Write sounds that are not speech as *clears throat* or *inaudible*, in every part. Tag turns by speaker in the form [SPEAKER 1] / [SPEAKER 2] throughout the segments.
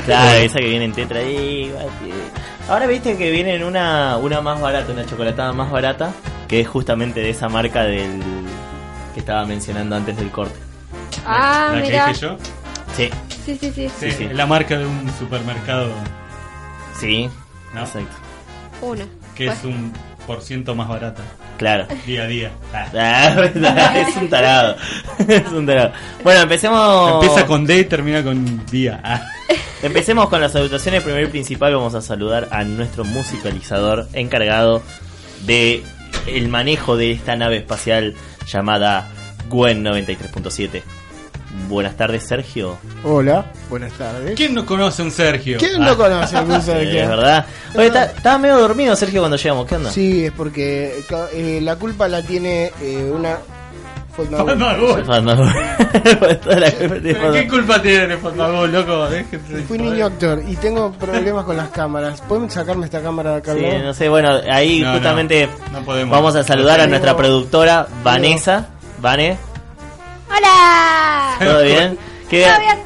[SPEAKER 1] *laughs* Claro, esa que viene en tetra ahí. así. Ahora viste que viene en una, una más barata, una chocolatada más barata, que es justamente de esa marca del que estaba mencionando antes del corte.
[SPEAKER 2] Ah,
[SPEAKER 3] la que dije yo.
[SPEAKER 1] Sí,
[SPEAKER 2] Sí, sí, sí.
[SPEAKER 3] Sí,
[SPEAKER 1] sí.
[SPEAKER 3] es la marca de un supermercado
[SPEAKER 1] sí,
[SPEAKER 3] ¿No?
[SPEAKER 1] exacto.
[SPEAKER 2] Una.
[SPEAKER 3] que
[SPEAKER 2] Pues,
[SPEAKER 3] es un por ciento más barata
[SPEAKER 1] Claro.
[SPEAKER 3] día a día. Ah. *laughs*
[SPEAKER 1] Es un tarado. *laughs* Es un tarado. Bueno, empecemos.
[SPEAKER 3] Empieza con D y termina con día. Ah. *laughs*
[SPEAKER 1] Empecemos con las salutaciones. Primero y principal vamos a saludar a nuestro musicalizador encargado de el manejo de esta nave espacial llamada Gwen 93.7. Buenas tardes, Sergio.
[SPEAKER 4] Hola, buenas tardes.
[SPEAKER 3] ¿Quién no conoce a un Sergio?
[SPEAKER 4] ¿Quién
[SPEAKER 3] Ah.
[SPEAKER 4] no conoce a *laughs*
[SPEAKER 1] Sí,
[SPEAKER 4] Sergio?
[SPEAKER 1] es verdad. Oye, está- estaba medio dormido, Sergio, cuando llegamos. ¿Qué onda?
[SPEAKER 4] Sí, es porque ca- eh, la culpa la tiene eh, una. *laughs*
[SPEAKER 1] Toda la-
[SPEAKER 3] ¿Pero ¿Qué culpa tiene, favor, loco? Déjense
[SPEAKER 4] Fui
[SPEAKER 3] joder.
[SPEAKER 4] niño actor y tengo problemas con las cámaras. ¿Pueden sacarme esta cámara de acá al
[SPEAKER 1] Sí,
[SPEAKER 4] lado?
[SPEAKER 1] no sé, bueno, ahí
[SPEAKER 3] No,
[SPEAKER 1] justamente
[SPEAKER 3] no, no podemos.
[SPEAKER 1] vamos a saludar a nuestra productora Vanessa. Vane,
[SPEAKER 2] ¡Hola!
[SPEAKER 1] ¿todo *laughs* bien? Que,
[SPEAKER 2] ¿Todo bien?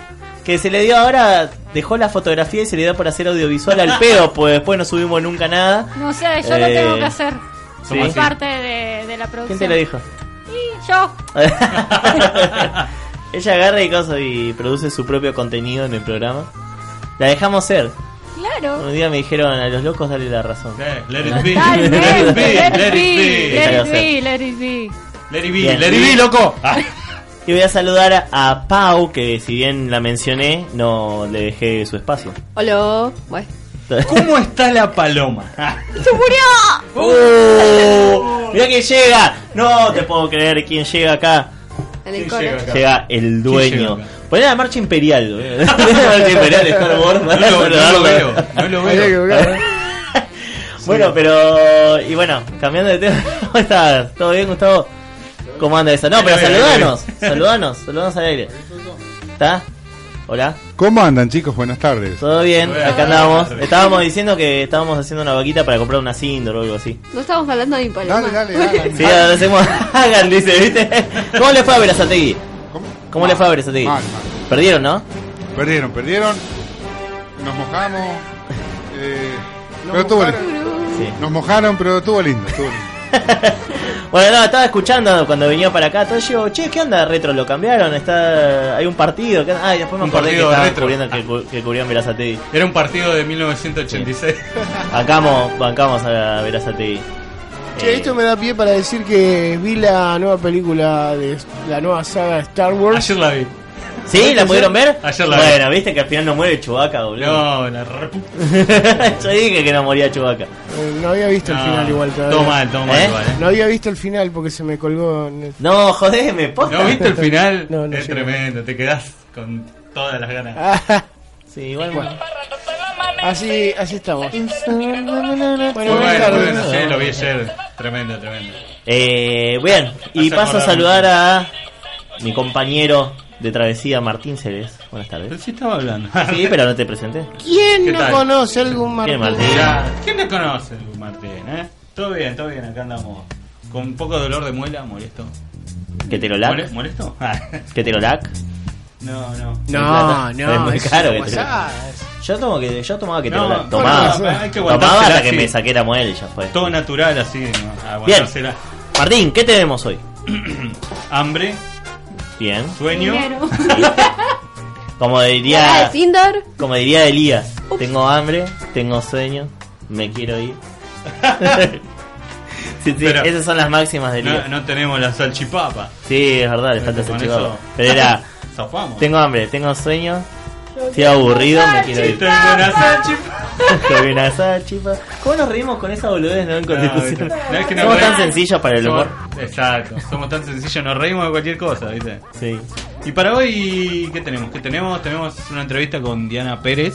[SPEAKER 1] que se le dio ahora, dejó la fotografía y se le dio por hacer audiovisual al pedo, *laughs* pues después no subimos nunca nada.
[SPEAKER 5] No sé, yo lo
[SPEAKER 1] Eh,
[SPEAKER 5] tengo que hacer.
[SPEAKER 1] ¿sí?
[SPEAKER 3] Somos.
[SPEAKER 5] Parte de, de la
[SPEAKER 1] ¿Quién
[SPEAKER 5] producción.
[SPEAKER 1] te lo dijo?
[SPEAKER 5] Y yo. *laughs*
[SPEAKER 1] Ella agarra y cosa y produce su propio contenido en el programa. La dejamos ser.
[SPEAKER 5] Claro.
[SPEAKER 1] Un día me dijeron a los locos dale la razón.
[SPEAKER 3] Eh, Let it be. Let it be.
[SPEAKER 5] let it be,
[SPEAKER 1] Let it
[SPEAKER 5] be, let it be.
[SPEAKER 3] Let it be.
[SPEAKER 1] Bien.
[SPEAKER 3] Let it be, loco.
[SPEAKER 1] Y voy a saludar a Pau, que si bien la mencioné, no le dejé su espacio.
[SPEAKER 2] Hola. Bueno.
[SPEAKER 3] ¿Cómo está la paloma? *laughs*
[SPEAKER 2] ¡Se murió!
[SPEAKER 1] ¡Oh! ¡Mira que llega! No te puedo creer quién llega acá.
[SPEAKER 2] En el
[SPEAKER 3] ¿Quién
[SPEAKER 2] coro.
[SPEAKER 3] llega acá?
[SPEAKER 1] Llega el dueño. Poné la marcha imperial. güey. *laughs* la marcha imperial Star Wars.
[SPEAKER 3] No *laughs* lo, no lo veo. No lo veo.
[SPEAKER 4] ¿eh?
[SPEAKER 1] Bueno, pero. Y bueno, cambiando de tema. ¿Cómo estás? ¿Todo bien, Gustavo? ¿Cómo anda eso? No, pero saludanos. Saludanos. Saludanos al aire. ¿Está? Hola.
[SPEAKER 6] ¿Cómo andan chicos? Buenas tardes.
[SPEAKER 1] ¿Todo bien? Acá
[SPEAKER 3] tardes.
[SPEAKER 1] Estábamos diciendo que estábamos haciendo una vaquita para comprar una Sindor o algo así.
[SPEAKER 2] No estamos hablando de paloma.
[SPEAKER 6] Dale, dale, dale. *laughs*
[SPEAKER 1] Sí, ahora hacemos. Hagan, dice, ¿viste? ¿Cómo le fue a Verazategui?
[SPEAKER 6] ¿Cómo,
[SPEAKER 1] ¿Cómo le fue a Verazategui?
[SPEAKER 6] Mal, mal.
[SPEAKER 1] Perdieron, ¿no?
[SPEAKER 6] Perdieron, perdieron. Nos mojamos. *laughs* eh,
[SPEAKER 4] Nos
[SPEAKER 6] pero estuvo
[SPEAKER 4] mojaron.
[SPEAKER 6] lindo.
[SPEAKER 1] Sí.
[SPEAKER 6] Nos mojaron, pero estuvo lindo. Estuvo lindo.
[SPEAKER 1] Bueno, no, estaba escuchando cuando venía para acá. Todo yo, che, ¿qué onda retro? ¿Lo cambiaron? Está Hay un partido. ¿qué onda? Ah, y después me
[SPEAKER 3] Un
[SPEAKER 1] acordé que estaban
[SPEAKER 3] retro.
[SPEAKER 1] cubriendo que, cu- que cubrían Verazategui.
[SPEAKER 3] Era un partido de 1986.
[SPEAKER 1] Bancamos, bancamos a Verazategui.
[SPEAKER 4] Che,
[SPEAKER 1] Eh,
[SPEAKER 4] esto me da pie para decir que vi la nueva película de la nueva saga de Star Wars.
[SPEAKER 3] Ayer la vi.
[SPEAKER 1] ¿Sí? ¿La pudieron ver?
[SPEAKER 3] Ayer la vi.
[SPEAKER 1] bueno, viste que al final no muere Chubaca, boludo.
[SPEAKER 3] No, la repu... *laughs*
[SPEAKER 1] Yo dije que no moría Chubaca.
[SPEAKER 4] Eh, no había visto el
[SPEAKER 3] No,
[SPEAKER 4] final igual todavía.
[SPEAKER 3] Todo mal, todo mal
[SPEAKER 1] ¿Eh?
[SPEAKER 3] igual, ¿eh?
[SPEAKER 4] No había visto el final porque se me colgó. en el-
[SPEAKER 1] No, jodeme, posta.
[SPEAKER 3] ¿No viste el final? *laughs*
[SPEAKER 4] No, no
[SPEAKER 3] es
[SPEAKER 4] llegué.
[SPEAKER 3] tremendo, te quedás con todas las ganas. *laughs*
[SPEAKER 1] Sí, igual.
[SPEAKER 4] Bueno. así, así estamos. Bueno,
[SPEAKER 3] Muy
[SPEAKER 4] buenas
[SPEAKER 3] bueno, muy
[SPEAKER 4] tardes.
[SPEAKER 3] bueno, sí, lo vi ayer. Tremendo, tremendo.
[SPEAKER 1] Eh, bien, y
[SPEAKER 3] Hace
[SPEAKER 1] paso a
[SPEAKER 3] acordar
[SPEAKER 1] saludar a mi compañero de travesía, Martín Ceres. Buenas
[SPEAKER 3] Pero
[SPEAKER 1] tardes.
[SPEAKER 3] sí estaba hablando.
[SPEAKER 1] Sí, pero no te presenté.
[SPEAKER 4] ¿Quién
[SPEAKER 3] ¿Qué
[SPEAKER 4] no
[SPEAKER 3] tal?
[SPEAKER 4] conoce algún Martín?
[SPEAKER 1] ¿Quién, Martín?
[SPEAKER 3] ¿Quién te conoce, Luis Martín? Eh? Todo bien, todo bien, acá andamos. Con un poco de dolor de muela, molesto.
[SPEAKER 1] ¿Que te lo
[SPEAKER 3] ¿Mole-
[SPEAKER 1] lac?
[SPEAKER 3] ¿Molesto? *laughs*
[SPEAKER 1] ¿Que te lo lac?
[SPEAKER 3] no, no.
[SPEAKER 4] No,
[SPEAKER 1] Es
[SPEAKER 4] no,
[SPEAKER 1] muy
[SPEAKER 4] eso
[SPEAKER 1] caro
[SPEAKER 4] es
[SPEAKER 1] que te-. Yo tomo que yo tomaba que te
[SPEAKER 3] No,
[SPEAKER 1] lo lac.
[SPEAKER 3] no,
[SPEAKER 1] Tomaba.
[SPEAKER 3] no, hay que
[SPEAKER 1] tomaba hasta que
[SPEAKER 3] así.
[SPEAKER 1] me saqué la muela y ya fue.
[SPEAKER 3] Todo natural, así, ¿no? aguantársela.
[SPEAKER 1] Martín, ¿qué tenemos hoy? *clears throat*
[SPEAKER 3] Hambre,
[SPEAKER 1] Bien.
[SPEAKER 3] sueño.
[SPEAKER 5] Dinero.
[SPEAKER 1] Como
[SPEAKER 2] ¿Cara
[SPEAKER 1] diría como diría Elías, tengo hambre, tengo sueño, me quiero ir. *laughs* sí, sí,
[SPEAKER 3] Pero-
[SPEAKER 1] esas son las máximas de Elías.
[SPEAKER 3] No, no tenemos la salchipapa.
[SPEAKER 1] Sí, es verdad, le falta
[SPEAKER 3] eso-
[SPEAKER 1] Pero era, *laughs*
[SPEAKER 3] Zafamos.
[SPEAKER 1] tengo hambre, tengo sueño, estoy aburrido, me quiero ir.
[SPEAKER 3] Tengo una salchipapa.
[SPEAKER 1] Estoy una salchipa. ¿Cómo nos reímos con esa boludez, no? En Constitución.
[SPEAKER 3] No, no, es que no
[SPEAKER 1] Somos tan sencillos para el humor.
[SPEAKER 3] Somos- Exacto, somos tan sencillos, nos reímos de cualquier cosa, ¿viste?
[SPEAKER 1] Sí.
[SPEAKER 3] Y para hoy, ¿qué tenemos? ¿Qué tenemos? Tenemos una entrevista con Diana Pérez,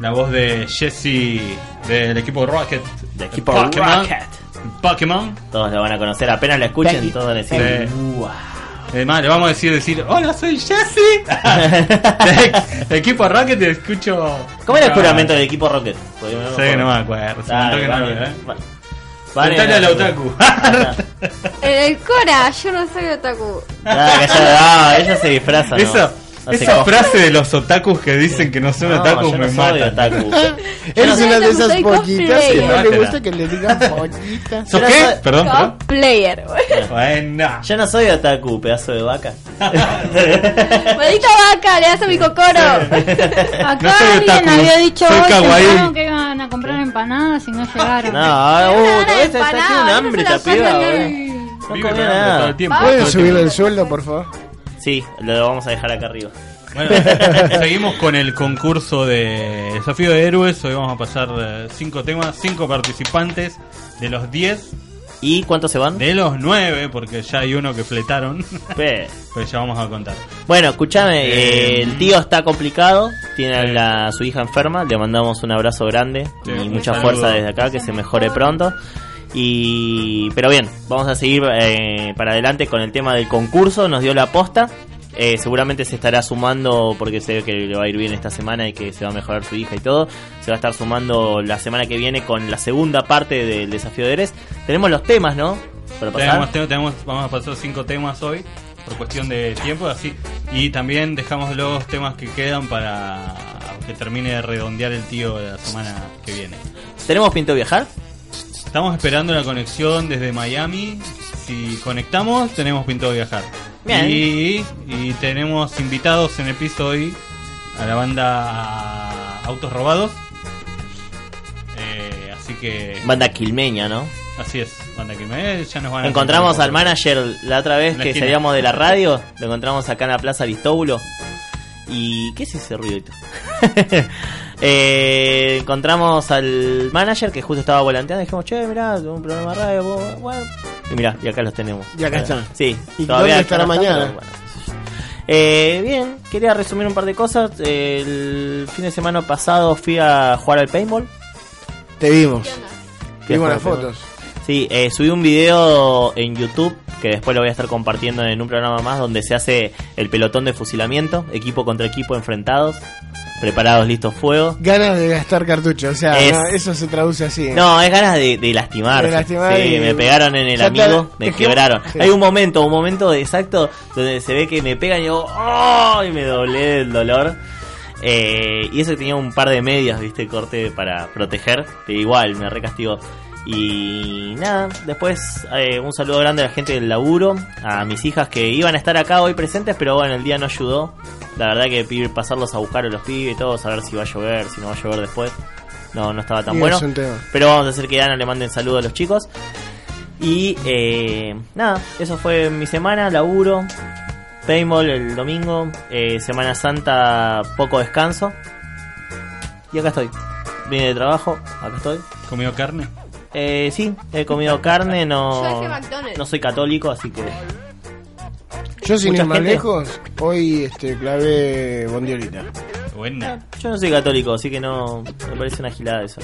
[SPEAKER 3] la voz de Jessie del equipo Rocket.
[SPEAKER 1] De equipo
[SPEAKER 3] Pokémon.
[SPEAKER 1] Rocket.
[SPEAKER 3] Pokémon.
[SPEAKER 1] Todos la van a conocer, apenas la escuchen,
[SPEAKER 4] Peggy.
[SPEAKER 1] todos
[SPEAKER 3] Sí.
[SPEAKER 1] "Wow".
[SPEAKER 3] Además, le vamos a decir, decir, hola, soy Jessie. *laughs* del equipo Rocket te escucho...
[SPEAKER 1] ¿Cómo era el
[SPEAKER 3] Ah,
[SPEAKER 1] juramento del equipo Rocket? Porque me
[SPEAKER 3] Sí, no me acuerdo. se me toca no
[SPEAKER 1] vale,
[SPEAKER 3] ¿eh?
[SPEAKER 1] va- vale,
[SPEAKER 3] Preguntale al
[SPEAKER 1] vale.
[SPEAKER 3] otaku. *laughs*
[SPEAKER 2] En el Cora, yo no soy otaku.
[SPEAKER 1] Ella se disfraza, ¿no?
[SPEAKER 3] Eso,
[SPEAKER 1] Hace
[SPEAKER 3] Esa
[SPEAKER 1] cos-
[SPEAKER 3] frase de los otakus que dicen que no son
[SPEAKER 1] No,
[SPEAKER 3] otakus
[SPEAKER 1] yo no
[SPEAKER 3] me
[SPEAKER 1] soy
[SPEAKER 3] mata.
[SPEAKER 1] otaku. *laughs*
[SPEAKER 4] Eres
[SPEAKER 2] no
[SPEAKER 4] una
[SPEAKER 2] soy-
[SPEAKER 4] de esas
[SPEAKER 2] soy
[SPEAKER 4] pollitas que
[SPEAKER 2] cosplayer.
[SPEAKER 4] no le gusta que le digan *laughs* pollitas.
[SPEAKER 3] ¿Sos
[SPEAKER 1] Yo
[SPEAKER 3] qué?
[SPEAKER 1] soy-
[SPEAKER 3] Perdón, perdón.
[SPEAKER 2] Cosplayer, güey.
[SPEAKER 3] Bueno.
[SPEAKER 1] Yo no soy otaku, pedazo de vaca. *laughs*
[SPEAKER 2] Maldita vaca, le das a mi cocoro.
[SPEAKER 5] Acá
[SPEAKER 3] No soy
[SPEAKER 5] alguien
[SPEAKER 3] otaku,
[SPEAKER 5] había dicho
[SPEAKER 3] soy
[SPEAKER 5] hoy
[SPEAKER 3] kawaii.
[SPEAKER 5] temprano que iban a comprar empanadas y no llegaron.
[SPEAKER 1] No, uh,
[SPEAKER 2] Una
[SPEAKER 1] todavía está,
[SPEAKER 2] empanada,
[SPEAKER 1] tiene un hambre esta piba, boludo. No
[SPEAKER 3] Vive hambre todo
[SPEAKER 1] nada.
[SPEAKER 3] el tiempo.
[SPEAKER 2] Ah.
[SPEAKER 3] todo
[SPEAKER 4] ¿Pueden
[SPEAKER 3] tiempo.
[SPEAKER 4] el sueldo, por favor?
[SPEAKER 1] Sí, lo vamos a dejar acá arriba.
[SPEAKER 3] Bueno, *laughs* seguimos con el concurso de Desafío de Héroes. Hoy vamos a pasar eh, cinco temas, cinco participantes de los 10,
[SPEAKER 1] ¿Y cuántos se van?
[SPEAKER 3] de los 9, porque ya hay uno que fletaron. *laughs* Pues ya vamos a contar.
[SPEAKER 1] Bueno, escúchame,
[SPEAKER 3] Eh,
[SPEAKER 1] eh, el tío está complicado, tiene a
[SPEAKER 3] Sí.
[SPEAKER 1] la, su hija enferma, le mandamos un abrazo grande
[SPEAKER 3] Sí,
[SPEAKER 1] y mucha
[SPEAKER 3] saludo.
[SPEAKER 1] fuerza desde acá, que se mejore pronto. Y pero bien, vamos a seguir eh, para adelante con el tema del concurso, nos dio la posta. Eh, seguramente se estará sumando porque ve que le va a ir bien esta semana y que se va a mejorar su hija y todo. Se va a estar sumando la semana que viene con la segunda parte del desafío de Eres. Tenemos los temas, ¿no? Para pasar.
[SPEAKER 3] Tenemos, vamos a pasar cinco temas hoy, por cuestión de tiempo, así. Y también dejamos los temas que quedan para que termine de redondear el tío la semana que viene.
[SPEAKER 1] ¿Tenemos pinto viajar?
[SPEAKER 3] Estamos esperando la conexión desde Miami. Si conectamos, tenemos pintado viajar.
[SPEAKER 1] Bien.
[SPEAKER 3] Y, y tenemos invitados en el piso hoy a la banda Autos Robados. Eh, así que.
[SPEAKER 1] Banda quilmeña, ¿no?
[SPEAKER 3] Así es, banda que me. Ya nos van
[SPEAKER 1] Encontramos al manager la otra vez
[SPEAKER 3] la
[SPEAKER 1] que
[SPEAKER 3] esquina.
[SPEAKER 1] salíamos de la *laughs* radio, lo encontramos acá en la Plaza Aristóbulo. ¿Y qué es ese ruidito? *laughs* Eh, encontramos al manager que justo estaba volanteando y dijimos, che, mirá, tengo un programa de radio, bueno. Y mirá, y acá los tenemos.
[SPEAKER 4] Y acá están.
[SPEAKER 1] Sí,
[SPEAKER 4] ¿Y
[SPEAKER 1] todavía
[SPEAKER 4] dónde estará mañana?
[SPEAKER 1] bueno. Eh, bien, quería resumir un par de cosas. El fin de semana pasado fui a jugar al paintball.
[SPEAKER 4] Te vimos. Vimos las fotos.
[SPEAKER 1] Sí, eh, subí un video en YouTube que después lo voy a estar compartiendo en un programa más donde se hace el pelotón de fusilamiento, equipo contra equipo enfrentados, preparados, listos, fuego.
[SPEAKER 4] Ganas de gastar cartuchos, o sea,
[SPEAKER 1] Es-
[SPEAKER 4] no, eso se traduce así.
[SPEAKER 1] No, es ganas de, de lastimar.
[SPEAKER 4] De lastimar
[SPEAKER 1] Sí,
[SPEAKER 4] y-
[SPEAKER 1] me pegaron en el
[SPEAKER 4] Ya
[SPEAKER 1] amigo, me quebraron.
[SPEAKER 4] sí.
[SPEAKER 1] Hay un momento, un momento exacto donde se ve que me pegan y yo, ¡oh! Y me doblé del dolor. Eh, y eso tenía un par de medias, viste, corte para proteger, pero igual me recastigó. Y nada, después eh, un saludo grande a la gente del laburo, a mis hijas que iban a estar acá hoy presentes, pero bueno, el día no ayudó. La verdad que pasarlos a buscar a los pibes y todo, saber si va a llover, si no va a llover después. No, no estaba tan
[SPEAKER 4] Y
[SPEAKER 1] bueno.
[SPEAKER 4] es.
[SPEAKER 1] Pero vamos a hacer que Ana le manden saludo a los chicos. Y eh, nada, eso fue mi semana, laburo, paintball el domingo, eh, Semana Santa, poco descanso. Y acá estoy. Vine de trabajo, acá estoy.
[SPEAKER 3] ¿Comió carne?
[SPEAKER 1] Eh, sí, he comido carne, no, no soy católico, así que...
[SPEAKER 4] Yo sin ir más lejos, hoy este, clavé bondiolita.
[SPEAKER 3] Buena.
[SPEAKER 1] Yo no soy católico, así que no me parece una gilada eso.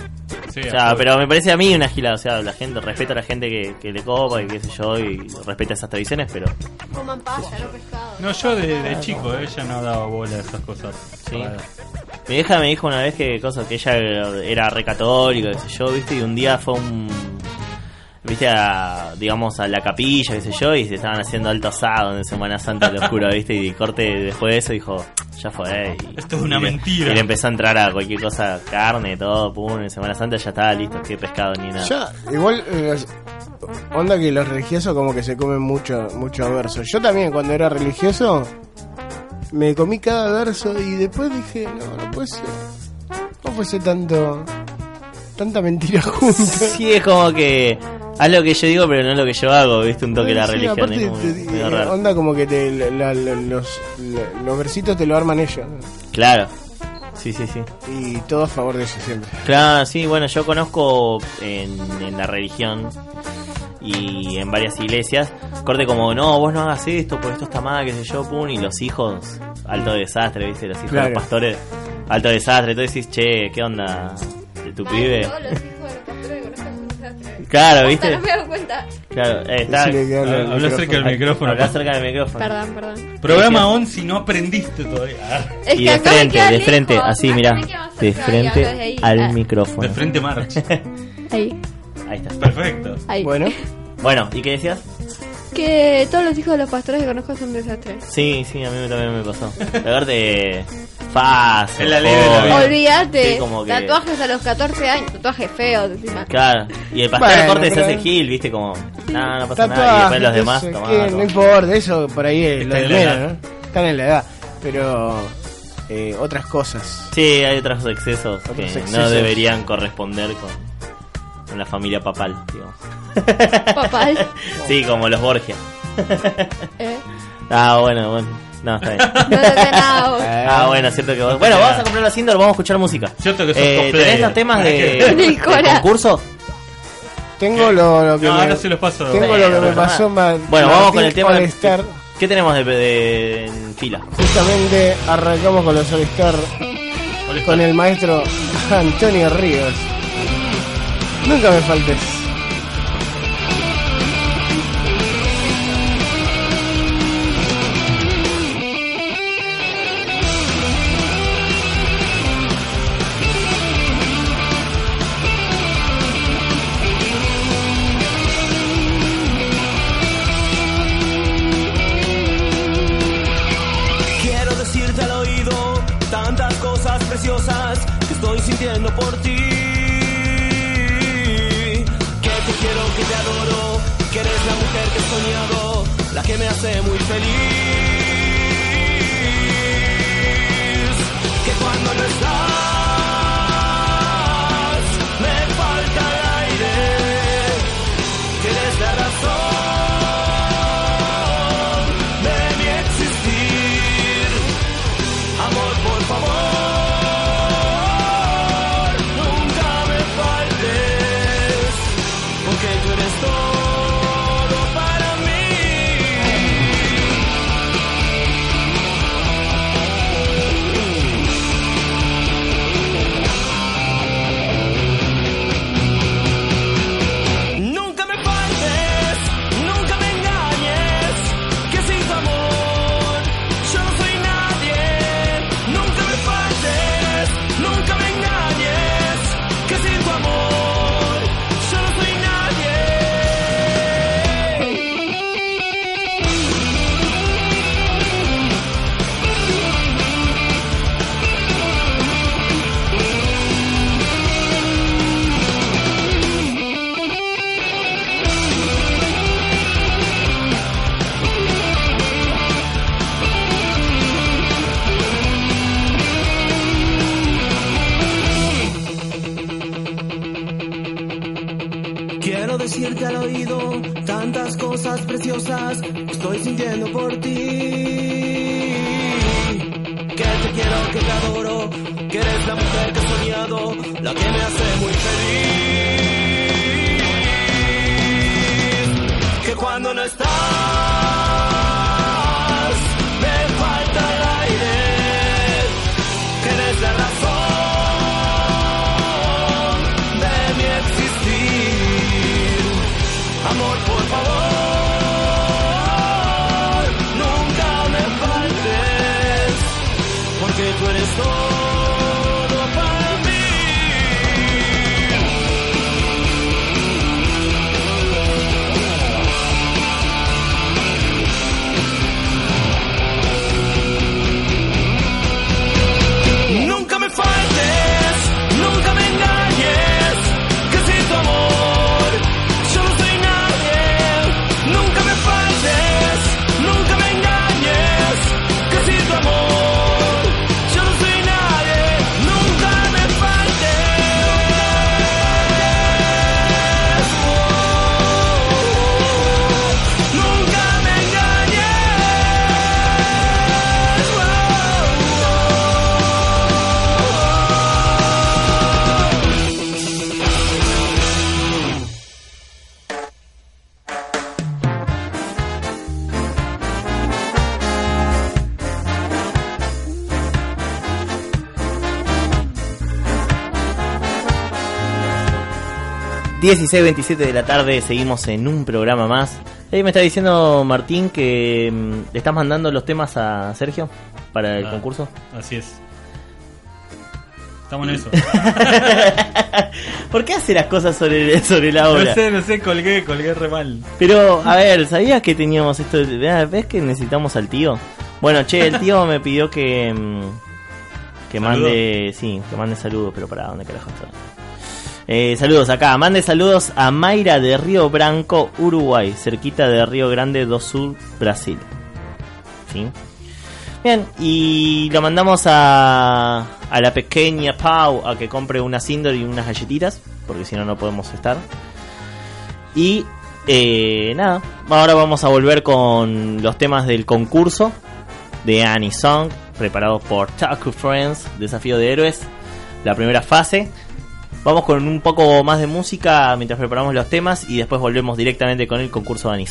[SPEAKER 3] Sí,
[SPEAKER 1] O sea, pero me parece a mí una gilada, o sea, la gente respeta a la gente que, que le copa y qué sé yo, y respeta esas tradiciones, pero
[SPEAKER 2] Coman pasta, no pescado.
[SPEAKER 3] No, yo de, de chico, eh, ella no daba bola a esas cosas.
[SPEAKER 1] Sí. Mi vieja me dijo una vez que cosa que ella era re católica, qué sé yo, viste, y un día fue un viste a digamos a la capilla, qué sé yo, y se estaban haciendo alto asado en Semana Santa lo oscuro, viste, y corte después de eso dijo, ya fue. Y,
[SPEAKER 3] Esto es una
[SPEAKER 1] y le-
[SPEAKER 3] mentira.
[SPEAKER 1] Y le empezó a entrar a cualquier cosa, carne, todo, pum, en Semana Santa ya estaba listo, qué pescado ni nada.
[SPEAKER 4] Ya, igual, eh, onda que los religiosos como que se comen mucho, mucho verso. Yo también cuando era religioso me comí cada verso y después dije, no, no puede ser. No puede ser tanto, tanta mentira junta.
[SPEAKER 1] Sí, es como que haz lo que yo digo, pero no lo que yo hago, viste, un toque de la
[SPEAKER 4] Sí,
[SPEAKER 1] religión.
[SPEAKER 4] aparte
[SPEAKER 1] es como
[SPEAKER 4] te- eh,
[SPEAKER 1] raro.
[SPEAKER 4] onda como que te, la- la- los, la- los versitos te lo arman ellos.
[SPEAKER 1] Claro, sí, sí, sí.
[SPEAKER 4] Y todo a favor de eso siempre.
[SPEAKER 1] Claro, sí, bueno, yo conozco en, en la religión y en varias iglesias, corte como, no, vos no hagas esto, porque esto está mal, qué sé yo, pum, y los hijos, alto desastre, viste, los hijos de los pastores, alto desastre, entonces decís, che, ¿qué onda de tu
[SPEAKER 2] Ay,
[SPEAKER 1] pibe? Claro, viste,
[SPEAKER 2] No me hago cuenta.
[SPEAKER 1] claro, eh, está...
[SPEAKER 4] Decirle que habla al
[SPEAKER 3] Habla cerca del
[SPEAKER 4] micrófono.
[SPEAKER 1] Habla cerca del micrófono.
[SPEAKER 2] Perdón, perdón.
[SPEAKER 3] Programa 11 si no aprendiste todavía. Ah,
[SPEAKER 2] Es
[SPEAKER 1] Y
[SPEAKER 2] que
[SPEAKER 1] de
[SPEAKER 2] acá me
[SPEAKER 1] frente,
[SPEAKER 2] queda
[SPEAKER 1] de frente,
[SPEAKER 2] lejos.
[SPEAKER 1] así,
[SPEAKER 2] Acá
[SPEAKER 1] mirá,
[SPEAKER 2] me queda más
[SPEAKER 1] de
[SPEAKER 2] cerca y hablo
[SPEAKER 1] frente
[SPEAKER 2] ahí.
[SPEAKER 1] al
[SPEAKER 2] Ah,
[SPEAKER 1] micrófono.
[SPEAKER 3] De frente March.
[SPEAKER 2] Ahí,
[SPEAKER 1] Ahí está.
[SPEAKER 3] Perfecto.
[SPEAKER 2] ahí.
[SPEAKER 4] Bueno,
[SPEAKER 1] Bueno, ¿y qué decías?
[SPEAKER 2] Que todos los hijos de los pastores que conozco son desastres.
[SPEAKER 1] Sí, sí, a mí también me pasó. La verdad, fácil.
[SPEAKER 3] Es la ley de la.
[SPEAKER 2] Olvídate.
[SPEAKER 1] Sí, como que-
[SPEAKER 2] Tatuajes a los 14 años. Tatuajes feos encima.
[SPEAKER 1] Claro, y el pastor
[SPEAKER 7] Bueno,
[SPEAKER 1] corte se hace gil, viste, como, no, no pasa nada. Y después los demás, tomá, tomá.
[SPEAKER 7] no importa, eso por ahí es lo
[SPEAKER 3] Está
[SPEAKER 7] de
[SPEAKER 3] en
[SPEAKER 7] menos,
[SPEAKER 3] edad.
[SPEAKER 7] ¿no? Están en la edad. Pero eh, otras cosas.
[SPEAKER 1] Sí, hay otros excesos
[SPEAKER 7] Otros
[SPEAKER 1] que no deberían corresponder con, con la familia papal, digamos.
[SPEAKER 2] Papal. *laughs*
[SPEAKER 1] Sí, como los Borgia. *laughs*
[SPEAKER 2] Eh,
[SPEAKER 1] Ah, bueno, bueno. No, está bien. *laughs*
[SPEAKER 2] no sé nada. vos.
[SPEAKER 1] Ah, bueno, cierto que vos... Bueno, vamos a comprar la Indoor, vamos a escuchar música.
[SPEAKER 3] Cierto que sos
[SPEAKER 1] eh. ¿Tenés los temas de,
[SPEAKER 2] Del
[SPEAKER 1] concurso?
[SPEAKER 7] Tengo lo, lo que
[SPEAKER 3] No,
[SPEAKER 7] me,
[SPEAKER 3] ahora sí los paso.
[SPEAKER 7] tengo lo que me pasó ma-
[SPEAKER 1] Bueno, vamos con el tema de-
[SPEAKER 7] All-Star.
[SPEAKER 1] ¿Qué tenemos de, de- en fila?
[SPEAKER 7] Justamente arrancamos con los All-Star con el maestro Antonio Ríos. Nunca me faltes.
[SPEAKER 8] 16, 27 de la
[SPEAKER 1] tarde, seguimos en un programa más. Ahí me está diciendo Martín que mm, le estás mandando los temas a Sergio para el
[SPEAKER 3] ah,
[SPEAKER 1] concurso.
[SPEAKER 3] Así es. Estamos en eso. *laughs*
[SPEAKER 9] ¿Por qué hace las cosas sobre, sobre la
[SPEAKER 3] No sé, no sé, colgué, colgué re mal.
[SPEAKER 9] Pero, a ver, ¿sabías que teníamos esto? ¿Ves que necesitamos al tío? Bueno, che, el tío me pidió que. Mm, que mande. Sí, que mande saludos, pero para dónde carajo está. Eh, saludos acá, mande saludos a Mayra de Río Branco, Uruguay, cerquita de Río Grande do Sul, Brasil. ¿Sí? Bien, y lo mandamos a, a la pequeña Pau a que compre una Sindor y unas galletitas, porque si no, no podemos estar. Y eh, nada, ahora vamos a volver con los temas del concurso de Annie Song, preparado por Taku Friends, Desafío de Héroes, la primera fase. Vamos con un poco más de música mientras preparamos los temas y después volvemos directamente con el concurso de Annie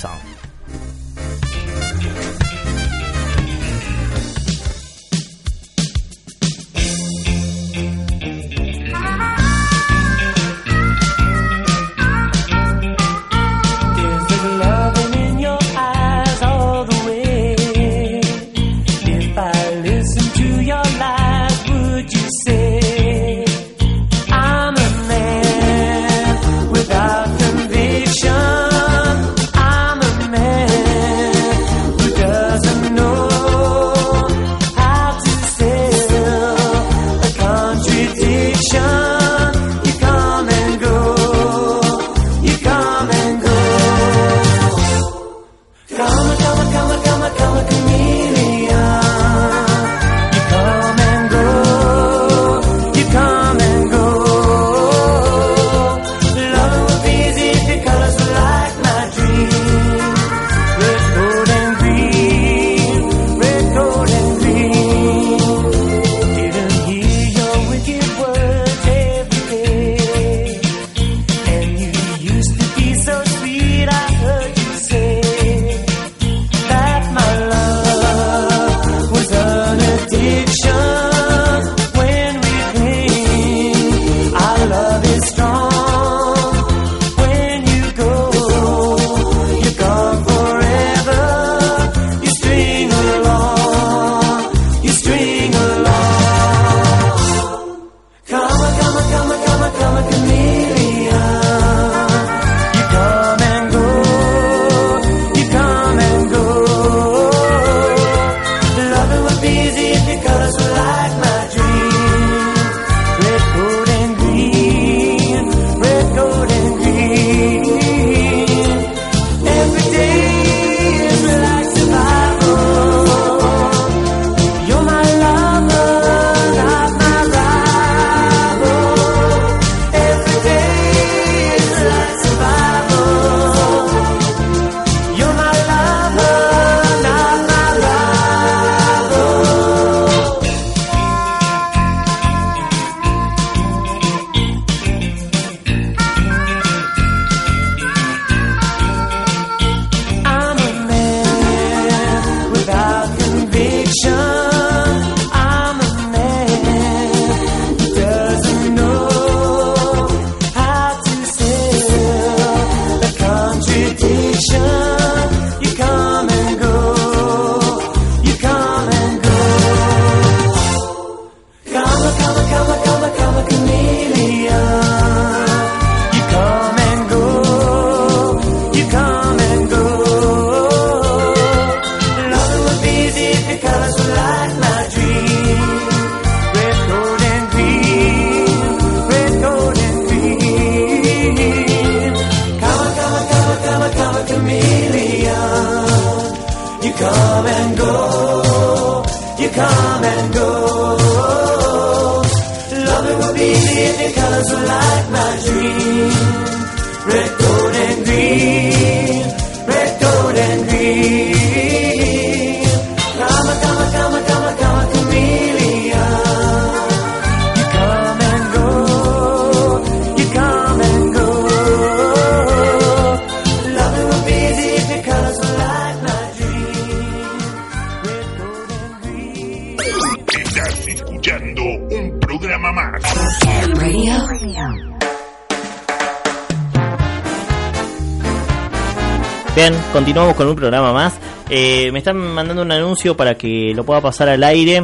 [SPEAKER 9] continuamos con un programa más. Eh, me están mandando un anuncio para que lo pueda pasar al aire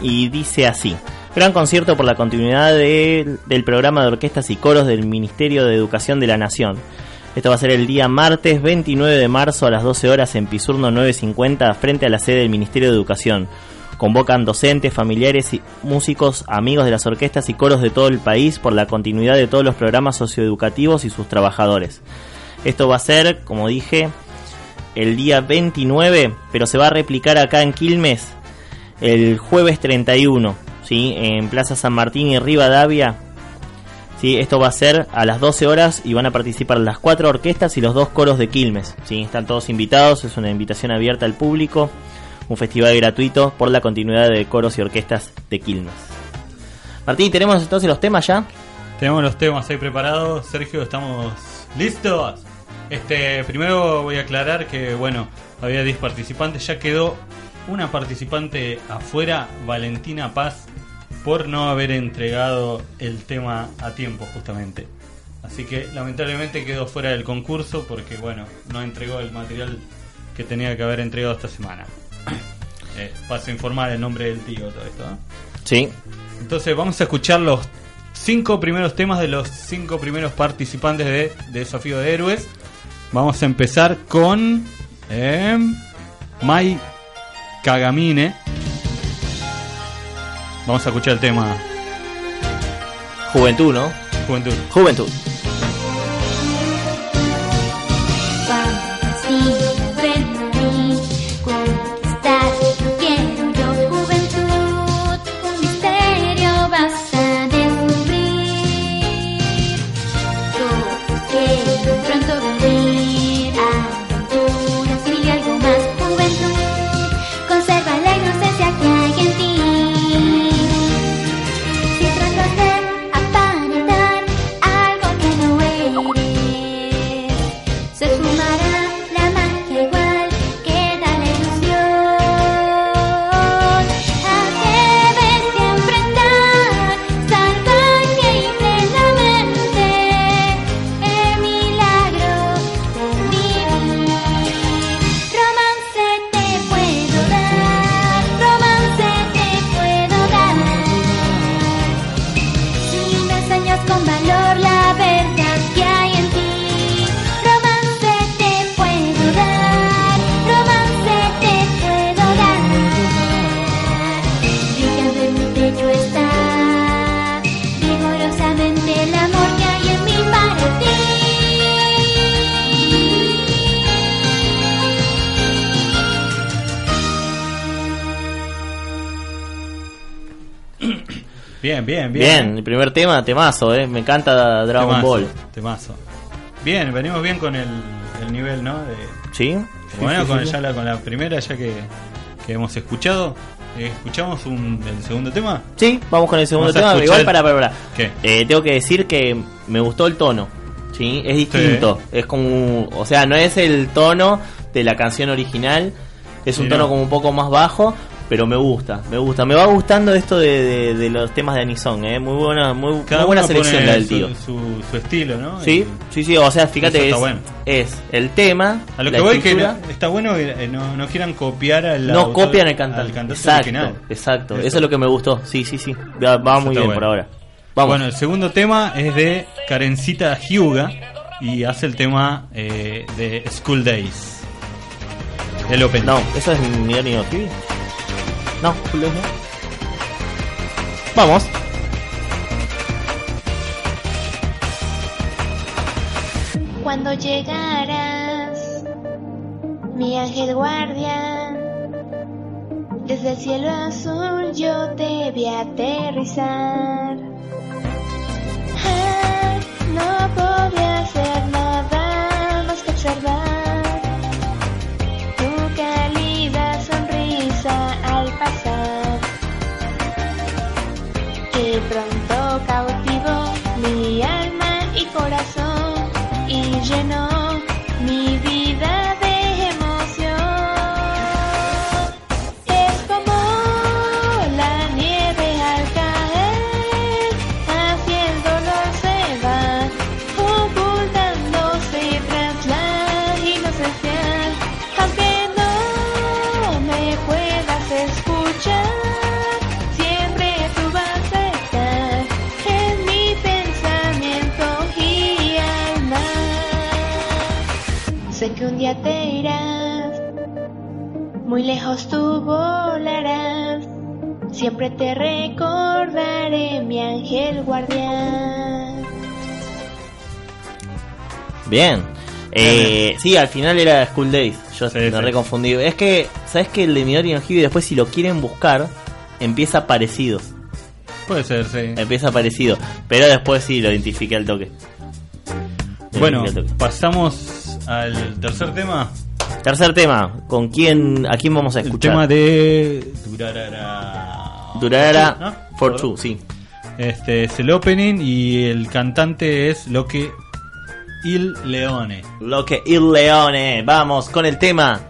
[SPEAKER 9] y dice así.
[SPEAKER 1] Gran concierto por la continuidad de- del programa de orquestas y coros del Ministerio de Educación de la Nación. Esto va a ser el día martes 29 de marzo a las 12 horas en Pisurno 950 frente a la sede del Ministerio de Educación. Convocan docentes, familiares y músicos, amigos de las orquestas y coros de todo el país por la continuidad de todos los programas socioeducativos y sus trabajadores. Esto va a ser, como dije, el día 29, pero se va a replicar acá en Quilmes el jueves 31, ¿sí? en Plaza San Martín y Rivadavia. ¿sí? Esto va a ser a las 12 horas y van a participar las cuatro orquestas y los dos coros de Quilmes. ¿sí? Están todos invitados, es una invitación abierta al público, un festival gratuito por la continuidad de coros y orquestas de Quilmes. Martín, ¿tenemos entonces los temas ya?
[SPEAKER 3] Tenemos los temas ahí preparados. Sergio, ¿estamos listos? Este, primero voy a aclarar que, bueno, había 10 participantes. Ya quedó una participante afuera, Valentina Paz, por no haber entregado el tema a tiempo, justamente. Así que lamentablemente quedó fuera del concurso porque, bueno, no entregó el material que tenía que haber entregado esta semana. *coughs* Eh, paso a informar el nombre del tío, todo esto. ¿no?
[SPEAKER 1] Sí.
[SPEAKER 3] Entonces vamos a escuchar los cinco primeros temas de los cinco primeros participantes de, de Desafío de Héroes. Vamos a empezar con eh, Mai Kagamine. Vamos a escuchar el tema
[SPEAKER 1] Juventud, ¿no?
[SPEAKER 3] Juventud.
[SPEAKER 1] Juventud.
[SPEAKER 3] Bien, bien, bien.
[SPEAKER 1] Bien, el primer tema, temazo, ¿eh? Me encanta Dragon
[SPEAKER 3] Temazo,
[SPEAKER 1] Ball.
[SPEAKER 3] Temazo. Bien, venimos bien con el, el nivel, ¿no? De,
[SPEAKER 1] ¿Sí?
[SPEAKER 3] bueno,
[SPEAKER 1] Sí, sí,
[SPEAKER 3] con,
[SPEAKER 1] sí.
[SPEAKER 3] ya la, con la primera, ya que, que hemos escuchado. Eh, ¿Escuchamos un, el segundo tema?
[SPEAKER 1] Sí, vamos con el segundo tema, igual
[SPEAKER 3] el-
[SPEAKER 1] para, para, para.
[SPEAKER 3] ¿Qué?
[SPEAKER 1] Eh, tengo que decir que me gustó el tono. ¿sí? Es distinto. Es como. O sea, no es el tono de la canción original. Es un
[SPEAKER 3] Sí,
[SPEAKER 1] tono
[SPEAKER 3] no.
[SPEAKER 1] como un poco más bajo. Pero me gusta, me gusta. Me va gustando esto de, de- de los temas de Anison. ¿eh? Muy buena, muy,
[SPEAKER 3] Cada
[SPEAKER 1] muy buena selección la del tío.
[SPEAKER 3] Su, su estilo, ¿no?
[SPEAKER 1] Sí,
[SPEAKER 3] Y
[SPEAKER 1] sí, sí. O sea, fíjate, es,
[SPEAKER 3] bueno.
[SPEAKER 1] es el tema.
[SPEAKER 3] a lo
[SPEAKER 1] la
[SPEAKER 3] que voy que no- está bueno que eh, no, no quieran copiar al
[SPEAKER 1] no
[SPEAKER 3] autor-
[SPEAKER 1] copian el cantante.
[SPEAKER 3] al cantante
[SPEAKER 1] exacto,
[SPEAKER 3] original.
[SPEAKER 1] exacto. Eso.
[SPEAKER 3] Eso.
[SPEAKER 1] es lo que me gustó. Sí, sí, sí. Va, muy bien
[SPEAKER 3] bueno.
[SPEAKER 1] por ahora. Vamos.
[SPEAKER 3] Bueno, el segundo tema es de Karencita Hyuga y hace el tema eh, de School Days. El Open.
[SPEAKER 1] No, eso es of TV. No, Days no. Vamos.
[SPEAKER 10] Cuando llegarás, mi ángel guardián, desde el cielo azul yo te vi aterrizar. Ah, no podía hacer nada más que observar corazón y llenó Muy lejos tú volarás, siempre te recordaré, mi ángel guardián.
[SPEAKER 1] Bien. Eh, sí, al final era School Days. Yo me
[SPEAKER 3] sí.
[SPEAKER 1] reconfundí. Es que, ¿sabes que el de Midori no Hibiki después si lo quieren buscar, empieza parecido.
[SPEAKER 3] Puede ser, sí.
[SPEAKER 1] Empieza parecido. Pero después sí lo identifiqué al toque. Lo
[SPEAKER 3] Bueno,
[SPEAKER 1] identifiqué al toque.
[SPEAKER 3] pasamos al tercer tema.
[SPEAKER 1] Tercer tema. ¿Con quién, a quién vamos a
[SPEAKER 3] El
[SPEAKER 1] escuchar?
[SPEAKER 3] tema de Durarara.
[SPEAKER 1] Durarara
[SPEAKER 3] ¿No?
[SPEAKER 1] for Two, sí.
[SPEAKER 3] Este es el opening y el cantante es lo que Il Leone.
[SPEAKER 1] Lo que Il Leone. Vamos con el tema.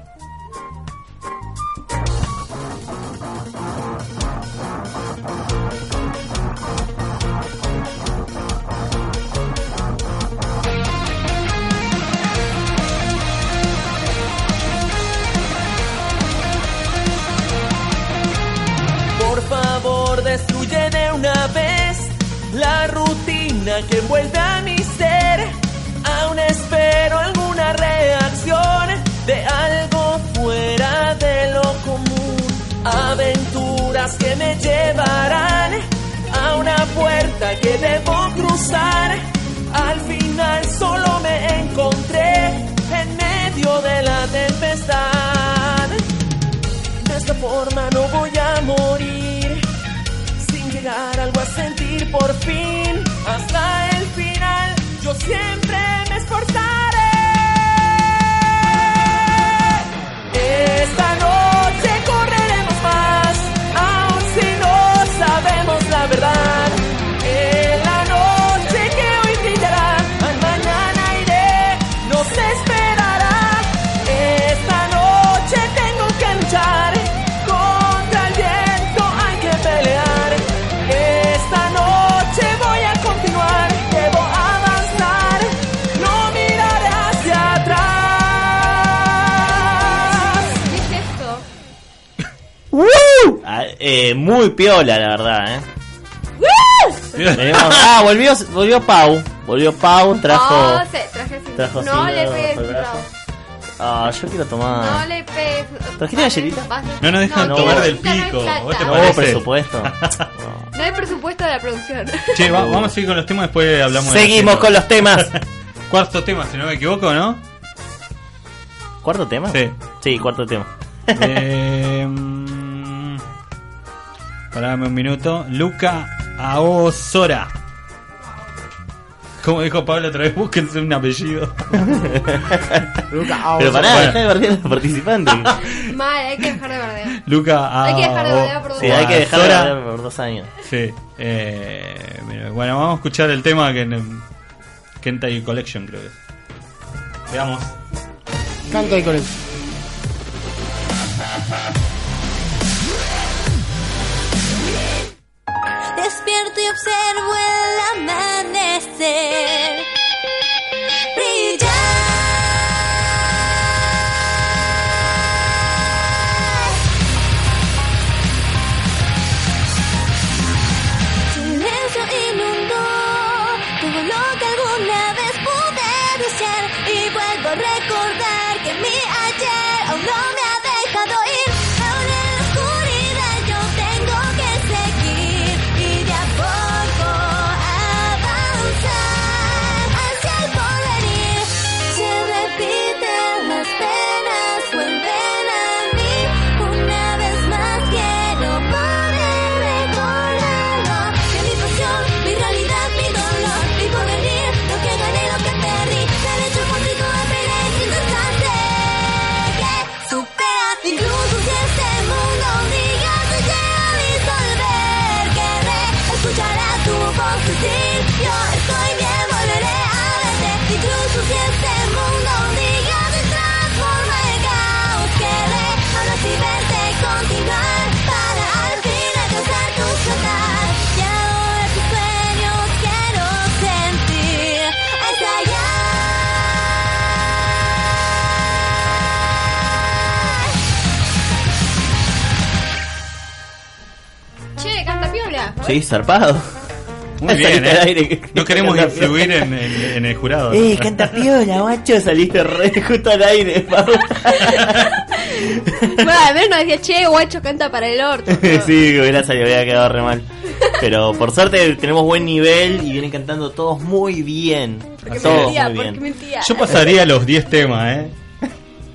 [SPEAKER 1] Piola, la verdad, ¿eh? Venimos- ah, volvió, volvió Pau. Volvió Pau, trajo.
[SPEAKER 2] No sé, traje así.
[SPEAKER 1] trajo
[SPEAKER 2] no
[SPEAKER 1] así
[SPEAKER 2] le pegues, bravo.
[SPEAKER 1] Ah, yo quiero tomar.
[SPEAKER 2] No le pegues.
[SPEAKER 1] ¿Trajiste galletita?
[SPEAKER 2] Vas-
[SPEAKER 3] No nos dejan
[SPEAKER 1] No,
[SPEAKER 3] tomar
[SPEAKER 1] no,
[SPEAKER 3] del
[SPEAKER 2] no hay
[SPEAKER 3] pico.
[SPEAKER 2] plata.
[SPEAKER 3] ¿Vos te
[SPEAKER 1] No,
[SPEAKER 3] parece?
[SPEAKER 1] presupuesto. *laughs*
[SPEAKER 2] No hay presupuesto de la producción.
[SPEAKER 3] Che, va- vamos a seguir con los temas después hablamos de
[SPEAKER 1] Seguimos
[SPEAKER 3] la
[SPEAKER 1] con los temas. *laughs*
[SPEAKER 3] Cuarto tema, si no me equivoco, ¿no?
[SPEAKER 1] ¿Cuarto tema?
[SPEAKER 3] Sí.
[SPEAKER 1] Sí, cuarto tema. *laughs*
[SPEAKER 3] eh, parame un minuto. Luca Aosora. Como dijo Pablo otra vez, búsquense un apellido. *laughs*
[SPEAKER 1] Pero pará,
[SPEAKER 3] Bueno.
[SPEAKER 1] dejá de bardear a los participantes. *laughs*
[SPEAKER 2] Mal, hay que dejar de bardear.
[SPEAKER 3] Luca
[SPEAKER 2] Hay que dejar de bardear por
[SPEAKER 1] Sí, hay que dejar de
[SPEAKER 3] Aosora.
[SPEAKER 1] bardear por dos años.
[SPEAKER 3] Sí. Eh, mira, bueno, vamos a escuchar el tema que en Kentai Collection, creo que es. Veamos.
[SPEAKER 4] Canta y
[SPEAKER 11] Y observo el amanecer. Sí,
[SPEAKER 1] zarpado.
[SPEAKER 3] Muy *laughs* bien,
[SPEAKER 1] Saliste
[SPEAKER 3] ¿eh?
[SPEAKER 1] al aire.
[SPEAKER 3] No queremos influir en, en- en el jurado.
[SPEAKER 1] Eh, canta piola, macho. Saliste re justo al aire, *laughs* Pau.
[SPEAKER 2] Bueno, al menos nos decía, che, guacho, canta para el orto. *laughs*
[SPEAKER 1] sí, hubiera salido, hubiera quedado re mal. Pero por suerte tenemos buen nivel y vienen cantando todos muy bien.
[SPEAKER 2] Porque
[SPEAKER 1] Todos
[SPEAKER 2] mentía,
[SPEAKER 1] muy
[SPEAKER 2] porque
[SPEAKER 1] bien.
[SPEAKER 2] mentía.
[SPEAKER 3] Yo pasaría los 10 temas, ¿eh?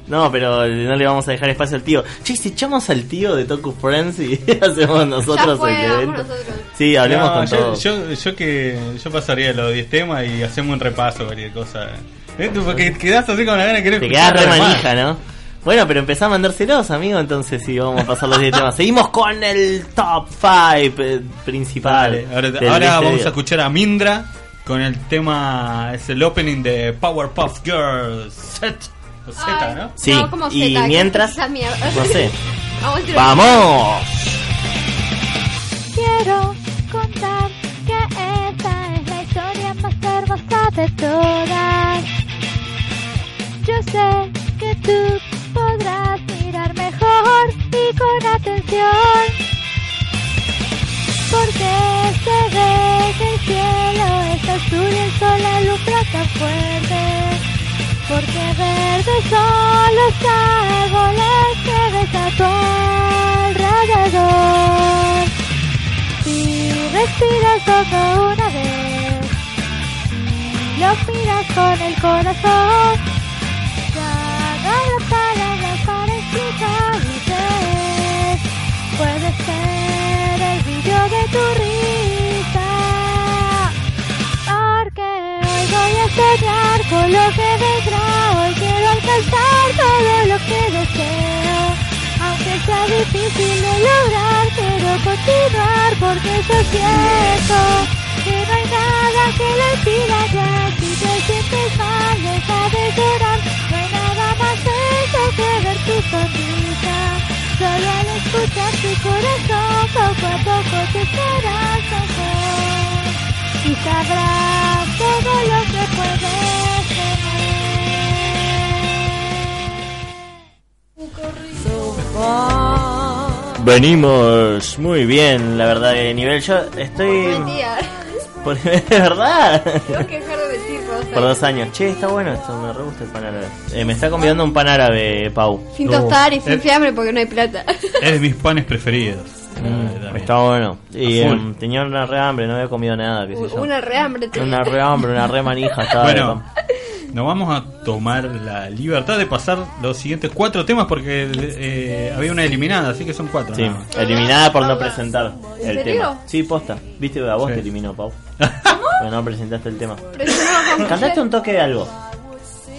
[SPEAKER 1] No, pero no le vamos a dejar espacio al tío. Che, si echamos al tío de Toku Friends y *laughs* hacemos nosotros
[SPEAKER 2] fue,
[SPEAKER 1] el evento.
[SPEAKER 2] nosotros.
[SPEAKER 1] Sí, hablemos
[SPEAKER 3] No,
[SPEAKER 1] con
[SPEAKER 3] yo,
[SPEAKER 1] todos.
[SPEAKER 3] yo, yo que yo pasaría los 10 temas y hacemos un repaso, cualquier cosa. ¿Eh? Tú Porque quedás así con la gana de querer
[SPEAKER 1] Te quedás re manija, ¿no? Bueno, pero empezá a mandárselos, amigo, entonces sí, vamos a pasar los 10 temas. Seguimos con el top 5 principal.
[SPEAKER 3] Vale, ahora,
[SPEAKER 1] del-
[SPEAKER 3] ahora
[SPEAKER 1] de este
[SPEAKER 3] vamos a escuchar a Mindra con el tema, es el opening de Powerpuff Girls Z,
[SPEAKER 2] Ay,
[SPEAKER 3] ¿no?
[SPEAKER 1] Sí,
[SPEAKER 2] No, como
[SPEAKER 1] y
[SPEAKER 2] Zeta, ¿qué
[SPEAKER 1] mientras,
[SPEAKER 2] es *laughs*
[SPEAKER 1] no sé.
[SPEAKER 2] Vamos,
[SPEAKER 1] ¡Vamos!
[SPEAKER 11] Quiero contar que esta es la historia más hermosa de todas. Yo sé que tú podrás mirar mejor y con atención. Porque se ve que el cielo está azul y el sol alumbra tan fuerte. Porque verdes son los árboles que ves a tu alrededor. Si respiras solo una vez, lo miras con el corazón. Con lo que vendrá. Hoy quiero alcanzar todo lo que deseo. Aunque sea difícil de lograr, quiero continuar porque yo siento que no hay nada que lo impida ya. Si te sientes mal, deja de llorar. No hay nada más bello que ver tu sonrisa. Solo al escuchar tu corazón, poco a poco te estarás mejor. Y sabrás todo lo que puedes
[SPEAKER 1] Venimos muy bien, la verdad, de nivel. Yo estoy. Por, *laughs* de verdad.
[SPEAKER 2] Tengo que dejar de Rosa.
[SPEAKER 1] Por dos años. Che, está bueno esto, me re gusta el pan árabe. Eh, me está convidando un pan árabe, Pau.
[SPEAKER 2] Sin tostar y sin fiambre porque no hay plata.
[SPEAKER 3] Es de mis panes preferidos.
[SPEAKER 1] Mm, está bueno. Y em, tenía una re hambre, no había comido nada, qué sé yo.
[SPEAKER 2] Una rehambre. tenía.
[SPEAKER 1] Una re hambre, una re manija. Estaba
[SPEAKER 3] Bueno, nos vamos a tomar la libertad de pasar los siguientes cuatro temas porque eh, había una eliminada, así que son cuatro.
[SPEAKER 1] Sí,
[SPEAKER 3] nada más.
[SPEAKER 1] eliminada por no presentar
[SPEAKER 2] ¿En
[SPEAKER 1] el
[SPEAKER 2] serio?
[SPEAKER 1] tema. Sí, posta. Viste, a vos
[SPEAKER 3] Sí.
[SPEAKER 1] te eliminó, Pau. Porque no presentaste el tema.
[SPEAKER 2] Pero yo no como
[SPEAKER 1] Cantaste un toque de algo.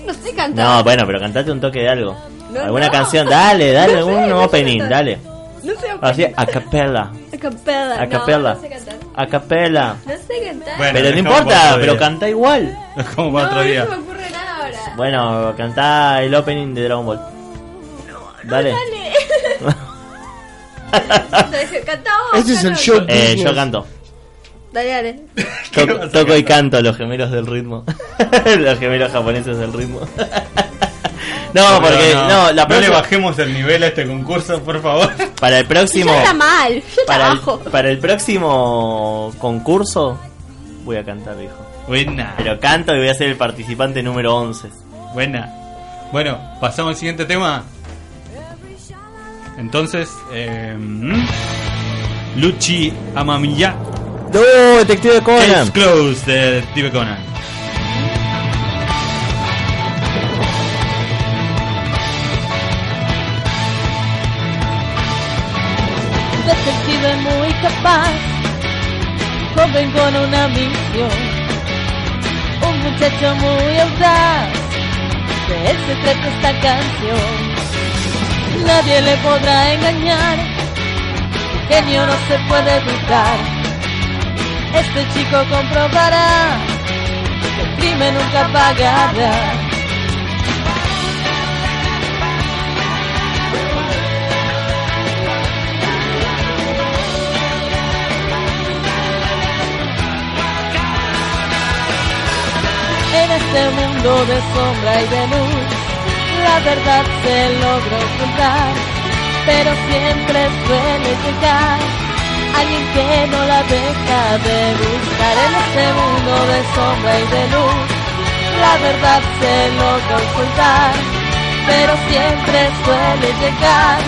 [SPEAKER 2] No sé cantar.
[SPEAKER 1] No, bueno, pero cantate un toque de algo.
[SPEAKER 2] No,
[SPEAKER 1] ¿Alguna
[SPEAKER 2] no.
[SPEAKER 1] canción? Dale, dale, *laughs*
[SPEAKER 2] No sé,
[SPEAKER 1] algún
[SPEAKER 2] no sé
[SPEAKER 1] opening,
[SPEAKER 2] cantar.
[SPEAKER 1] dale.
[SPEAKER 2] No sé
[SPEAKER 1] Así, a capella.
[SPEAKER 2] A capella.
[SPEAKER 1] A capella.
[SPEAKER 2] No, no sé cantar.
[SPEAKER 1] A capella.
[SPEAKER 2] No sé cantar.
[SPEAKER 3] Bueno,
[SPEAKER 1] Pero no importa, pero canta igual. *laughs*
[SPEAKER 3] Como
[SPEAKER 2] no, no se me ocurre nada ahora.
[SPEAKER 1] Bueno, cantá el opening de Dragon Ball. Dale.
[SPEAKER 2] Dale. *laughs* Vos.
[SPEAKER 4] Ese es el
[SPEAKER 2] canta
[SPEAKER 4] show.
[SPEAKER 1] Eh, yo canto.
[SPEAKER 2] Dale, dale.
[SPEAKER 1] To- *laughs* toco y canto los gemelos del ritmo. los gemelos japoneses del ritmo. No, porque no, la
[SPEAKER 3] no le bajemos el nivel a este concurso, por favor.
[SPEAKER 1] para el próximo
[SPEAKER 2] Ya está mal. Yo
[SPEAKER 1] para el, para el próximo concurso voy a cantar, hijo.
[SPEAKER 3] Buena,
[SPEAKER 1] Pero canto y voy a ser el participante número 11.
[SPEAKER 3] buena. Bueno, pasamos al siguiente tema. Entonces, eh, Luchi Amamiya,
[SPEAKER 1] ¡No, detective
[SPEAKER 3] Case
[SPEAKER 1] Conan!
[SPEAKER 3] Close de Detective Conan.
[SPEAKER 12] Joven con una misión, un muchacho muy audaz, de él se trata esta canción. Nadie le podrá engañar, su genio no se puede evitar. Este chico comprobará que el crimen nunca pagará. En este mundo de sombra y de luz, la verdad se logra ocultar, pero siempre suele llegar alguien que no la deja de buscar. En este mundo de sombra y de luz, la verdad se logra ocultar, pero siempre suele llegar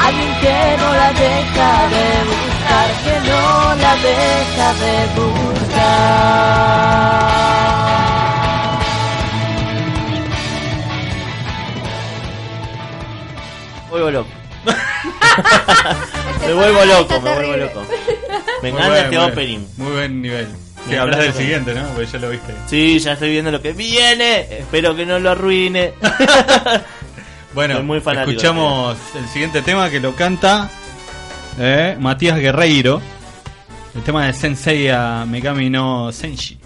[SPEAKER 12] alguien que no la deja de buscar, que no la deja de buscar.
[SPEAKER 1] Vuelvo loco. *laughs* me vuelvo loco, me vuelvo loco. Me
[SPEAKER 13] Muy
[SPEAKER 1] encanta
[SPEAKER 13] buen,
[SPEAKER 1] este
[SPEAKER 13] muy
[SPEAKER 1] opening.
[SPEAKER 13] buen, Muy buen nivel. Que hablas
[SPEAKER 1] encanta
[SPEAKER 13] del
[SPEAKER 1] este
[SPEAKER 13] siguiente, ¿no? Porque ya lo viste.
[SPEAKER 1] Sí, ya estoy viendo lo que viene. Espero que no lo arruine. *laughs*
[SPEAKER 13] Bueno,
[SPEAKER 1] Soy muy fanático de
[SPEAKER 13] escuchamos el siguiente tema que lo canta eh, Matías Guerreiro. El tema de Sensei a Megami no Senshi.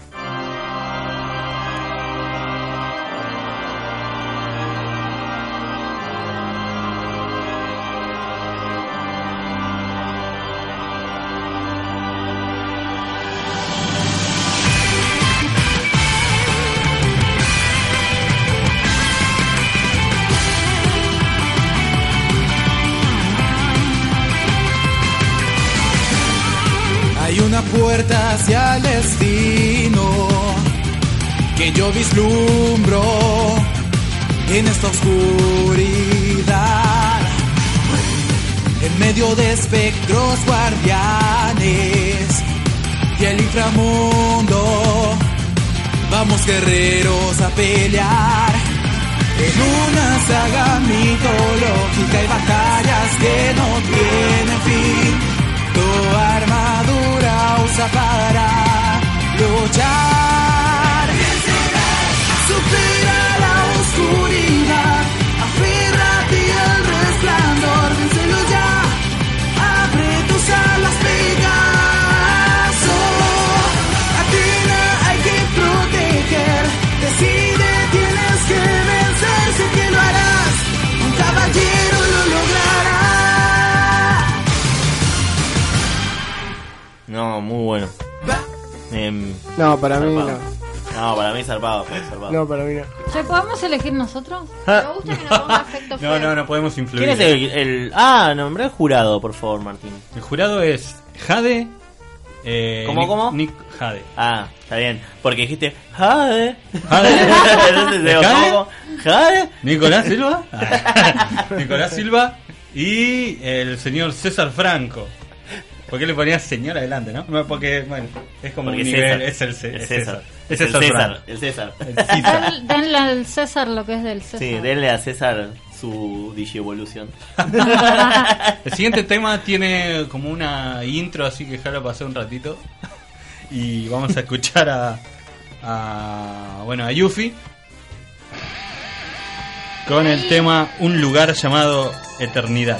[SPEAKER 14] No, para
[SPEAKER 4] mí
[SPEAKER 1] zarpado. No, para mí zarpado, fue zarpado.
[SPEAKER 4] No, para mí no.
[SPEAKER 5] ¿Che, podemos elegir nosotros?
[SPEAKER 1] Ah.
[SPEAKER 2] Me gusta que nos ponga *laughs* efecto
[SPEAKER 13] No, no, no podemos influir.
[SPEAKER 1] ¿Quién es el, el- Ah, nombré el jurado, por favor, Martín.
[SPEAKER 13] El jurado es Jade. Eh,
[SPEAKER 1] ¿Cómo,
[SPEAKER 13] Nick-
[SPEAKER 1] cómo?
[SPEAKER 13] Nick Jade.
[SPEAKER 1] Ah, está bien. Porque dijiste Jade.
[SPEAKER 13] Jade. *laughs*
[SPEAKER 1] Entonces digo,
[SPEAKER 13] ¿Jade?
[SPEAKER 1] ¿cómo? ¿Jade?
[SPEAKER 13] Nicolás Silva. Ah. *laughs* Nicolás Silva. Y el señor César Franco. ¿Por qué le ponías señor adelante, no? No, Porque, bueno, es como
[SPEAKER 1] Porque
[SPEAKER 13] un nivel.
[SPEAKER 1] César.
[SPEAKER 13] Es el, es
[SPEAKER 1] César.
[SPEAKER 13] Es
[SPEAKER 1] El
[SPEAKER 13] César.
[SPEAKER 1] César.
[SPEAKER 13] Franco.
[SPEAKER 1] El César.
[SPEAKER 13] El César.
[SPEAKER 5] Den- denle al César lo que es del César.
[SPEAKER 1] Sí, denle a César su digievolución. *laughs*
[SPEAKER 13] El siguiente tema tiene como una intro, así que déjalo pasar un ratito. *laughs* Y vamos a escuchar a, a bueno, a Yuffie con el tema Un lugar llamado Eternidad.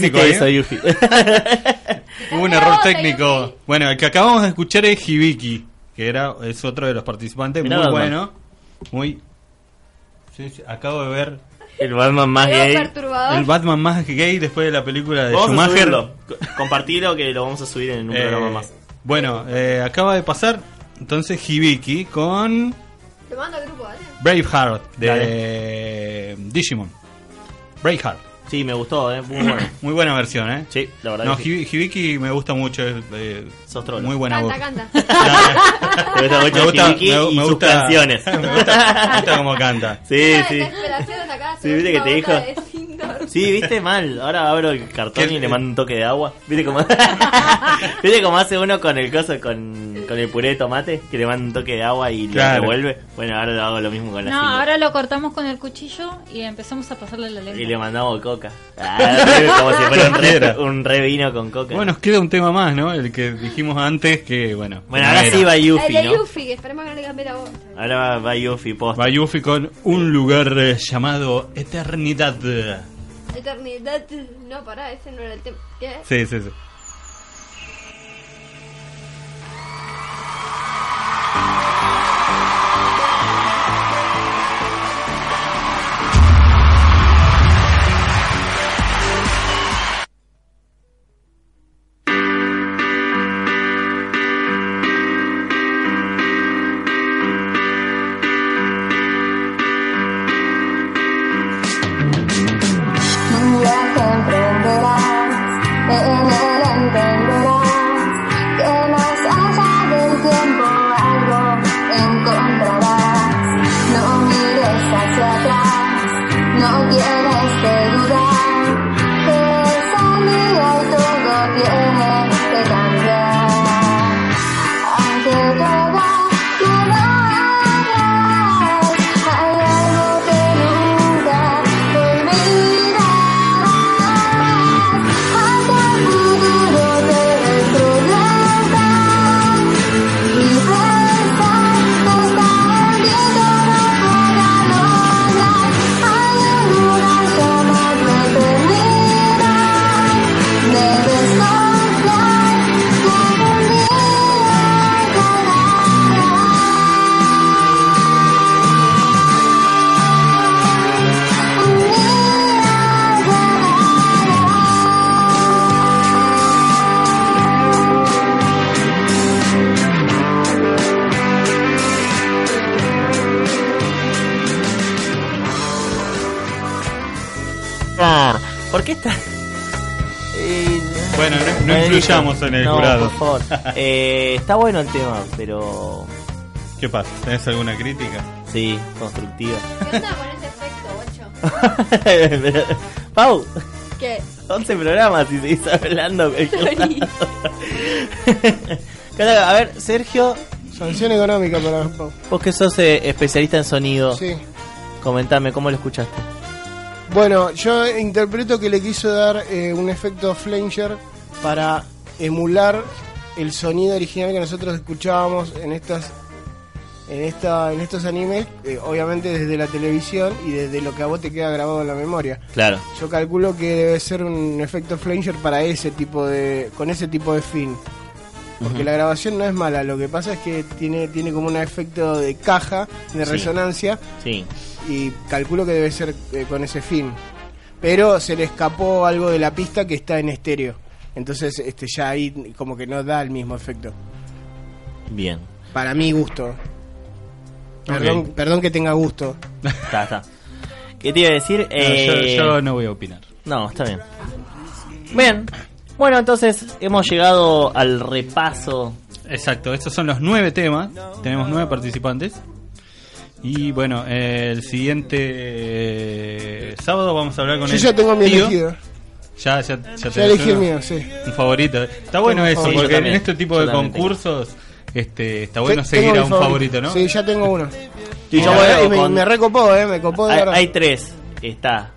[SPEAKER 13] Técnico ahí,
[SPEAKER 1] eso. Yuffie?
[SPEAKER 3] Hubo un error técnico. Bueno, el que acabamos de escuchar es Hibiki, que era es otro de los participantes,
[SPEAKER 1] Mirá,
[SPEAKER 3] muy
[SPEAKER 1] Batman.
[SPEAKER 3] bueno. Muy. Sí, sí, acabo de ver
[SPEAKER 1] El Batman más gay.
[SPEAKER 2] perturbador.
[SPEAKER 3] el Batman más gay después de la película de
[SPEAKER 1] Vamos a
[SPEAKER 3] Schumacher.
[SPEAKER 1] subirlo. Co- Compartilo que lo vamos a subir en un
[SPEAKER 3] Eh,
[SPEAKER 1] programa más.
[SPEAKER 3] Bueno, eh, acaba de pasar entonces Hibiki con
[SPEAKER 2] Te mando al grupo, ¿vale?
[SPEAKER 3] Braveheart de Digimon. Braveheart.
[SPEAKER 1] Sí, me gustó, eh. Muy bueno. *coughs*
[SPEAKER 3] Muy buena versión, ¿eh?
[SPEAKER 1] Sí, la verdad
[SPEAKER 3] No,
[SPEAKER 1] que sí.
[SPEAKER 3] Hibi- Hibiki me gusta mucho. es, eh,
[SPEAKER 1] Sos trolo.
[SPEAKER 3] muy buena
[SPEAKER 2] Canta,
[SPEAKER 3] voz.
[SPEAKER 2] canta. *laughs* *laughs*
[SPEAKER 1] Te gusta mucho
[SPEAKER 3] Me gusta-
[SPEAKER 1] Hibiki
[SPEAKER 3] me-
[SPEAKER 1] y
[SPEAKER 3] me
[SPEAKER 1] sus
[SPEAKER 3] gusta-
[SPEAKER 1] canciones. *laughs*
[SPEAKER 3] me gusta, me gusta cómo canta.
[SPEAKER 1] Sí, sí.
[SPEAKER 2] desesperación acá,
[SPEAKER 1] Sí, viste que te dijo. Sí, viste mal. Ahora abro el cartón y le mando un toque de agua. ¿Viste cómo, *laughs* *laughs* ¿Viste cómo hace uno con el coso, con, con el puré de tomate? Que le manda un toque de agua y
[SPEAKER 3] Claro.
[SPEAKER 1] lo revuelve. Bueno, ahora lo hago lo mismo con la
[SPEAKER 5] No,
[SPEAKER 1] cinta.
[SPEAKER 5] ahora lo cortamos con el cuchillo y empezamos a pasarle la lengua.
[SPEAKER 1] Y le mandamos coca. Ah, *laughs* como si fuera un re, un re vino con coca.
[SPEAKER 3] Bueno, nos queda un tema más, ¿no? El que dijimos antes que, bueno.
[SPEAKER 1] Bueno, ahora
[SPEAKER 3] era.
[SPEAKER 1] sí va Yuffie, ¿no?
[SPEAKER 2] Yuffie, esperemos que no le cambie la voz.
[SPEAKER 1] Ahora va, va Yuffie posta.
[SPEAKER 3] Va Yuffie con un lugar llamado Eternidad.
[SPEAKER 2] Eternidad. No, pará, ese no era el tema. ¿Qué?
[SPEAKER 3] Sí, sí, sí.
[SPEAKER 11] En el no,
[SPEAKER 3] jurado.
[SPEAKER 1] por favor. *laughs* Eh, está bueno el tema, pero.
[SPEAKER 3] ¿Qué pasa? ¿Tenés alguna crítica?
[SPEAKER 1] Sí, constructiva.
[SPEAKER 2] ¿Qué onda con ese efecto, bocho? *laughs*
[SPEAKER 1] Pero- Pau,
[SPEAKER 2] ¿Qué?
[SPEAKER 1] 11 programas y seguís hablando. *laughs* A ver, Sergio,
[SPEAKER 4] Sanción económica para Pau.
[SPEAKER 1] vos que sos eh, especialista en sonido,
[SPEAKER 4] Sí.
[SPEAKER 1] comentame cómo lo escuchaste.
[SPEAKER 4] Bueno, yo interpreto que le quiso dar eh, un efecto flanger para emular el sonido original que nosotros escuchábamos en estas en esta en estos animes, eh, obviamente desde la televisión y desde lo que a vos te queda grabado en la memoria.
[SPEAKER 1] Claro.
[SPEAKER 4] Yo calculo que debe ser un efecto flanger para ese tipo de con ese tipo de fin. Porque la grabación no es mala, lo que pasa es que tiene tiene como un efecto de caja, de
[SPEAKER 1] Sí.
[SPEAKER 4] resonancia
[SPEAKER 1] Sí.
[SPEAKER 4] y calculo que debe ser eh, con ese fin. Pero se le escapó algo de la pista que está en estéreo. Entonces este ya ahí como que no da el mismo efecto.
[SPEAKER 1] Bien.
[SPEAKER 4] Para mi gusto. Perdón, perdón que tenga gusto.
[SPEAKER 1] Está, está. ¿Qué te iba a decir?
[SPEAKER 3] No,
[SPEAKER 1] Eh,
[SPEAKER 3] yo, yo no voy a opinar.
[SPEAKER 1] No, está bien. Bien. Bueno, entonces hemos llegado al repaso.
[SPEAKER 3] Exacto, estos son los nueve temas. Tenemos nueve participantes. Y bueno, eh, el siguiente eh, sábado vamos a hablar con
[SPEAKER 4] Yo
[SPEAKER 3] el
[SPEAKER 4] ya tengo mi elegido.
[SPEAKER 3] Ya, ya, ya, te
[SPEAKER 4] Ya elegí el mío, sí.
[SPEAKER 3] Un favorito. Está bueno eso,
[SPEAKER 4] favorito.
[SPEAKER 3] porque en este tipo de concursos este, está bueno seguir a un favorito, ¿no?
[SPEAKER 4] Sí, ya tengo uno.
[SPEAKER 1] Sí,
[SPEAKER 4] Y
[SPEAKER 1] yo voy
[SPEAKER 4] me,
[SPEAKER 1] con-
[SPEAKER 4] me recopó, eh, me copó de
[SPEAKER 1] Hay, hay tres. Está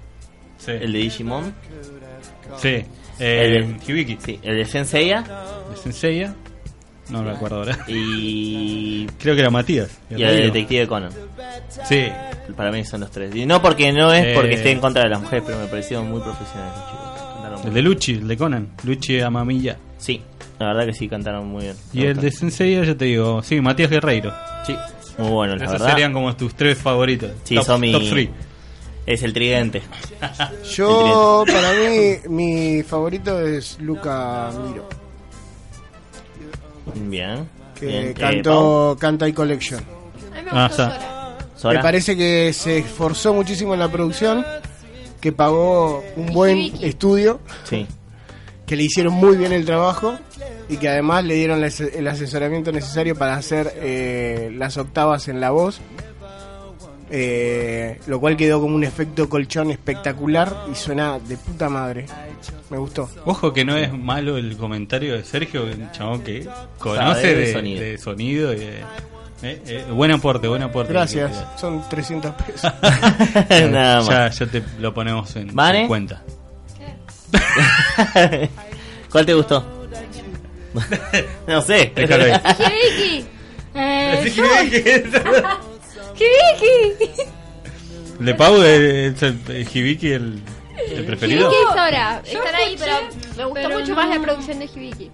[SPEAKER 3] Sí.
[SPEAKER 1] el de Digimon,
[SPEAKER 3] Sí.
[SPEAKER 1] el
[SPEAKER 3] Eh,
[SPEAKER 1] de,
[SPEAKER 3] Hibiki.
[SPEAKER 1] sí, el de Senseiya
[SPEAKER 3] De Senseiya. No me acuerdo ahora.
[SPEAKER 1] y, *laughs*
[SPEAKER 3] Creo que era Matías.
[SPEAKER 1] y el de Detective Conan.
[SPEAKER 3] Sí.
[SPEAKER 1] Para mí son los tres. Y no porque no es porque
[SPEAKER 3] Eh.
[SPEAKER 1] esté en contra de las mujeres, pero me parecieron muy profesionales los chicos. Cantaron
[SPEAKER 3] El de Luchi, el de Conan. Luchi Amamilla.
[SPEAKER 1] Sí, la verdad que sí, cantaron muy bien.
[SPEAKER 3] Y el de Sensei, ya te digo, sí, Matías Guerreiro.
[SPEAKER 1] Sí, muy bueno, la
[SPEAKER 3] Esos
[SPEAKER 1] verdad.
[SPEAKER 3] serían como tus tres favoritos.
[SPEAKER 1] Sí,
[SPEAKER 3] top,
[SPEAKER 1] son mi-
[SPEAKER 3] top three.
[SPEAKER 1] Es el tridente. *laughs*
[SPEAKER 4] Yo, para mí, mi favorito es Luca Miro,
[SPEAKER 1] Bien.
[SPEAKER 4] que
[SPEAKER 1] bien. Eh,
[SPEAKER 4] cantó Canta y Collection.
[SPEAKER 2] A mí me
[SPEAKER 3] Ah,
[SPEAKER 2] gustó. Sora.
[SPEAKER 1] Sora.
[SPEAKER 4] Me parece que se esforzó muchísimo en la producción, que pagó un buen estudio,
[SPEAKER 1] Sí.
[SPEAKER 4] que le hicieron muy bien el trabajo y que además le dieron el asesoramiento necesario para hacer eh, las octavas en la voz. eh, lo cual quedó como un efecto colchón espectacular y suena de puta madre. Me gustó.
[SPEAKER 3] Ojo que no es malo el comentario de Sergio, un chabón que conoce
[SPEAKER 1] de
[SPEAKER 3] de,
[SPEAKER 1] sonido.
[SPEAKER 3] de sonido. y de- eh, eh, buen aporte, buen aporte.
[SPEAKER 4] Gracias. Son 300 pesos. *laughs*
[SPEAKER 1] Nada más.
[SPEAKER 3] ya, ya te lo ponemos en,
[SPEAKER 1] ¿Vane?
[SPEAKER 3] en cuenta. *laughs*
[SPEAKER 1] ¿Cuál te gustó? *laughs* no sé.
[SPEAKER 3] Déjalo ahí.
[SPEAKER 2] Hibiki. Eh, Hibiki.
[SPEAKER 3] ¿De Pau es el, Hibiki el, el preferido?
[SPEAKER 2] Hibiki y Sora. Están ahí, pero me gustó
[SPEAKER 5] pero
[SPEAKER 2] mucho
[SPEAKER 5] no-
[SPEAKER 2] más la producción de Hibiki.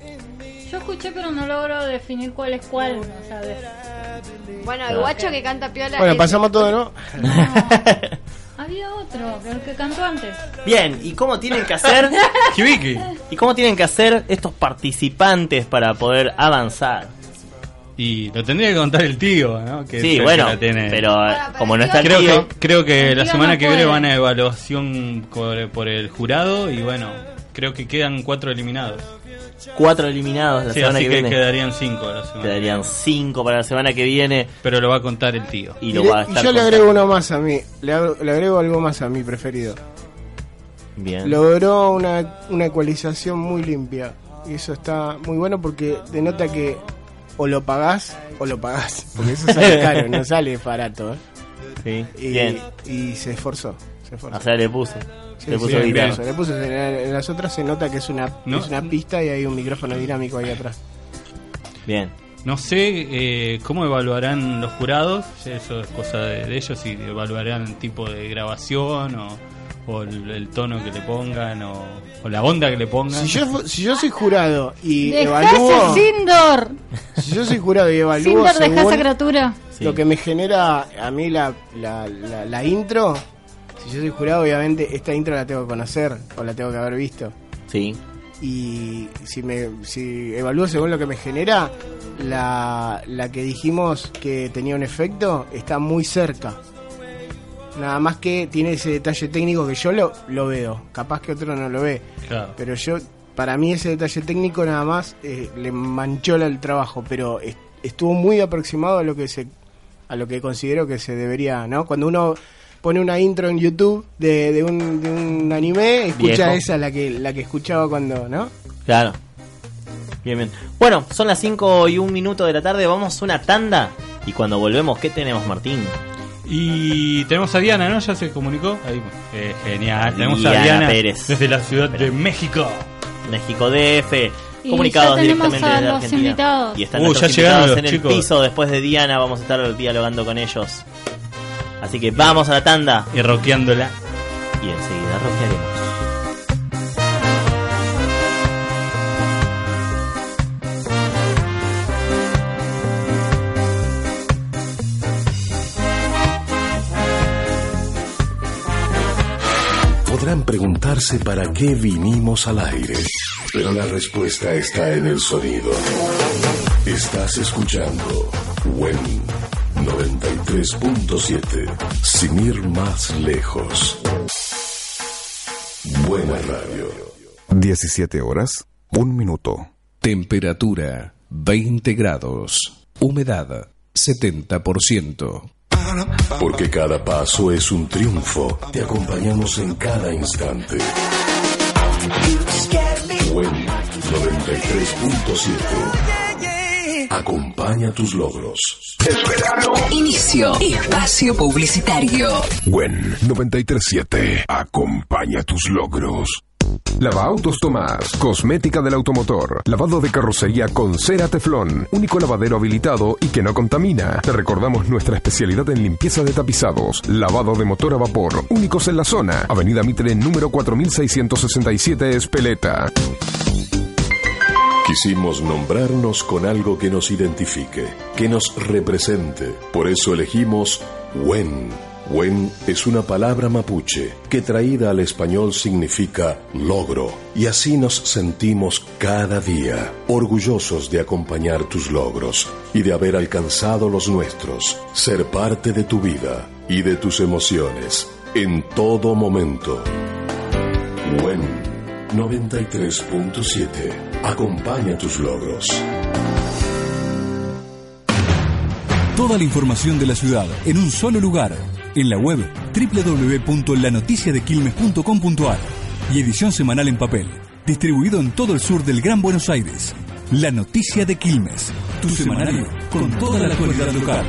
[SPEAKER 5] Yo escuché, pero no logro definir cuál es cuál. O sea, de-
[SPEAKER 2] Bueno, el guacho que canta piola.
[SPEAKER 4] Bueno,
[SPEAKER 2] es-
[SPEAKER 4] pasamos todo, ¿no?
[SPEAKER 5] había otro, pero el que cantó antes.
[SPEAKER 1] Bien, ¿y cómo tienen que hacer? *laughs* ¿Y cómo tienen que hacer estos participantes para poder avanzar?
[SPEAKER 3] Y lo tendría que contar el tío, ¿no? Que es el
[SPEAKER 1] Sí,
[SPEAKER 3] que
[SPEAKER 1] bueno,
[SPEAKER 3] la tiene.
[SPEAKER 1] pero eh, como no está el
[SPEAKER 3] Creo
[SPEAKER 1] tío,
[SPEAKER 3] que, creo que
[SPEAKER 5] El
[SPEAKER 3] la
[SPEAKER 5] tío
[SPEAKER 3] semana
[SPEAKER 5] no
[SPEAKER 3] que viene
[SPEAKER 5] puede.
[SPEAKER 3] van a evaluación por, por el jurado y bueno, creo que quedan cuatro eliminados.
[SPEAKER 1] Cuatro eliminados la
[SPEAKER 3] Sí,
[SPEAKER 1] semana
[SPEAKER 3] así
[SPEAKER 1] que,
[SPEAKER 3] que
[SPEAKER 1] viene.
[SPEAKER 3] quedarían cinco la semana.
[SPEAKER 1] Quedarían cinco para la semana que viene
[SPEAKER 3] Pero lo va a contar el tío.
[SPEAKER 1] y
[SPEAKER 4] Y,
[SPEAKER 1] lo
[SPEAKER 4] le-
[SPEAKER 1] va a
[SPEAKER 4] y
[SPEAKER 1] estar
[SPEAKER 4] yo le agrego uno más a mí. Le, le agrego algo más a mi preferido.
[SPEAKER 1] Bien.
[SPEAKER 4] Logró una, una ecualización muy limpia. Y eso está muy bueno porque denota que o lo pagás o lo pagás. *laughs* Porque eso sale caro, no sale barato. ¿eh?
[SPEAKER 1] Sí,
[SPEAKER 4] Y,
[SPEAKER 1] bien.
[SPEAKER 4] y se esforzó. Se esforzó.
[SPEAKER 1] O sea, le puso.
[SPEAKER 4] Sí,
[SPEAKER 1] le
[SPEAKER 4] sí,
[SPEAKER 1] puso
[SPEAKER 4] le
[SPEAKER 1] guitarra.
[SPEAKER 4] le puso. En, en las otras se nota que es una,
[SPEAKER 3] ¿No?
[SPEAKER 4] es una pista y hay un micrófono dinámico ahí atrás.
[SPEAKER 1] Bien.
[SPEAKER 3] No sé eh, cómo evaluarán los jurados, eso es cosa de, de ellos, si evaluarán el tipo de grabación o, o el, el tono que le pongan o, o la onda que le pongan.
[SPEAKER 4] Si yo, si yo soy jurado y
[SPEAKER 5] ¡Dejá
[SPEAKER 4] evalúo.
[SPEAKER 5] ese Sindor!
[SPEAKER 4] Si yo soy jurado y evalúo
[SPEAKER 5] Sindor, dejá esa
[SPEAKER 4] según
[SPEAKER 5] criatura.
[SPEAKER 1] Sí.
[SPEAKER 4] lo que me genera a mí la, la, la, la intro, si yo soy jurado, obviamente esta intro la tengo que conocer o la tengo que haber visto.
[SPEAKER 1] Sí.
[SPEAKER 4] Y si me si evalúo según lo que me genera, la, la que dijimos que tenía un efecto está muy cerca. Nada más que tiene ese detalle técnico que yo lo, lo veo. Capaz que otro no lo ve.
[SPEAKER 3] Claro.
[SPEAKER 4] Pero yo, para mí ese detalle técnico nada más eh, le manchó la- el trabajo, pero es- estuvo muy aproximado a lo que se, a lo que considero que se debería, ¿no? Cuando uno pone una intro en YouTube de, de un, de un anime, escucha
[SPEAKER 1] Viejo.
[SPEAKER 4] esa la que, la que escuchaba cuando, ¿no?
[SPEAKER 1] Claro. Bien, bien. Bueno, son las 5 y un minuto de la tarde, vamos a una tanda. Y cuando volvemos, ¿qué tenemos, Martín?
[SPEAKER 3] Y tenemos a Diana, ¿no? Ya se comunicó. Ahí, eh, genial. Tenemos a
[SPEAKER 1] Diana
[SPEAKER 3] Diana
[SPEAKER 1] Pérez.
[SPEAKER 3] desde la ciudad de México.
[SPEAKER 1] México DF,
[SPEAKER 5] Y
[SPEAKER 1] comunicados
[SPEAKER 5] ya tenemos
[SPEAKER 1] directamente
[SPEAKER 5] a
[SPEAKER 1] desde
[SPEAKER 5] los
[SPEAKER 1] Argentina.
[SPEAKER 5] invitados.
[SPEAKER 1] Y están
[SPEAKER 3] Uh, ya llegaron
[SPEAKER 1] en el
[SPEAKER 3] chicos.
[SPEAKER 1] piso después de Diana, vamos a estar dialogando con ellos. Así que vamos a la tanda
[SPEAKER 3] Y rockeándola.
[SPEAKER 1] y enseguida rockearemos.
[SPEAKER 15] Podrán preguntarse para qué vinimos al aire, pero la respuesta está en el sonido. Estás escuchando WEN 93.7, sin ir más lejos. Buena radio.
[SPEAKER 16] 17 horas, un minuto.
[SPEAKER 17] Temperatura 20 grados. Humedad 70%.
[SPEAKER 15] Porque cada paso es un triunfo. Te acompañamos en cada instante. WEN 93.7. Acompaña tus logros.
[SPEAKER 18] Inicio. Espacio publicitario.
[SPEAKER 16] WEN 937. Acompaña tus logros. Lavaautos Tomás, cosmética del automotor, lavado de carrocería con cera teflón, único lavadero habilitado y que no contamina. Te recordamos nuestra especialidad en limpieza de tapizados, lavado de motor a vapor, únicos en la zona, Avenida Mitre número 4667 Espeleta.
[SPEAKER 15] Quisimos nombrarnos con algo que nos identifique, que nos represente. Por eso elegimos Wen. Wen es una palabra mapuche que traída al español significa logro. Y así nos sentimos cada día, orgullosos de acompañar tus logros y de haber alcanzado los nuestros, ser parte de tu vida y de tus emociones en todo momento. Wen 93.7 Acompaña tus logros.
[SPEAKER 19] Toda la información de la ciudad en un solo lugar. En la web www.lanoticiadequilmes.com.ar y edición semanal en papel. Distribuido en todo el sur del Gran Buenos Aires. La Noticia de Quilmes. Tu semanario con toda la actualidad local.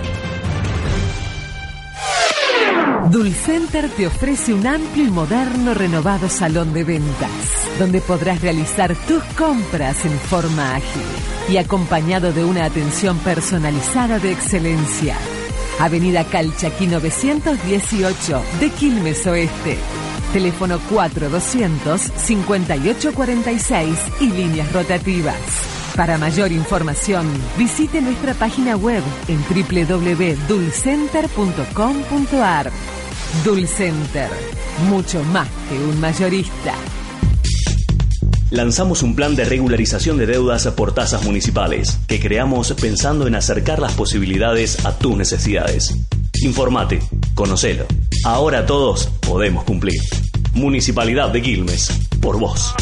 [SPEAKER 20] Dulcenter te ofrece un amplio y moderno renovado salón de ventas, donde podrás realizar tus compras en forma ágil y acompañado de una atención personalizada de excelencia. Avenida Calchaquí 918 de Quilmes Oeste. Teléfono 4200-5846 y líneas rotativas. Para mayor información, visite nuestra página web en www.dulcenter.com.ar. Dulcenter, mucho más que un mayorista.
[SPEAKER 21] Lanzamos un plan de regularización de deudas por tasas municipales que creamos pensando en acercar las posibilidades a tus necesidades. Informate, conocelo. Ahora todos podemos cumplir. Municipalidad de Quilmes, por vos.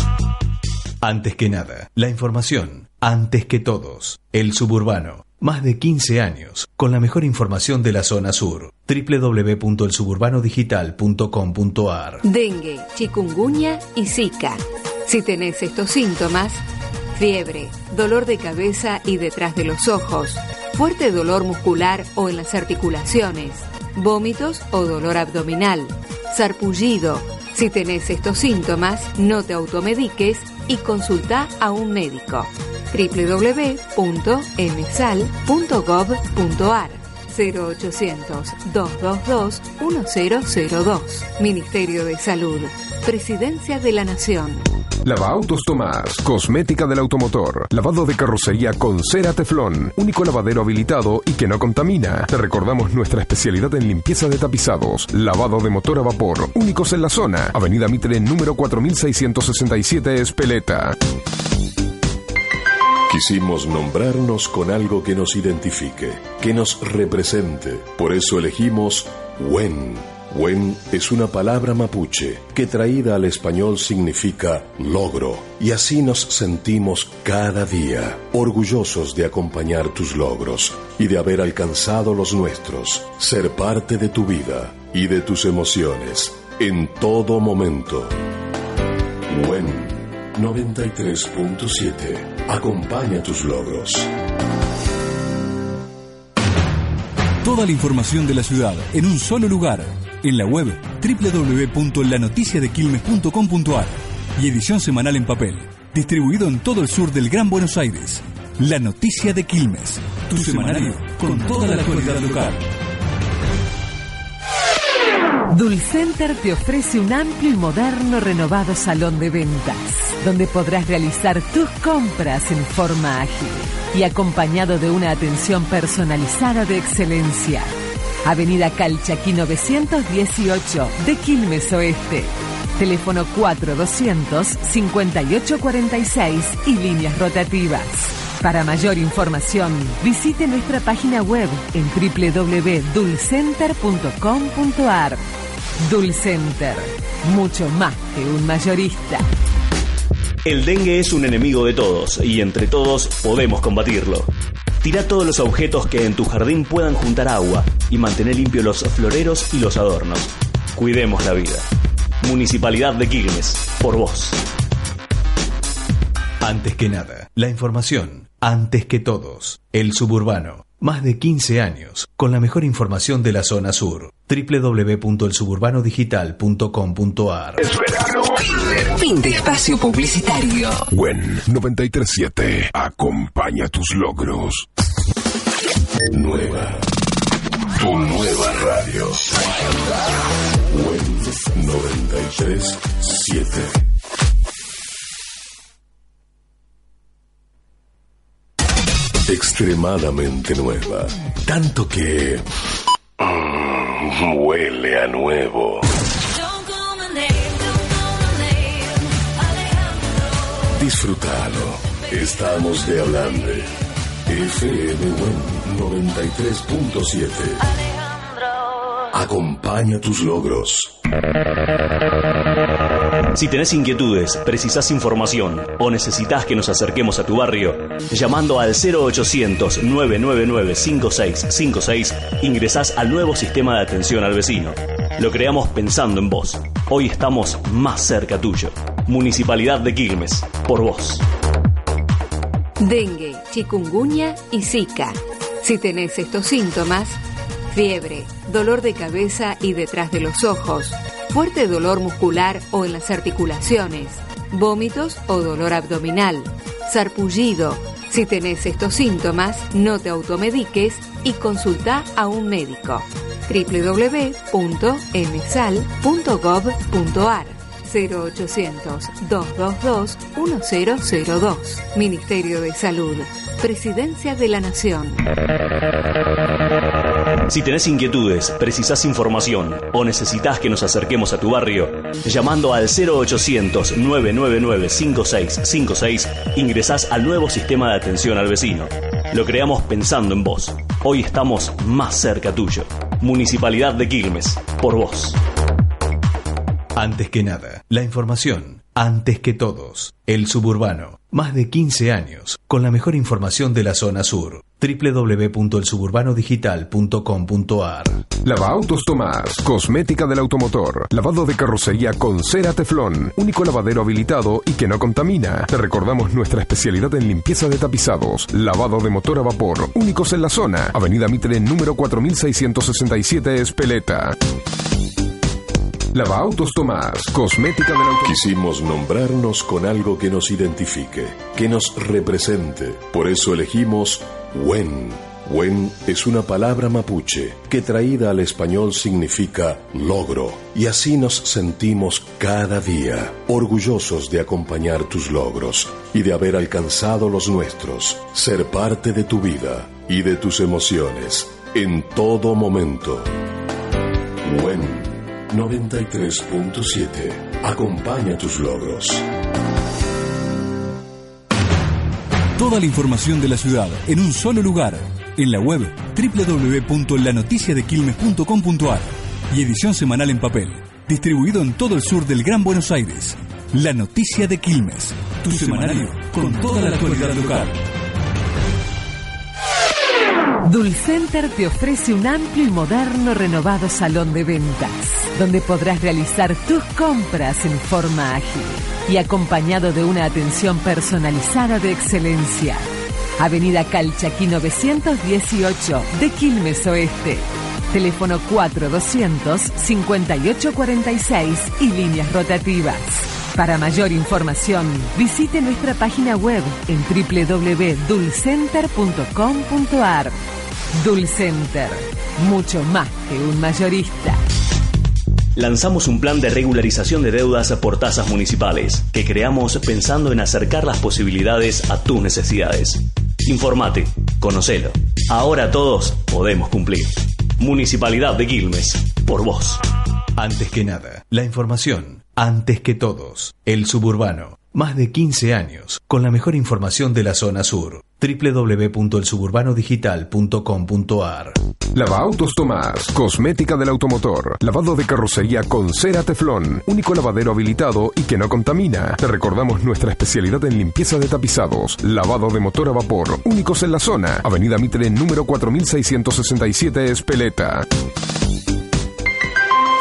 [SPEAKER 17] Antes que nada, la información. Antes que todos, el suburbano. Más de 15 años, con la mejor información de la zona sur. www.elsuburbanodigital.com.ar
[SPEAKER 22] dengue, chikungunya y zika. Si tenés estos síntomas, fiebre, dolor de cabeza y detrás de los ojos, fuerte dolor muscular o en las articulaciones, vómitos o dolor abdominal, sarpullido. Si tenés estos síntomas, no te automediques y consulta a un médico. www.msal.gov.ar 0800 222 1002 Ministerio de Salud. Presidencia de la Nación.
[SPEAKER 16] Lava Autos Tomás, cosmética del automotor, lavado de carrocería con cera teflón, único lavadero habilitado y que no contamina. Te recordamos nuestra especialidad en limpieza de tapizados, lavado de motor a vapor, únicos en la zona. Avenida Mitre número 4667 Espeleta.
[SPEAKER 15] Quisimos nombrarnos con algo que nos identifique, que nos represente. Por eso elegimos Wen. Wen es una palabra mapuche que traída al español significa logro. Y así nos sentimos cada día, orgullosos de acompañar tus logros y de haber alcanzado los nuestros, ser parte de tu vida y de tus emociones en todo momento. Wen 93.7 Acompaña tus logros.
[SPEAKER 19] Toda la información de la ciudad en un solo lugar. En la web www.lanoticiadequilmes.com.ar y edición semanal en papel. Distribuido en todo el sur del Gran Buenos Aires. La Noticia de Quilmes. Tu semanario con toda la actualidad local.
[SPEAKER 20] Dulcenter te ofrece un amplio y moderno renovado salón de ventas, donde podrás realizar tus compras en forma ágil y acompañado de una atención personalizada de excelencia. Avenida Calchaquí 918 de Quilmes Oeste. Teléfono 4200-5846 y líneas rotativas. Para mayor información, visite nuestra página web en www.dulcenter.com.ar. Dulcenter, mucho más que un mayorista.
[SPEAKER 21] El dengue es un enemigo de todos y entre todos podemos combatirlo. Tira todos los objetos que en tu jardín puedan juntar agua y mantener limpios los floreros y los adornos. Cuidemos la vida. Municipalidad de Quilmes, por vos.
[SPEAKER 17] Antes que nada, la información. Antes que todos, el suburbano. Más de 15 años, con la mejor información de la zona sur. www.elsuburbanodigital.com.ar
[SPEAKER 18] Fin de espacio publicitario.
[SPEAKER 16] Wen 937 Acompaña tus logros.
[SPEAKER 15] Nueva. Tu nueva radio. Wen 937. Extremadamente nueva. Tanto que... mm, huele a nuevo. Disfrútalo. Estamos de Ablande. FM Buen 93.7. Acompaña tus logros.
[SPEAKER 21] Si tenés inquietudes, precisás información o necesitas que nos acerquemos a tu barrio, llamando al 0800 999 5656, ingresás al nuevo sistema de atención al vecino. Lo creamos pensando en vos. Hoy estamos más cerca tuyo. Municipalidad de Quilmes, por vos.
[SPEAKER 22] Dengue, chikungunya y zika. Si tenés estos síntomas, fiebre, dolor de cabeza y detrás de los ojos, fuerte dolor muscular o en las articulaciones, vómitos o dolor abdominal, sarpullido. Si tenés estos síntomas, no te automediques y consulta a un médico. www.msal.gov.ar 0800 222 1002 Ministerio de Salud Presidencia de la Nación
[SPEAKER 21] Si tenés inquietudes, precisás información o necesitas que nos acerquemos a tu barrio, llamando al 0800 999 5656, ingresás al nuevo sistema de atención al vecino. Lo creamos pensando en vos. Hoy estamos más cerca tuyo. Municipalidad de Quilmes, por vos.
[SPEAKER 17] Antes que nada, la información. Antes que todos. El Suburbano. Más de 15 años. Con la mejor información de la zona sur. www.elsuburbanodigital.com.ar
[SPEAKER 16] Lava Autos Tomás, cosmética del automotor, lavado de carrocería con cera teflón, único lavadero habilitado y que no contamina. Te recordamos nuestra especialidad en limpieza de tapizados, lavado de motor a vapor, únicos en la zona. Avenida Mitre, número 4667, Espeleta. Lava Autos Tomás, cosmética del automotor.
[SPEAKER 15] Quisimos nombrarnos con algo que nos identifique, que nos represente. Por eso elegimos Wen. Wen es una palabra mapuche que traída al español significa logro. Y así nos sentimos cada día, orgullosos de acompañar tus logros y de haber alcanzado los nuestros, ser parte de tu vida y de tus emociones en todo momento. Wen 93.7. Acompaña tus logros.
[SPEAKER 19] Toda la información de la ciudad en un solo lugar. En la web www.lanoticiadequilmes.com.ar y edición semanal en papel. Distribuido en todo el sur del Gran Buenos Aires. La Noticia de Quilmes. Tu semanario con toda la actualidad local.
[SPEAKER 20] Dulcenter te ofrece un amplio y moderno renovado salón de ventas, donde podrás realizar tus compras en forma ágil y acompañado de una atención personalizada de excelencia. Avenida Calchaquí 918 de Quilmes Oeste. Teléfono 4200-5846 y líneas rotativas. Para mayor información, visite nuestra página web en www.dulcenter.com.ar. Dulcenter, mucho más que un mayorista.
[SPEAKER 21] Lanzamos un plan de regularización de deudas por tasas municipales que creamos pensando en acercar las posibilidades a tus necesidades. Informate, conocelo. Ahora todos podemos cumplir. Municipalidad de Quilmes, por vos.
[SPEAKER 17] Antes que nada, la información. Antes que todos. El Suburbano. Más de 15 años. Con la mejor información de la zona sur. www.elsuburbanodigital.com.ar
[SPEAKER 16] Lava Autos Tomás, cosmética del automotor, lavado de carrocería con cera teflón, único lavadero habilitado y que no contamina. Te recordamos nuestra especialidad en limpieza de tapizados, lavado de motor a vapor, únicos en la zona. Avenida Mitre, número 4667, Espeleta.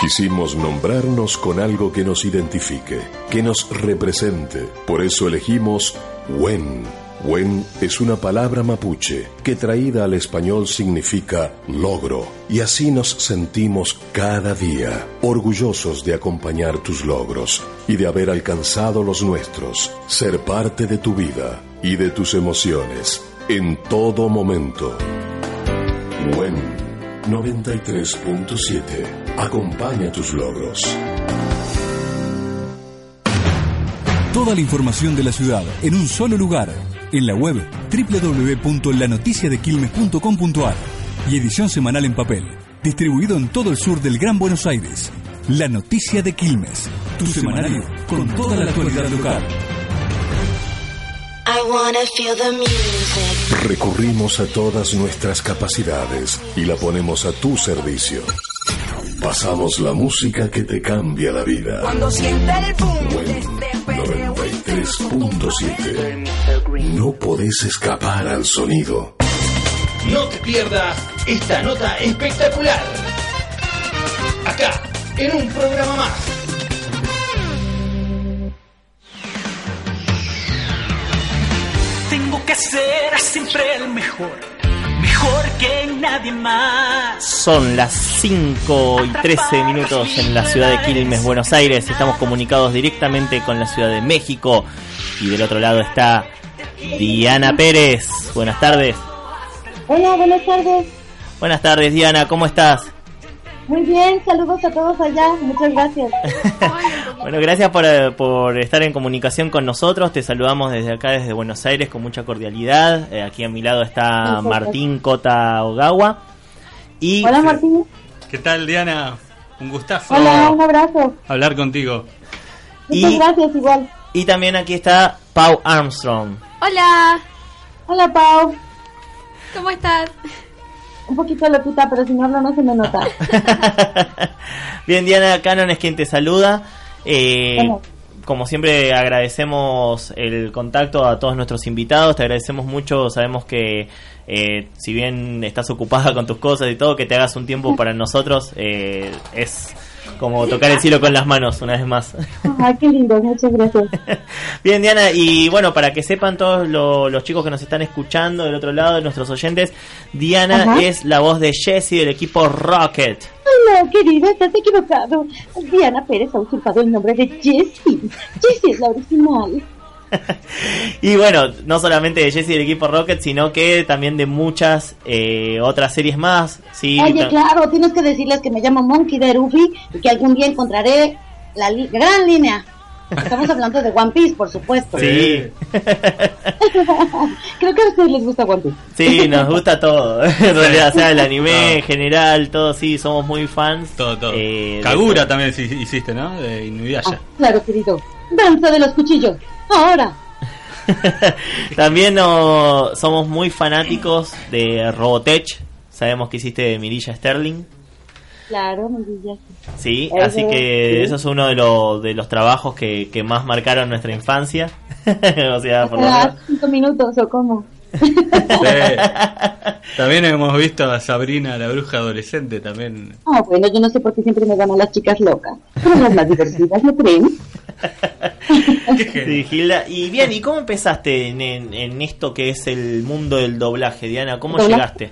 [SPEAKER 15] Quisimos nombrarnos con algo que nos identifique, que nos represente. Por eso elegimos Wen. Wen es una palabra mapuche que traída al español significa logro. Y así nos sentimos cada día, orgullosos de acompañar tus logros y de haber alcanzado los nuestros, ser parte de tu vida y de tus emociones en todo momento. Wen 93.7. Acompaña tus logros.
[SPEAKER 19] Toda la información de la ciudad en un solo lugar. En la web www.lanoticiadequilmes.com.ar y edición semanal en papel. Distribuido en todo el sur del Gran Buenos Aires. La Noticia de Quilmes. Tu semanario con toda la actualidad local.
[SPEAKER 11] I wanna feel the music.
[SPEAKER 15] Recurrimos a todas nuestras capacidades y la ponemos a tu servicio. Pasamos la música que te cambia la vida.
[SPEAKER 23] Cuando sienta el boom
[SPEAKER 15] Buen 93.7. No podés escapar al sonido.
[SPEAKER 24] No te pierdas esta nota espectacular. Acá, en un programa más.
[SPEAKER 23] Tengo que ser siempre el mejor, mejor que nadie más.
[SPEAKER 1] Son las 5 y 13 minutos en la ciudad de Quilmes, Buenos Aires. Estamos comunicados directamente con la Ciudad de México. Y del otro lado está Diana Pérez. Buenas tardes.
[SPEAKER 25] Hola, buenas tardes.
[SPEAKER 1] Buenas tardes, Diana. ¿Cómo estás?
[SPEAKER 25] Muy bien, saludos a todos allá. Muchas gracias. *laughs*
[SPEAKER 1] Bueno, gracias por, eh, por estar en comunicación con nosotros. Te saludamos desde acá, desde Buenos Aires, con mucha cordialidad. Eh, aquí a mi lado está Martín Cota Ogawa. Y
[SPEAKER 25] Hola, Martín.
[SPEAKER 3] ¿Qué tal, Diana? Un gustazo
[SPEAKER 25] Hola, un abrazo.
[SPEAKER 3] hablar contigo.
[SPEAKER 25] Muchas
[SPEAKER 1] Y-
[SPEAKER 25] gracias, igual.
[SPEAKER 1] Y también aquí está Pau Armstrong.
[SPEAKER 2] Hola,
[SPEAKER 25] Hola, Pau.
[SPEAKER 2] ¿cómo estás?
[SPEAKER 25] Un poquito loquita, pero si no hablo no se me nota. *laughs*
[SPEAKER 1] Bien, Diana Cannon es quien te saluda. Eh, como siempre agradecemos el contacto a todos nuestros invitados, te agradecemos mucho, sabemos que eh, si bien estás ocupada con tus cosas y todo, que te hagas un tiempo para nosotros eh, es como tocar el cielo con las manos una vez más. *laughs*
[SPEAKER 25] Ay, qué lindo, muchas gracias. *laughs*
[SPEAKER 1] Bien, Diana, y bueno, para que sepan todos lo- los chicos que nos están escuchando del otro lado, nuestros oyentes, Diana
[SPEAKER 25] Ajá.
[SPEAKER 1] es la voz de Jessie del equipo Rocket.
[SPEAKER 25] Hola, querida, estás equivocado. Diana Pérez ha usurpado el nombre de Jessie. Jessie es la original.
[SPEAKER 1] Y bueno, no solamente de Jessie del equipo Rocket, sino que también de muchas eh, otras series más. Sí,
[SPEAKER 25] Oye, claro, tienes que decirles que me llamo Monkey de Ruby y que algún día encontraré la li- gran línea. Estamos hablando de One Piece, por supuesto.
[SPEAKER 1] Sí, *laughs*
[SPEAKER 25] Creo que a ustedes les gusta One Piece.
[SPEAKER 1] sí, nos gusta todo. *laughs* En realidad, o sea, el anime en general, todo, sí, somos muy fans.
[SPEAKER 3] Todo, todo.
[SPEAKER 1] Eh,
[SPEAKER 3] Kagura también sí- hiciste, ¿no? De Inuyasha.
[SPEAKER 25] Ah, claro, querido. Danza de los cuchillos. Ahora. *laughs*
[SPEAKER 1] También no, somos muy fanáticos de Robotech. Sabemos que hiciste de Mirilla Sterling.
[SPEAKER 25] Claro, diría.
[SPEAKER 1] Sí, así que
[SPEAKER 25] sí.
[SPEAKER 1] eso es uno de, los de los trabajos que, que más marcaron nuestra infancia. *laughs* o sea, por lo menos.
[SPEAKER 25] Ah, cinco minutos o cómo.
[SPEAKER 3] Sí. También hemos visto a Sabrina, la bruja adolescente, también.
[SPEAKER 25] Ah, bueno, yo no sé por qué siempre me a las chicas locas. Son las más divertidas, ¿no creen? *laughs*
[SPEAKER 1] Sí, Gilda. Y bien, ¿y cómo empezaste en, en- en esto que es el mundo del doblaje, Diana? ¿Cómo
[SPEAKER 25] ¿Doblaje?
[SPEAKER 1] llegaste?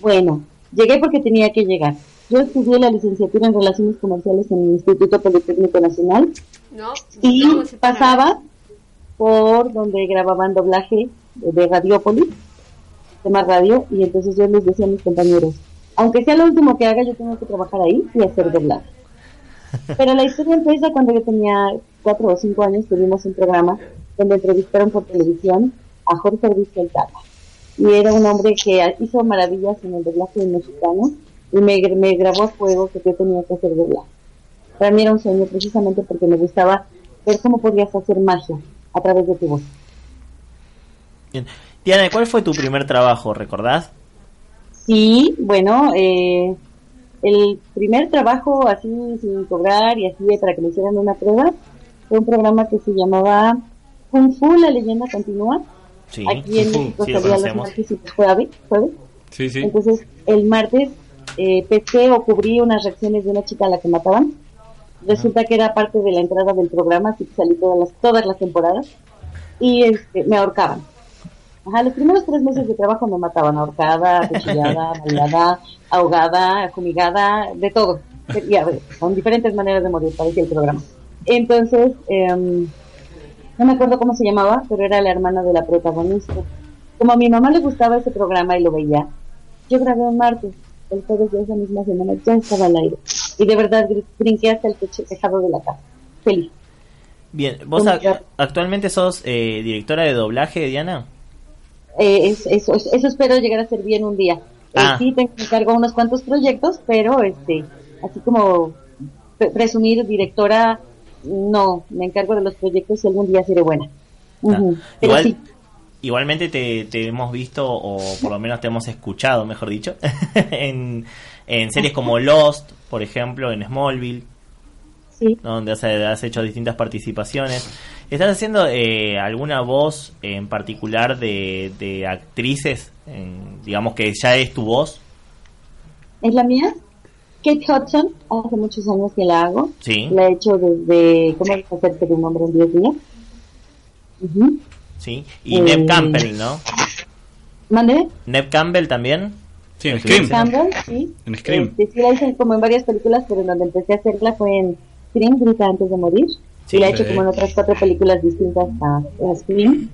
[SPEAKER 25] Bueno, llegué porque tenía que llegar. Yo estudié la licenciatura en Relaciones Comerciales en el Instituto Politécnico Nacional
[SPEAKER 2] No,
[SPEAKER 25] y pasaba por donde grababan doblaje de, Radiópolis, tema radio, y entonces yo les decía a mis compañeros, aunque sea lo último que haga, yo tengo que trabajar ahí y hacer doblaje. *laughs* Pero la historia empieza cuando yo tenía cuatro o cinco años, tuvimos un programa donde entrevistaron por televisión a Jorge Luis Calcata. Y era un hombre que hizo maravillas en el doblaje mexicano y me, me grabó a fuego que yo tenía que hacer doblaje. Para mí era un sueño precisamente porque me gustaba ver cómo podías hacer magia a través de tu voz.
[SPEAKER 1] Bien. Diana, ¿cuál fue tu primer trabajo? ¿Recordás?
[SPEAKER 25] Sí, bueno, eh, el primer trabajo así sin cobrar y así para que me hicieran una prueba fue un programa que se llamaba Kung Fu, la leyenda continúa.
[SPEAKER 1] Sí,
[SPEAKER 25] Aquí en México
[SPEAKER 1] sí,
[SPEAKER 25] salía los martes y jueves, jueves.
[SPEAKER 3] Sí, sí.
[SPEAKER 25] Entonces, el martes eh, pesqué o cubrí unas reacciones de una chica a la que mataban. Resulta que era parte de la entrada del programa, así que salí todas las, todas las temporadas. Y este, me ahorcaban. Ajá, los primeros tres meses de trabajo me mataban, ahorcada, acuchillada, baleada, *laughs* ahogada, fumigada, de todo. Y a ver, con diferentes maneras de morir, parecía el programa. Entonces, em, no me acuerdo cómo se llamaba, pero era la hermana de la protagonista. Como a mi mamá le gustaba ese programa y lo veía, yo grabé un martes, el jueves de esa misma semana ya estaba al aire. Y de verdad brinqué hasta el techo tejado de la casa. Feliz.
[SPEAKER 1] Bien, ¿vos actualmente sos eh, directora de doblaje, Diana?
[SPEAKER 25] Eh, es- eso, eso espero llegar a ser bien un día. Eh,
[SPEAKER 1] Ah.
[SPEAKER 25] sí, tengo me encargo unos cuantos proyectos, pero este, así como pre- presumir directora, no, me encargo de los proyectos y algún día seré buena. Pero
[SPEAKER 1] Igual,
[SPEAKER 25] sí,
[SPEAKER 1] igualmente te, te hemos visto, o por lo menos te hemos escuchado, mejor dicho, *laughs* en, en series como Lost, por ejemplo, en Smallville, donde has, has hecho distintas participaciones. ¿Estás haciendo eh, alguna voz en particular de, de actrices, en- digamos que ya es tu voz?
[SPEAKER 25] es la mía. Kate Hudson, hace muchos años que la hago.
[SPEAKER 1] Sí.
[SPEAKER 25] La he hecho desde, ¿cómo es hacerte de un hombre en 10 días? Ujú.
[SPEAKER 1] Sí. Y
[SPEAKER 25] Eh,
[SPEAKER 1] Neb Campbell, ¿no?
[SPEAKER 25] ¿Mande?
[SPEAKER 1] Neb Campbell también.
[SPEAKER 3] Sí, en
[SPEAKER 1] Scream.
[SPEAKER 25] Campbell, sí.
[SPEAKER 3] En Scream.
[SPEAKER 25] Este, sí la hice como en varias películas, pero en donde empecé a hacerla fue en Scream, Grita antes de morir.
[SPEAKER 1] Sí,
[SPEAKER 25] y la he hecho como en otras cuatro películas distintas a, a Scream.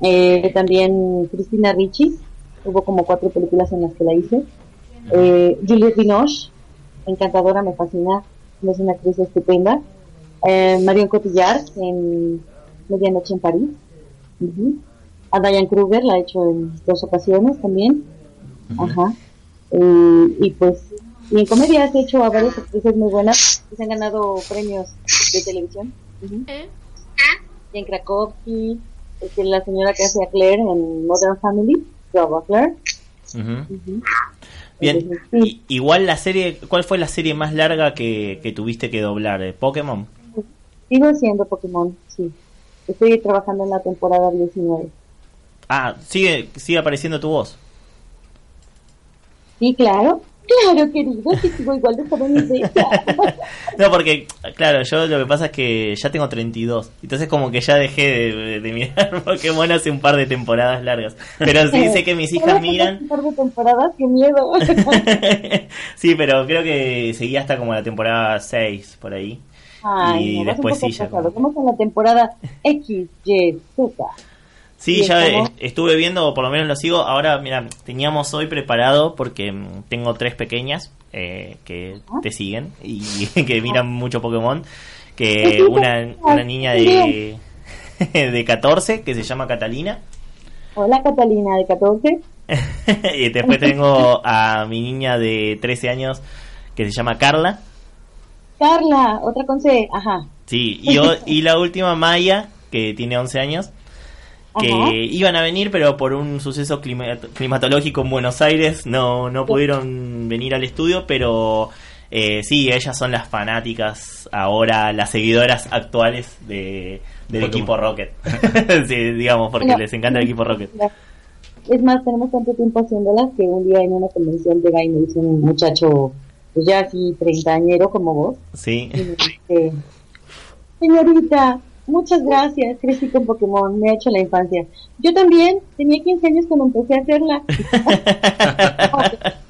[SPEAKER 25] Eh, también Cristina Ricci, hubo como cuatro películas en las que la hice. Eh, Juliette Binoche, encantadora, me fascina, es una actriz estupenda. Eh, Marion Cotillard en Medianoche en París. Ujú. A Diane Kruger la he hecho en dos ocasiones también. Ajá. Eh, y pues, y en comedias he hecho a varias actrices muy buenas que se han ganado premios de televisión. Ujú. Jane Krakowski, este, la señora que hace a Claire en Modern Family, Bravo a Claire.
[SPEAKER 1] Bien, igual la serie, ¿cuál fue la serie más larga que, que tuviste que doblar? ¿Eh? ¿Pokémon?
[SPEAKER 25] Sigo siendo Pokémon, sí. Estoy trabajando en la temporada 19.
[SPEAKER 1] Ah, sigue, sigue apareciendo tu voz.
[SPEAKER 25] Sí, claro. Claro, querido, que sigo igual de joven. *laughs*
[SPEAKER 1] No, porque, claro, yo lo que pasa es que ya tengo 32. Entonces como que ya dejé de, de mirar *laughs* Pokémon hace un par de temporadas largas. Pero sí sé que mis hijas miran.
[SPEAKER 25] Un par de temporadas, qué miedo. *laughs*
[SPEAKER 1] Sí, pero creo que seguí hasta como la temporada 6 por ahí.
[SPEAKER 25] Ay,
[SPEAKER 1] Y
[SPEAKER 25] no,
[SPEAKER 1] después sí, ya
[SPEAKER 25] atrasado. Estamos en la temporada X, Y, Z.
[SPEAKER 1] Sí, ya
[SPEAKER 25] ¿cómo?
[SPEAKER 1] estuve viendo, o por lo menos lo sigo. Ahora, mira, teníamos hoy preparado porque tengo tres pequeñas eh, que te siguen y *laughs* que miran mucho Pokémon. Que una, una niña de, *laughs* de 14 que se llama Catalina.
[SPEAKER 25] Hola, Catalina, de 14. *laughs*
[SPEAKER 1] y después tengo a mi niña de 13 años que se llama Carla.
[SPEAKER 25] Carla, otra con C, ajá.
[SPEAKER 1] Sí, y, y la última Maya, que tiene 11 años, que iban a venir, pero por un suceso clima- climatológico en Buenos Aires no, no pudieron venir al estudio, pero eh, sí, ellas son las fanáticas ahora, las seguidoras actuales de, del
[SPEAKER 3] Pokémon.
[SPEAKER 1] equipo Rocket. *laughs* *laughs* sí, digamos, porque les encanta el equipo Rocket.
[SPEAKER 25] Es más, tenemos tanto tiempo haciéndolas que un día en una convención llega y me dice un muchacho, pues ya así treintañero como vos,
[SPEAKER 1] Sí.
[SPEAKER 25] y me dice, señorita, muchas gracias, crecí con Pokémon, me ha hecho la infancia. Yo también, tenía 15 años cuando empecé a hacerla. *laughs*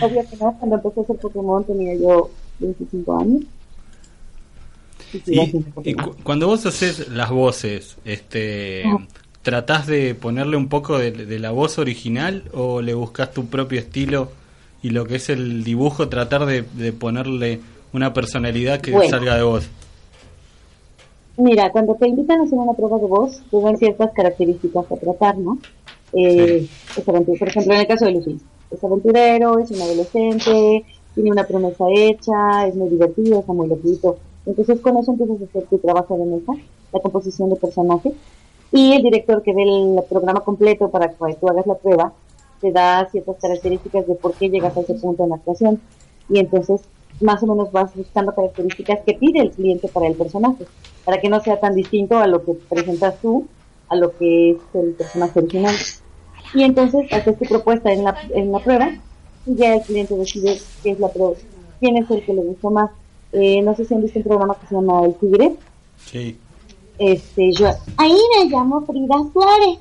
[SPEAKER 25] Obvio que no, cuando empecé a hacer Pokémon tenía yo 25 años. Y
[SPEAKER 3] cu- cuando vos haces las voces, este. ¿tratás de ponerle un poco de, de la voz original o le buscas tu propio estilo y lo que es el dibujo, tratar de, de ponerle una personalidad que
[SPEAKER 25] Bueno.
[SPEAKER 3] salga de vos?
[SPEAKER 25] Mira, cuando te invitan a hacer una prueba de voz, te dan ciertas características a tratar, ¿no? Eh, es aventu- por ejemplo, en el caso de Lucy, es aventurero, es un adolescente, tiene una promesa hecha, es muy divertido, está muy loquito. Entonces con eso empiezas a hacer tu trabajo de mesa, la composición de personajes, y el director que ve el programa completo para que tú hagas la prueba, te da ciertas características de por qué llegas a ese punto en la actuación. Y entonces más o menos vas buscando características que pide el cliente para el personaje, para que no sea tan distinto a lo que presentas tú, a lo que es el personaje original. Y entonces haces tu propuesta en la, en la prueba y ya el cliente decide qué es la prueba, quién es el que le gustó más. Eh, no sé si han visto un programa que se llama El Tigre.
[SPEAKER 3] Sí.
[SPEAKER 25] Este, yo, ahí me llamo Frida Suárez.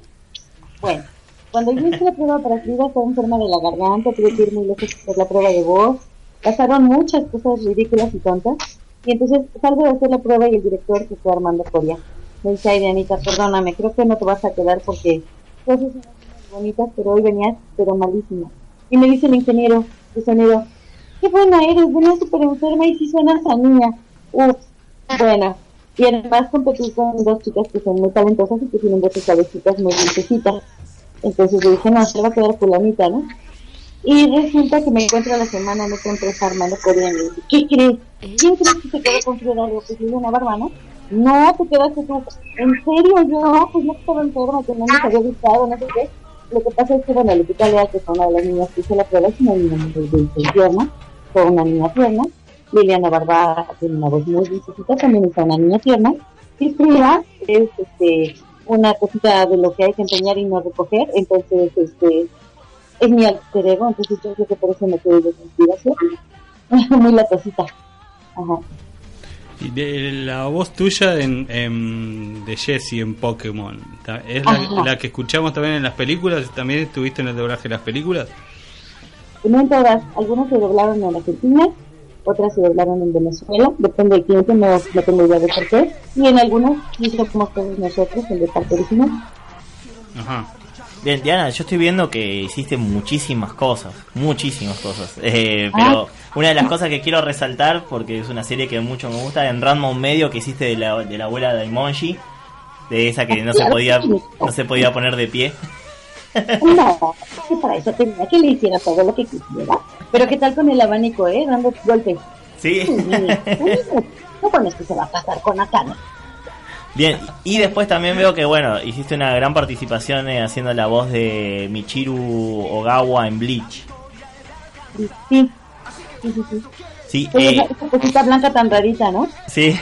[SPEAKER 25] Bueno, cuando yo hice la prueba para Frida estaba enferma de la garganta, tuve que ir muy lejos hacer la prueba de voz. Pasaron muchas cosas ridículas y tontas. Y entonces salgo de hacer la prueba y el director, que fue Armando Coria, me dice, ay, Dianita, perdóname, creo que no te vas a quedar porque tú haces unas bonitas, pero hoy venías, pero malísima. Y me dice el ingeniero, el sonido, qué buena eres, venía súper enferma y sí suenas a niña. Uf, bueno, Y además competí con dos chicas que son muy talentosas y que tienen voces suavecitas muy dulcecitas. Entonces yo dije, no, se va a quedar fulanita, ¿no? Y resulta que me encuentro a la semana, me encuentro armando corriendo. Y dice, ¿qué crees? ¿Quién crees que se quedó con Frida Arroyo? Pues una barba, ¿no? No, te quedaste tú. ¿En serio? Yo, pues no estaba enferma, que no me había gustado, no sé qué. Lo que pasa es que, bueno, Lupita Leal, que fue una de las niñas que hizo la prueba, es una niña muy dulce y tierna, fue una niña tierna. Liliana Barba tiene una voz muy dulcecita, también es una niña tierna. Y Frida es este, una cosita de lo que hay que empeñar y no recoger, entonces este es mi alter ego, entonces yo creo que por eso me quedé de inspiración. *laughs* muy la cosita. Ajá.
[SPEAKER 3] Y de la voz tuya en, en- de Jessie en Pokémon, ¿ta- ¿es la que escuchamos también en las películas? ¿También estuviste en el doblaje de las películas?
[SPEAKER 25] No en todas, algunas se doblaron en Argentina, otras se doblaron en Venezuela, depende del cliente, no, no tengo idea de por qué. Y en algunas sí somos todos nosotros, el de parte original.
[SPEAKER 3] Ajá.
[SPEAKER 1] Bien, Diana, yo estoy viendo que hiciste muchísimas cosas, muchísimas cosas. Eh, pero una de las cosas que quiero resaltar, porque es una serie que mucho me gusta, en Random Medio que hiciste de la, de la abuela de esa que no se podía no se podía poner de pie.
[SPEAKER 25] No, que para eso tenía que le hiciera todo lo que quisiera. Pero qué tal con el abanico, ¿eh? Dando golpes.
[SPEAKER 1] Sí. *laughs*
[SPEAKER 25] No con esto se va a pasar con Akane.
[SPEAKER 1] Bien, y después también veo que, bueno, hiciste una gran participación eh, haciendo la voz de Michiru Ogawa en Bleach.
[SPEAKER 25] Sí, sí, sí. sí.
[SPEAKER 1] Eh,
[SPEAKER 25] esa, esa cosita blanca tan rarita, ¿no?
[SPEAKER 1] Sí.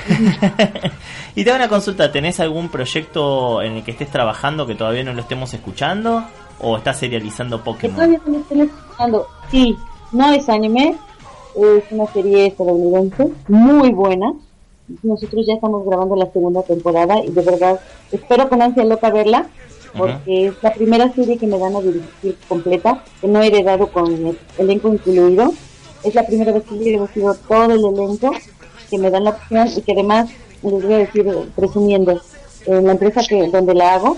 [SPEAKER 1] *laughs* y te hago una consulta, ¿tenés algún proyecto en el que estés trabajando que todavía no lo estemos escuchando? ¿O estás serializando
[SPEAKER 25] Que
[SPEAKER 1] Pokémon?
[SPEAKER 25] todavía no me estén escuchando. Sí, no es anime, es una serie estadounidense muy buena. Nosotros ya estamos grabando la segunda temporada y de verdad espero con ansia loca verla porque es la primera serie que me dan a dirigir completa, que no he heredado con el elenco incluido. Es la primera vez que he dirigido todo el elenco, que me dan la opción y que además, les voy a decir, presumiendo, en la empresa que donde la hago,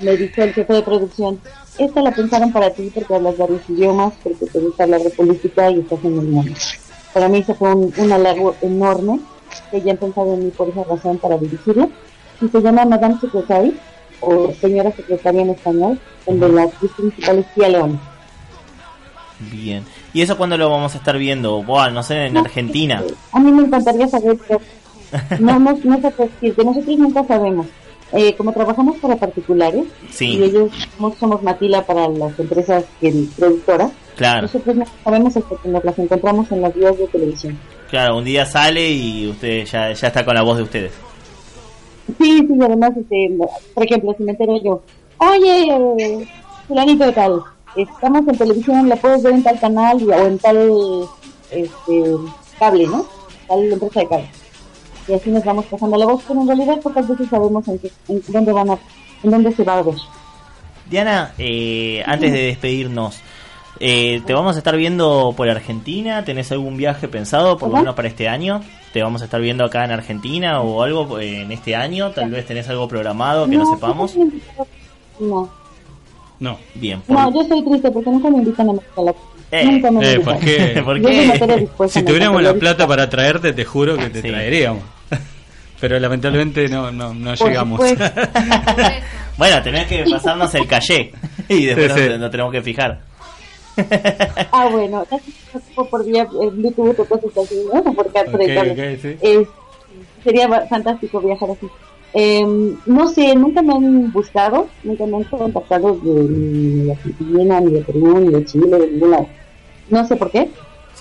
[SPEAKER 25] me dijo el jefe de producción, esta la pensaron para ti porque hablas varios idiomas, porque te gusta hablar de política y estás en el mundo. Para mí eso fue un, un halago enorme, que ya han pensado en mí por esa razón para dirigirla. Y se llama Madame Secretary, o Señora Secretaria en español, donde la actriz principal es Tía León.
[SPEAKER 1] Bien. ¿Y eso cuándo lo vamos a estar viendo? Buah, no sé, en Argentina.
[SPEAKER 25] A mí me encantaría saber, pero *laughs* no, no, no sé qué decirte, nosotros nunca sabemos. Eh, como trabajamos para particulares,
[SPEAKER 1] Sí.
[SPEAKER 25] y ellos somos, somos Matila para las empresas productoras,
[SPEAKER 1] Claro,
[SPEAKER 25] nosotros no sabemos hasta que nos las encontramos en las vías de televisión.
[SPEAKER 1] claro, un día sale y usted ya, ya está con la voz de ustedes.
[SPEAKER 25] Sí, sí, y además, este, por ejemplo, si me entero yo, oye, fulanito de tal, estamos en televisión, la puedes ver en tal canal y- o en tal este, cable, ¿no? Tal empresa de cable. Y así nos vamos pasando la voz, pero en realidad pocas veces sabemos en, qué, en dónde van a, en dónde se va a ver.
[SPEAKER 1] Diana, eh, antes de despedirnos, eh, ¿te vamos a estar viendo por Argentina? ¿Tenés algún viaje pensado, por lo menos para este año? ¿Te vamos a estar viendo acá en Argentina o algo eh, en este año? Tal vez tenés algo programado que no, sepamos.
[SPEAKER 25] No,
[SPEAKER 3] No.
[SPEAKER 1] Bien. por-
[SPEAKER 25] no, yo estoy triste porque nunca me invitan a América Latina.
[SPEAKER 1] Eh,
[SPEAKER 25] nunca me
[SPEAKER 3] Eh,
[SPEAKER 25] invitan.
[SPEAKER 3] ¿por qué? *laughs*
[SPEAKER 1] ¿Por qué?
[SPEAKER 3] Si tuviéramos la plata para traerte, te juro que te
[SPEAKER 1] Sí.
[SPEAKER 3] traeríamos. Pero lamentablemente no, no, no llegamos. *laughs*
[SPEAKER 1] Bueno, tenés que pasarnos el calle y después
[SPEAKER 3] Sí, sí.
[SPEAKER 1] nos, nos tenemos que fijar.
[SPEAKER 25] Ah, bueno, casi por- por vía eh, Bluetooth o cosas así, ¿no? Por carta
[SPEAKER 3] Ok,
[SPEAKER 25] de cable.
[SPEAKER 3] ok, sí.
[SPEAKER 25] Es- sería fantástico viajar así. Em, no sé, nunca me han buscado, nunca me han contactado de, ni de Argentina, ni de Perú, ni de Chile, de ningún lado. No sé por qué.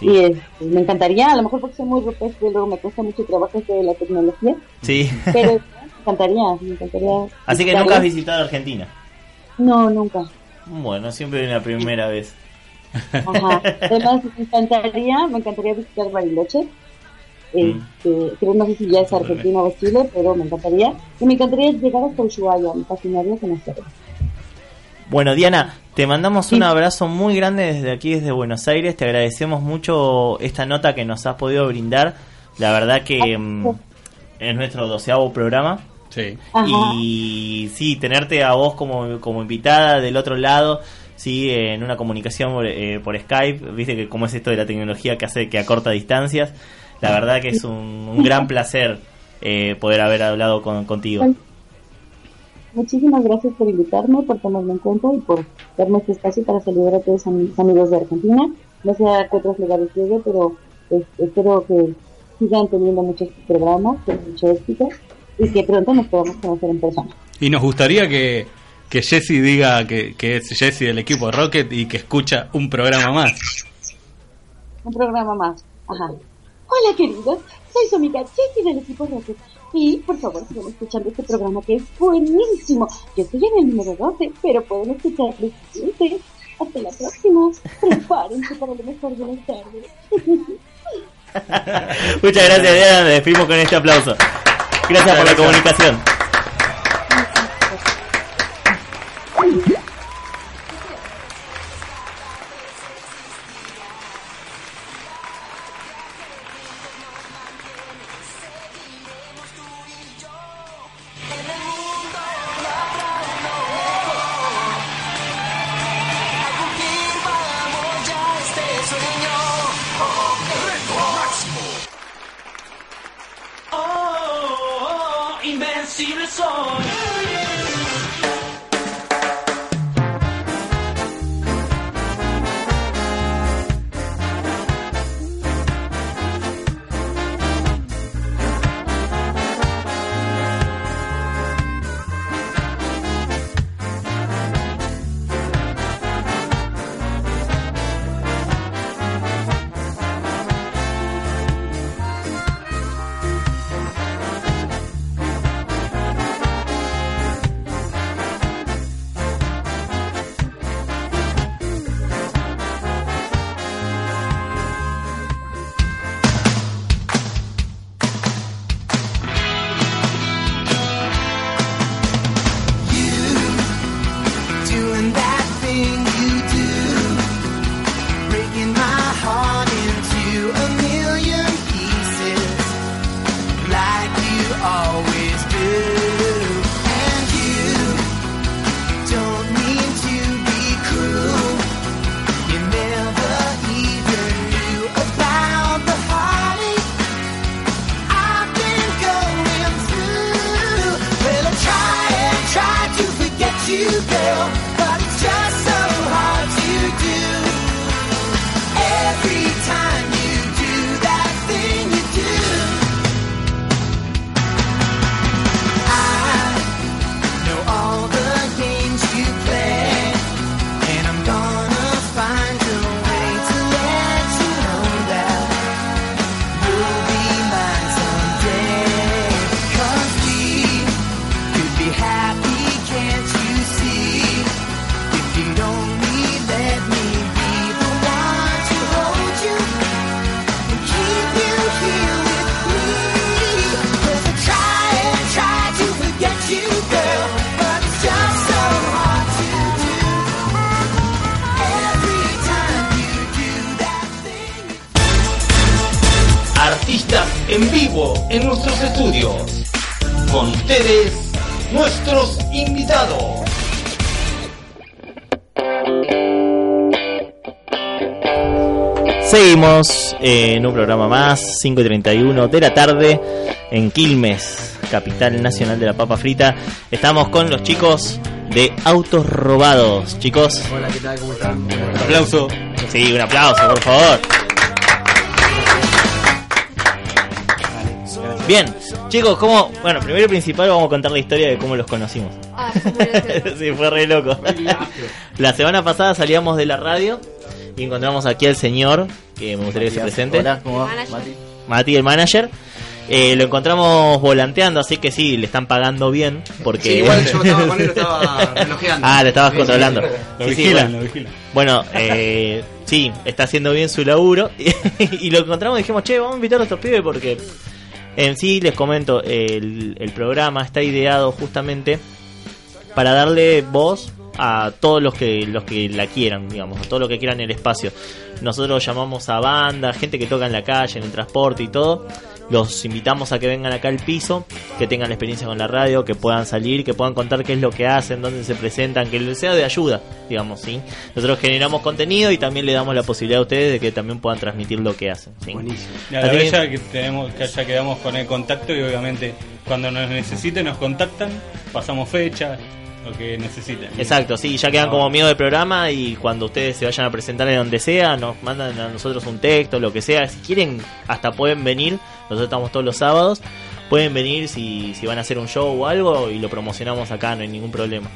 [SPEAKER 25] Y este, me encantaría, a lo mejor porque soy muy rupestre, luego me cuesta mucho trabajo esto de la tecnología,
[SPEAKER 1] Sí.
[SPEAKER 25] pero *laughs* me encantaría, me encantaría.
[SPEAKER 1] Así que nunca has visitado Argentina.
[SPEAKER 25] No, nunca.
[SPEAKER 1] Bueno, siempre una primera vez.
[SPEAKER 25] Ajá. *laughs* Además, me encantaría, me encantaría visitar Bariloche. Este, creo, no sé si ya es Argentina o Chile, pero me encantaría. Y me encantaría llegar hasta Ushuaia, me fascinaría conocerlo.
[SPEAKER 1] Bueno, Diana, te mandamos un abrazo muy grande desde aquí, desde Buenos Aires. Te agradecemos mucho esta nota que nos has podido brindar. La verdad que mm, es nuestro doceavo programa.
[SPEAKER 3] Sí.
[SPEAKER 1] Y sí, tenerte a vos como, como invitada del otro lado, sí, en una comunicación por, eh, por Skype, viste que como es esto de la tecnología que hace que acorta distancias. La verdad que es un, un gran *laughs* placer eh, poder haber hablado con, contigo.
[SPEAKER 25] Muchísimas gracias por invitarme, por tomarme en cuenta y por darme este espacio para saludar a todos mis amigos de Argentina. No sé a qué otros lugares llegue, pero pues, espero que sigan teniendo muchos programas, con mucho éxito y que pronto nos podamos conocer en persona.
[SPEAKER 3] Y nos gustaría que, que Jesse diga que, que es Jesse del equipo Rocket y que escucha un programa más.
[SPEAKER 25] Un programa más. Ajá. Hola queridos, soy su amiga Jessie del equipo Rocket. Y por favor sigan escuchando este programa que es buenísimo. Yo estoy en el número 12, pero pueden escuchar el siguiente. Hasta la próxima. *laughs* Prepárense para lo mejor de las tardes. *laughs*
[SPEAKER 1] Muchas gracias, Diana. Nos despedimos con este aplauso. Gracias por la comunicación.
[SPEAKER 24] En
[SPEAKER 1] un programa más, 5 y 31 de la tarde, en Quilmes, capital nacional de la papa frita. Estamos con los chicos de Autos Robados. Chicos,
[SPEAKER 26] Hola, ¿qué tal? ¿Cómo están?
[SPEAKER 1] un aplauso. Sí, un aplauso, por favor. Bien, chicos, ¿cómo? Bueno, primero y principal vamos a contar la historia de cómo los conocimos. *laughs* sí, fue re loco. La semana pasada salíamos de la radio y encontramos aquí al señor, que me gustaría que se presente.
[SPEAKER 26] Hola, ¿cómo va? Mati.
[SPEAKER 1] Mati, el manager. Eh, lo encontramos volanteando, así que sí, le están pagando bien. Porque...
[SPEAKER 26] Sí, igual yo estaba *laughs* con él, lo estaba relojeando.
[SPEAKER 1] Ah, lo estabas
[SPEAKER 26] Sí,
[SPEAKER 1] controlando.
[SPEAKER 26] sí.
[SPEAKER 3] Lo
[SPEAKER 1] Sí, sí,
[SPEAKER 3] vigilan,
[SPEAKER 1] bueno.
[SPEAKER 3] lo vigilan.
[SPEAKER 1] Bueno, eh, sí, está haciendo bien su laburo. *laughs* y lo encontramos y dijimos, che, vamos a invitar a estos pibes porque en sí les comento, el, el programa está ideado justamente para darle voz a todos los que los que la quieran, digamos, a todos los que quieran el espacio. Nosotros llamamos a banda, gente que toca en la calle, en el transporte y todo, los invitamos a que vengan acá al piso, que tengan la experiencia con la radio, que puedan salir, que puedan contar qué es lo que hacen, dónde se presentan, que les sea de ayuda, digamos, ¿sí? Nosotros generamos contenido y también le damos la posibilidad a ustedes de que también puedan transmitir lo que hacen, ¿sí?
[SPEAKER 3] Y a la vez ya que tenemos, que ya quedamos con el contacto y obviamente cuando nos necesiten nos contactan, pasamos fecha, lo que necesiten.
[SPEAKER 1] Exacto, sí, ya quedan como miedo de programa y cuando ustedes se vayan a presentar en donde sea, nos mandan a nosotros un texto, lo que sea. Si quieren, hasta pueden venir. Nosotros estamos todos los sábados. Pueden venir si, si van a hacer un show o algo y lo promocionamos acá, no hay ningún problema.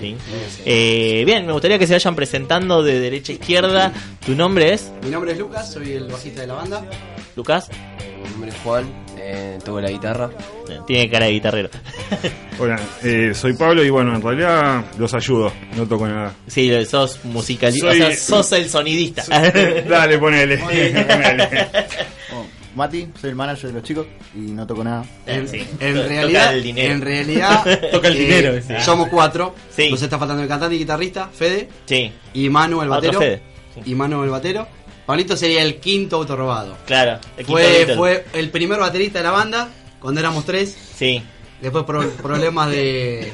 [SPEAKER 1] ¿sí? Eh, bien, me gustaría que se vayan presentando de derecha a izquierda. ¿Tu nombre es?
[SPEAKER 26] Mi nombre es Lucas, soy el bajista de la banda.
[SPEAKER 1] Lucas.
[SPEAKER 27] Mi nombre es Juan, eh, toco la guitarra.
[SPEAKER 1] Tiene cara de guitarrero. *laughs*
[SPEAKER 28] Hola, eh, soy Pablo y bueno, en realidad los ayudo, no toco nada.
[SPEAKER 1] Sí, sos musicalista, o sea, sos el sonidista. *laughs*
[SPEAKER 28] Dale, ponele. *laughs* ponele.
[SPEAKER 29] Oh, Mati, soy el manager de los chicos y no toco nada.
[SPEAKER 26] En,
[SPEAKER 1] Sí.
[SPEAKER 26] en
[SPEAKER 1] Toca
[SPEAKER 26] realidad,
[SPEAKER 1] el dinero.
[SPEAKER 26] en realidad
[SPEAKER 1] Toca el
[SPEAKER 26] eh,
[SPEAKER 1] dinero,
[SPEAKER 26] somos cuatro.
[SPEAKER 1] Sí.
[SPEAKER 26] Nos está faltando el cantante y guitarrista, Fede.
[SPEAKER 1] Sí.
[SPEAKER 26] Y Manu, el
[SPEAKER 1] Otro
[SPEAKER 26] batero.
[SPEAKER 1] Fede.
[SPEAKER 26] Y Manu, el batero. Pablito sería el quinto auto robado.
[SPEAKER 1] Claro, el quinto
[SPEAKER 26] Fue,
[SPEAKER 1] Beatle.
[SPEAKER 26] fue el primer baterista de la banda cuando éramos tres.
[SPEAKER 1] Sí.
[SPEAKER 26] Después pro- *laughs* problemas de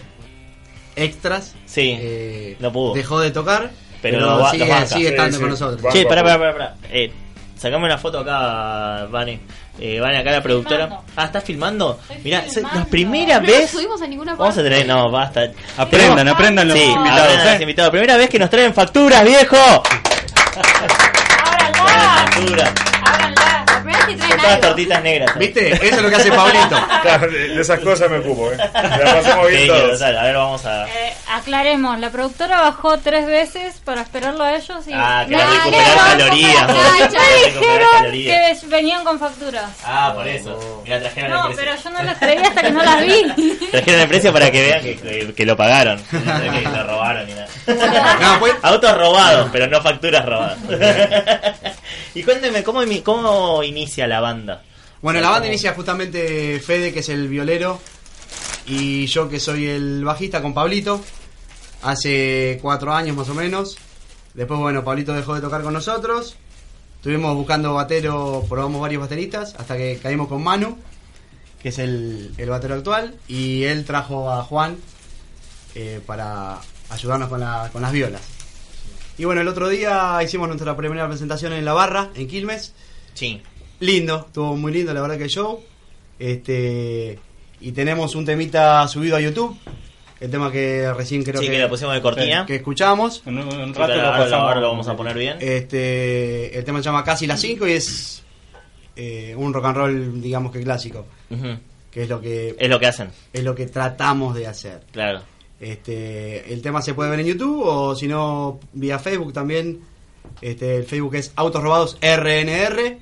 [SPEAKER 26] extras.
[SPEAKER 1] Sí.
[SPEAKER 26] eh,
[SPEAKER 1] no pudo.
[SPEAKER 26] Dejó de tocar.
[SPEAKER 1] Pero,
[SPEAKER 26] Pero, sigue,
[SPEAKER 1] los banca.
[SPEAKER 26] sigue estando con nosotros.
[SPEAKER 1] Che, pará, pará, pará. pará. Eh, sacame una foto acá, Vane. Eh, Vane, acá la productora. Ah, ¿estás filmando? Mirá, es la primera *laughs*
[SPEAKER 2] No
[SPEAKER 1] vez.
[SPEAKER 2] subimos a ninguna
[SPEAKER 1] Vamos a
[SPEAKER 2] parte.
[SPEAKER 1] tener, no, basta.
[SPEAKER 3] Aprendan, aprendan los
[SPEAKER 1] sí,
[SPEAKER 3] invitados,
[SPEAKER 1] aprendan
[SPEAKER 3] ¿eh?
[SPEAKER 1] los invitados. Primera vez que nos traen facturas, viejo. *laughs* Facturas.
[SPEAKER 2] La primera vez que
[SPEAKER 1] Con
[SPEAKER 2] traen
[SPEAKER 1] todas
[SPEAKER 2] algo.
[SPEAKER 1] tortitas negras.
[SPEAKER 26] ¿Viste? Eso es lo que hace Pablito. *laughs*
[SPEAKER 28] Claro, de, esas cosas me ocupo, ¿eh? La pasamos bien todos.
[SPEAKER 1] A ver, vamos a.
[SPEAKER 5] Eh, aclaremos, la productora bajó tres veces para esperarlo a ellos y
[SPEAKER 1] Ah, que recuperar calorías.
[SPEAKER 5] dijeron
[SPEAKER 1] calorías.
[SPEAKER 5] que venían con facturas.
[SPEAKER 1] Ah, por eso. Mira, trajeron
[SPEAKER 5] No,
[SPEAKER 1] el
[SPEAKER 5] pero
[SPEAKER 1] precio.
[SPEAKER 5] yo no las creí hasta que no las vi. *laughs*
[SPEAKER 1] Trajeron el precio para que vean que, que- que lo pagaron. *laughs* No que lo robaron ni nada. Autos robados, pero no facturas robadas. Y cuénteme, ¿cómo, ¿cómo inicia la banda?
[SPEAKER 26] Bueno, la banda inicia justamente Fede, que es el violero, y yo, que soy el bajista, con Pablito, hace cuatro años más o menos. Después, bueno, Pablito dejó de tocar con nosotros. Estuvimos buscando batero, probamos varios bateristas, hasta que caímos con Manu, que es el, el batero actual, y él trajo a Juan eh, para ayudarnos con, la- con las violas. Y bueno, el otro día hicimos nuestra primera presentación en la barra, en Quilmes.
[SPEAKER 1] Sí.
[SPEAKER 26] Lindo, estuvo muy lindo la verdad que el show. Este y tenemos un temita subido a YouTube, el tema que recién creo
[SPEAKER 1] Sí,
[SPEAKER 26] que
[SPEAKER 1] que lo pusimos de cortina.
[SPEAKER 26] que escuchamos.
[SPEAKER 3] Un, un rato lo
[SPEAKER 1] ahora,
[SPEAKER 3] pasamos.
[SPEAKER 1] ahora lo vamos a poner bien.
[SPEAKER 26] Este, el tema se llama Casi las 5 y es eh, un rock and roll digamos que clásico,
[SPEAKER 1] Ujú.
[SPEAKER 26] que es lo que
[SPEAKER 1] Es lo que hacen.
[SPEAKER 26] es lo que tratamos de hacer.
[SPEAKER 1] Claro.
[SPEAKER 26] Este, el tema se puede ver en YouTube o si no vía Facebook también. Este, el Facebook es Autos Robados RNR,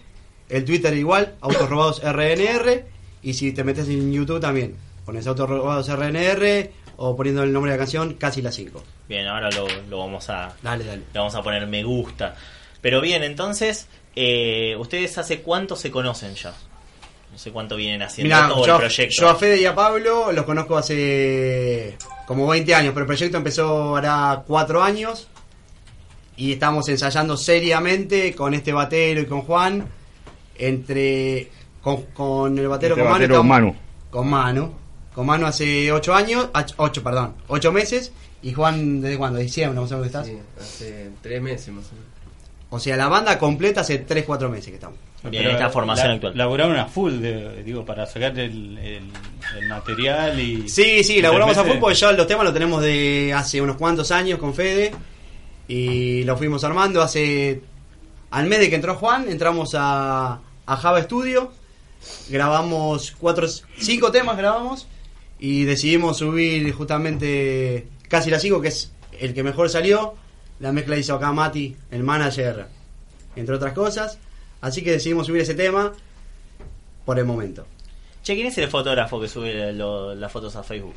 [SPEAKER 26] el Twitter igual, Autos Robados RNR y si te metes en YouTube también, pones Autos Robados RNR o poniendo el nombre de la canción Casi las 5.
[SPEAKER 1] Bien, ahora lo, lo vamos a.
[SPEAKER 26] Dale, dale.
[SPEAKER 1] Le vamos a poner me gusta. Pero bien, entonces, eh, ¿ustedes hace cuánto se conocen ya? No sé cuánto vienen haciendo todo
[SPEAKER 26] yo,
[SPEAKER 1] el proyecto.
[SPEAKER 26] yo a Fede y a Pablo los conozco hace como 20 años, pero el proyecto empezó hará 4 años y estamos ensayando seriamente con este batero y con Juan, entre con, con el batero
[SPEAKER 28] Este
[SPEAKER 26] con Manu,
[SPEAKER 28] batero,
[SPEAKER 26] estamos-
[SPEAKER 28] Manu.
[SPEAKER 26] con Manu, con Manu hace 8 años, 8 perdón, 8 meses y Juan desde cuándo, diciembre, no sé dónde estás.
[SPEAKER 27] Sí, hace tres meses más o menos.
[SPEAKER 26] O sea, la banda completa hace 3 4 meses que estamos.
[SPEAKER 1] Bien, esta formación
[SPEAKER 3] la-
[SPEAKER 1] actual.
[SPEAKER 3] Laburaron a full, de- digo, para sacar el, el- el material y...
[SPEAKER 26] Sí, sí, laburamos a
[SPEAKER 3] Realmente-
[SPEAKER 26] full porque ya los temas los tenemos de hace unos cuantos años con Fede y lo fuimos armando. Hace al mes de que entró Juan entramos a, a Java Studio grabamos cuatro cinco temas grabamos y decidimos subir justamente casi las cinco que es el que mejor salió. La mezcla hizo acá Mati el manager entre otras cosas así que decidimos subir ese tema por el momento
[SPEAKER 1] Che, ¿quién es el fotógrafo que sube lo- las fotos a Facebook?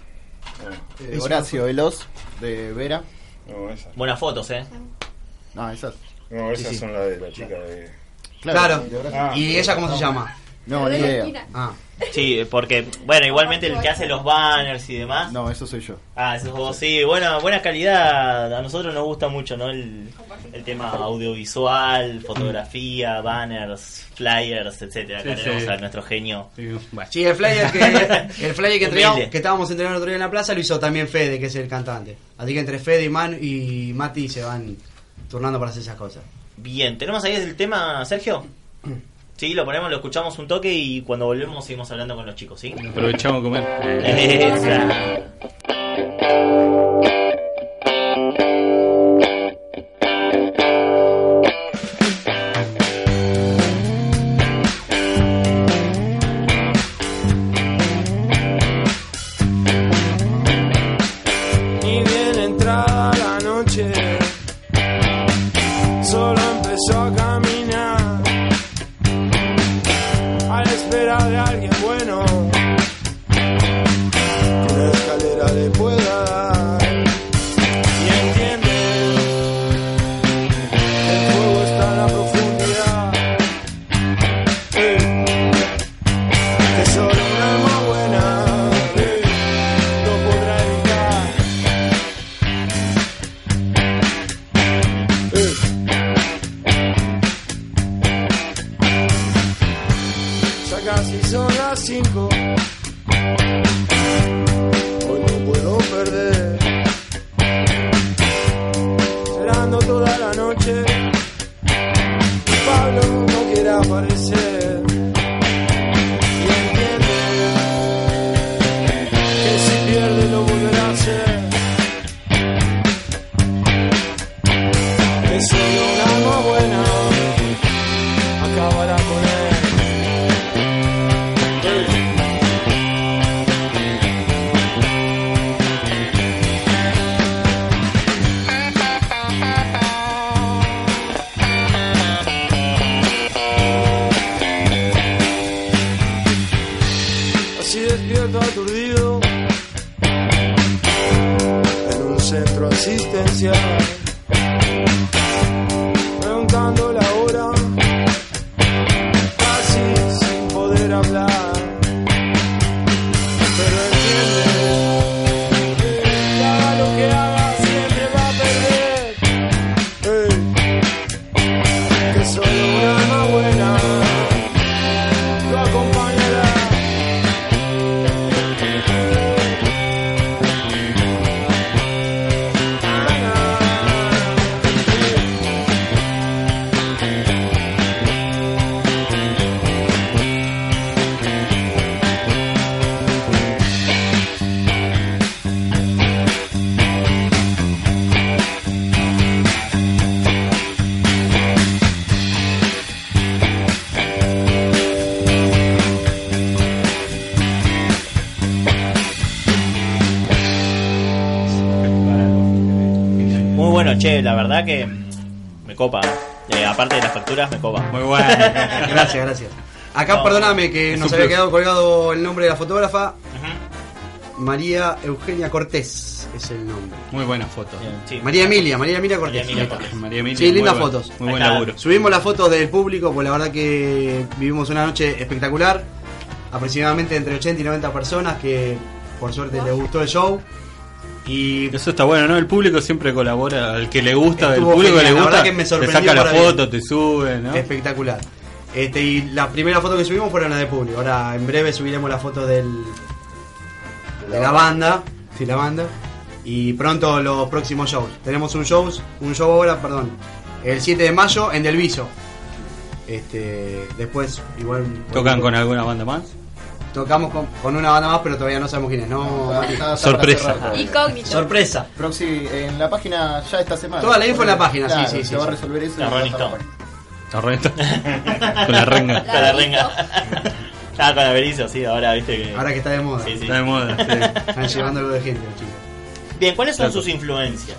[SPEAKER 29] Eh, Horacio Veloz de Vera.
[SPEAKER 28] No, esas.
[SPEAKER 1] Buenas fotos, ¿eh?
[SPEAKER 29] No, esas.
[SPEAKER 28] No, esas
[SPEAKER 29] Sí, sí.
[SPEAKER 28] son las de la chica de.
[SPEAKER 26] Claro.
[SPEAKER 29] de Horacio.
[SPEAKER 28] Ah,
[SPEAKER 26] ¿Y ella cómo se llama?
[SPEAKER 29] No, ni idea.
[SPEAKER 26] Ah.
[SPEAKER 1] Sí, porque, bueno, igualmente el que hace los banners y demás.
[SPEAKER 29] No, eso soy yo.
[SPEAKER 1] Ah, eso es vos, sí, buena, buena calidad. A nosotros nos gusta mucho, ¿no? El, el tema audiovisual, fotografía, banners, flyers, etcétera. Acá
[SPEAKER 3] Sí,
[SPEAKER 1] tenemos
[SPEAKER 3] sí.
[SPEAKER 1] a nuestro genio.
[SPEAKER 26] Sí, el flyer que, el flyer que, *laughs* entregamos- que estábamos entrenando el otro día en la plaza lo hizo también Fede, que es el cantante. Así que entre Fede y, Man, y Mati se van turnando para hacer esas cosas.
[SPEAKER 1] Bien, ¿tenemos ahí el tema, Sergio? *clears throat* Sí, lo ponemos, lo escuchamos un toque y cuando volvemos seguimos hablando con los chicos, ¿sí?
[SPEAKER 3] Aprovechamos a comer. *laughs*
[SPEAKER 1] Esa.
[SPEAKER 30] Con. La
[SPEAKER 1] verdad que me copa. Eh, aparte de las facturas, me copa.
[SPEAKER 3] Muy bueno. *laughs*
[SPEAKER 26] gracias, gracias. Acá,
[SPEAKER 1] No,
[SPEAKER 26] perdóname que nos había
[SPEAKER 1] plus.
[SPEAKER 26] quedado colgado el nombre de la fotógrafa. María Eugenia Cortés es el nombre.
[SPEAKER 3] Muy buena foto.
[SPEAKER 26] María Emilia, María Emilia Cortés.
[SPEAKER 3] María Emilia. María Emilia,
[SPEAKER 26] sí,
[SPEAKER 3] muy
[SPEAKER 26] lindas
[SPEAKER 3] buen-
[SPEAKER 26] fotos.
[SPEAKER 3] muy buen laburo.
[SPEAKER 26] Subimos las fotos del público, pues la verdad que vivimos una noche espectacular. Aproximadamente entre 80 y 90 personas que por suerte les gustó el show. Y
[SPEAKER 3] Eso está bueno, ¿no? El público siempre colabora. Al que le gusta, el
[SPEAKER 26] Estuvo
[SPEAKER 3] público que le
[SPEAKER 26] la
[SPEAKER 3] gusta,
[SPEAKER 26] verdad que me
[SPEAKER 3] te saca la
[SPEAKER 26] para bien.
[SPEAKER 3] foto, te sube, ¿no?
[SPEAKER 26] Espectacular. Este, y la primera foto que subimos fueron las de público. Ahora en breve subiremos la foto del, de la banda. Sí, la banda. Y pronto los próximos shows. Tenemos un show, un show ahora, perdón, el 7 de mayo en Del Viso. Este, después igual
[SPEAKER 3] ¿Tocan con alguna banda más?
[SPEAKER 26] Tocamos con, con una banda más, pero todavía no sabemos quién es. No,
[SPEAKER 29] Está- está
[SPEAKER 3] Sorpresa. *laughs*
[SPEAKER 2] Incógnito.
[SPEAKER 26] Sorpresa.
[SPEAKER 29] Proxy, en la página ya esta semana.
[SPEAKER 26] Toda la info en la página, sí,
[SPEAKER 29] Claro,
[SPEAKER 26] sí,
[SPEAKER 29] Se
[SPEAKER 26] sí,
[SPEAKER 29] va a resolver eso.
[SPEAKER 1] La Rolling Stone.
[SPEAKER 3] Correcto. *laughs* con la renga.
[SPEAKER 1] Con la renga. Ah, con *laughs* la Berizo, sí, ahora viste que.
[SPEAKER 26] Ahora que está de moda.
[SPEAKER 1] Sí, sí.
[SPEAKER 3] Está de moda.
[SPEAKER 26] Están llevando algo de gente, chicos.
[SPEAKER 1] Bien, ¿cuáles son
[SPEAKER 26] Claro.
[SPEAKER 1] sus influencias?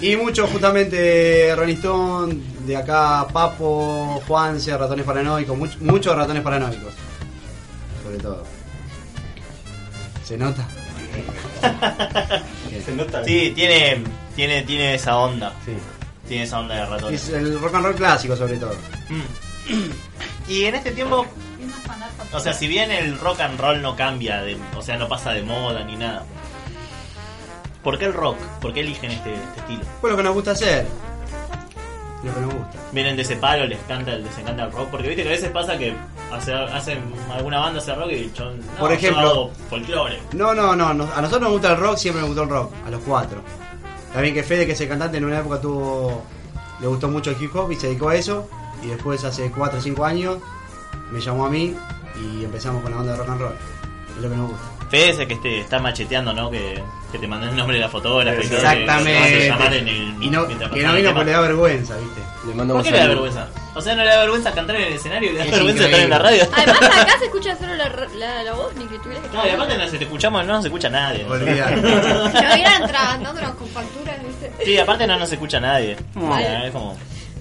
[SPEAKER 26] Y mucho justamente Rolling Stone, de acá Papo, Juanse, Ratones Paranoicos, much- muchos ratones paranoicos. Sobre todo. ¿Se nota? *laughs*
[SPEAKER 1] Sí, tiene, tiene, tiene esa onda. Tiene esa onda de ratón.
[SPEAKER 26] Es el rock and roll clásico sobre todo.
[SPEAKER 1] Mm. *clears throat* Y en este tiempo, O sea, si bien el rock and roll no cambia, de, o sea, no pasa de moda ni nada. ¿Por qué el rock? ¿Por qué eligen este, este estilo?
[SPEAKER 26] Fue lo que nos gusta hacer. Lo que nos gusta.
[SPEAKER 1] Vienen de ese palo, les encanta, les encanta el rock. Porque viste que a veces pasa que hace- hacen alguna banda hace rock y yo, no,
[SPEAKER 26] Por ejemplo-
[SPEAKER 1] folclore.
[SPEAKER 26] No, no, no, no, A nosotros nos gusta el rock, siempre nos gustó el rock. A los cuatro. También que Fede, que es el cantante, en una época tuvo. Le gustó mucho el hip hop y se dedicó a eso. Y después, hace 4 o 5 años, me llamó a mí y empezamos con la banda de rock and roll. Es lo que nos gusta.
[SPEAKER 1] El que este, está macheteando, ¿no? Que, que te mandó el nombre de la fotógrafa y todo, que-
[SPEAKER 26] Exactamente.
[SPEAKER 1] que vas a llamar en el-
[SPEAKER 26] y no,
[SPEAKER 1] mientras
[SPEAKER 26] que no
[SPEAKER 1] el
[SPEAKER 26] vino
[SPEAKER 1] tema.
[SPEAKER 26] porque le da vergüenza, ¿viste?
[SPEAKER 27] Le mando
[SPEAKER 1] ¿Por qué le da vergüenza? O sea, no le da vergüenza cantar en el escenario y le da
[SPEAKER 26] Es
[SPEAKER 1] vergüenza estar en la radio.
[SPEAKER 2] Además, acá *laughs* se escucha solo la, la, la voz, ni que tuviera que
[SPEAKER 1] No, y aparte no, si te escuchamos no nos escucha nadie. *laughs*
[SPEAKER 26] Olvidate.
[SPEAKER 2] Nos *laughs* irán atragantándonos con facturas, ¿viste?
[SPEAKER 1] Sí, aparte no nos escucha nadie.
[SPEAKER 2] Vale.
[SPEAKER 1] Es como...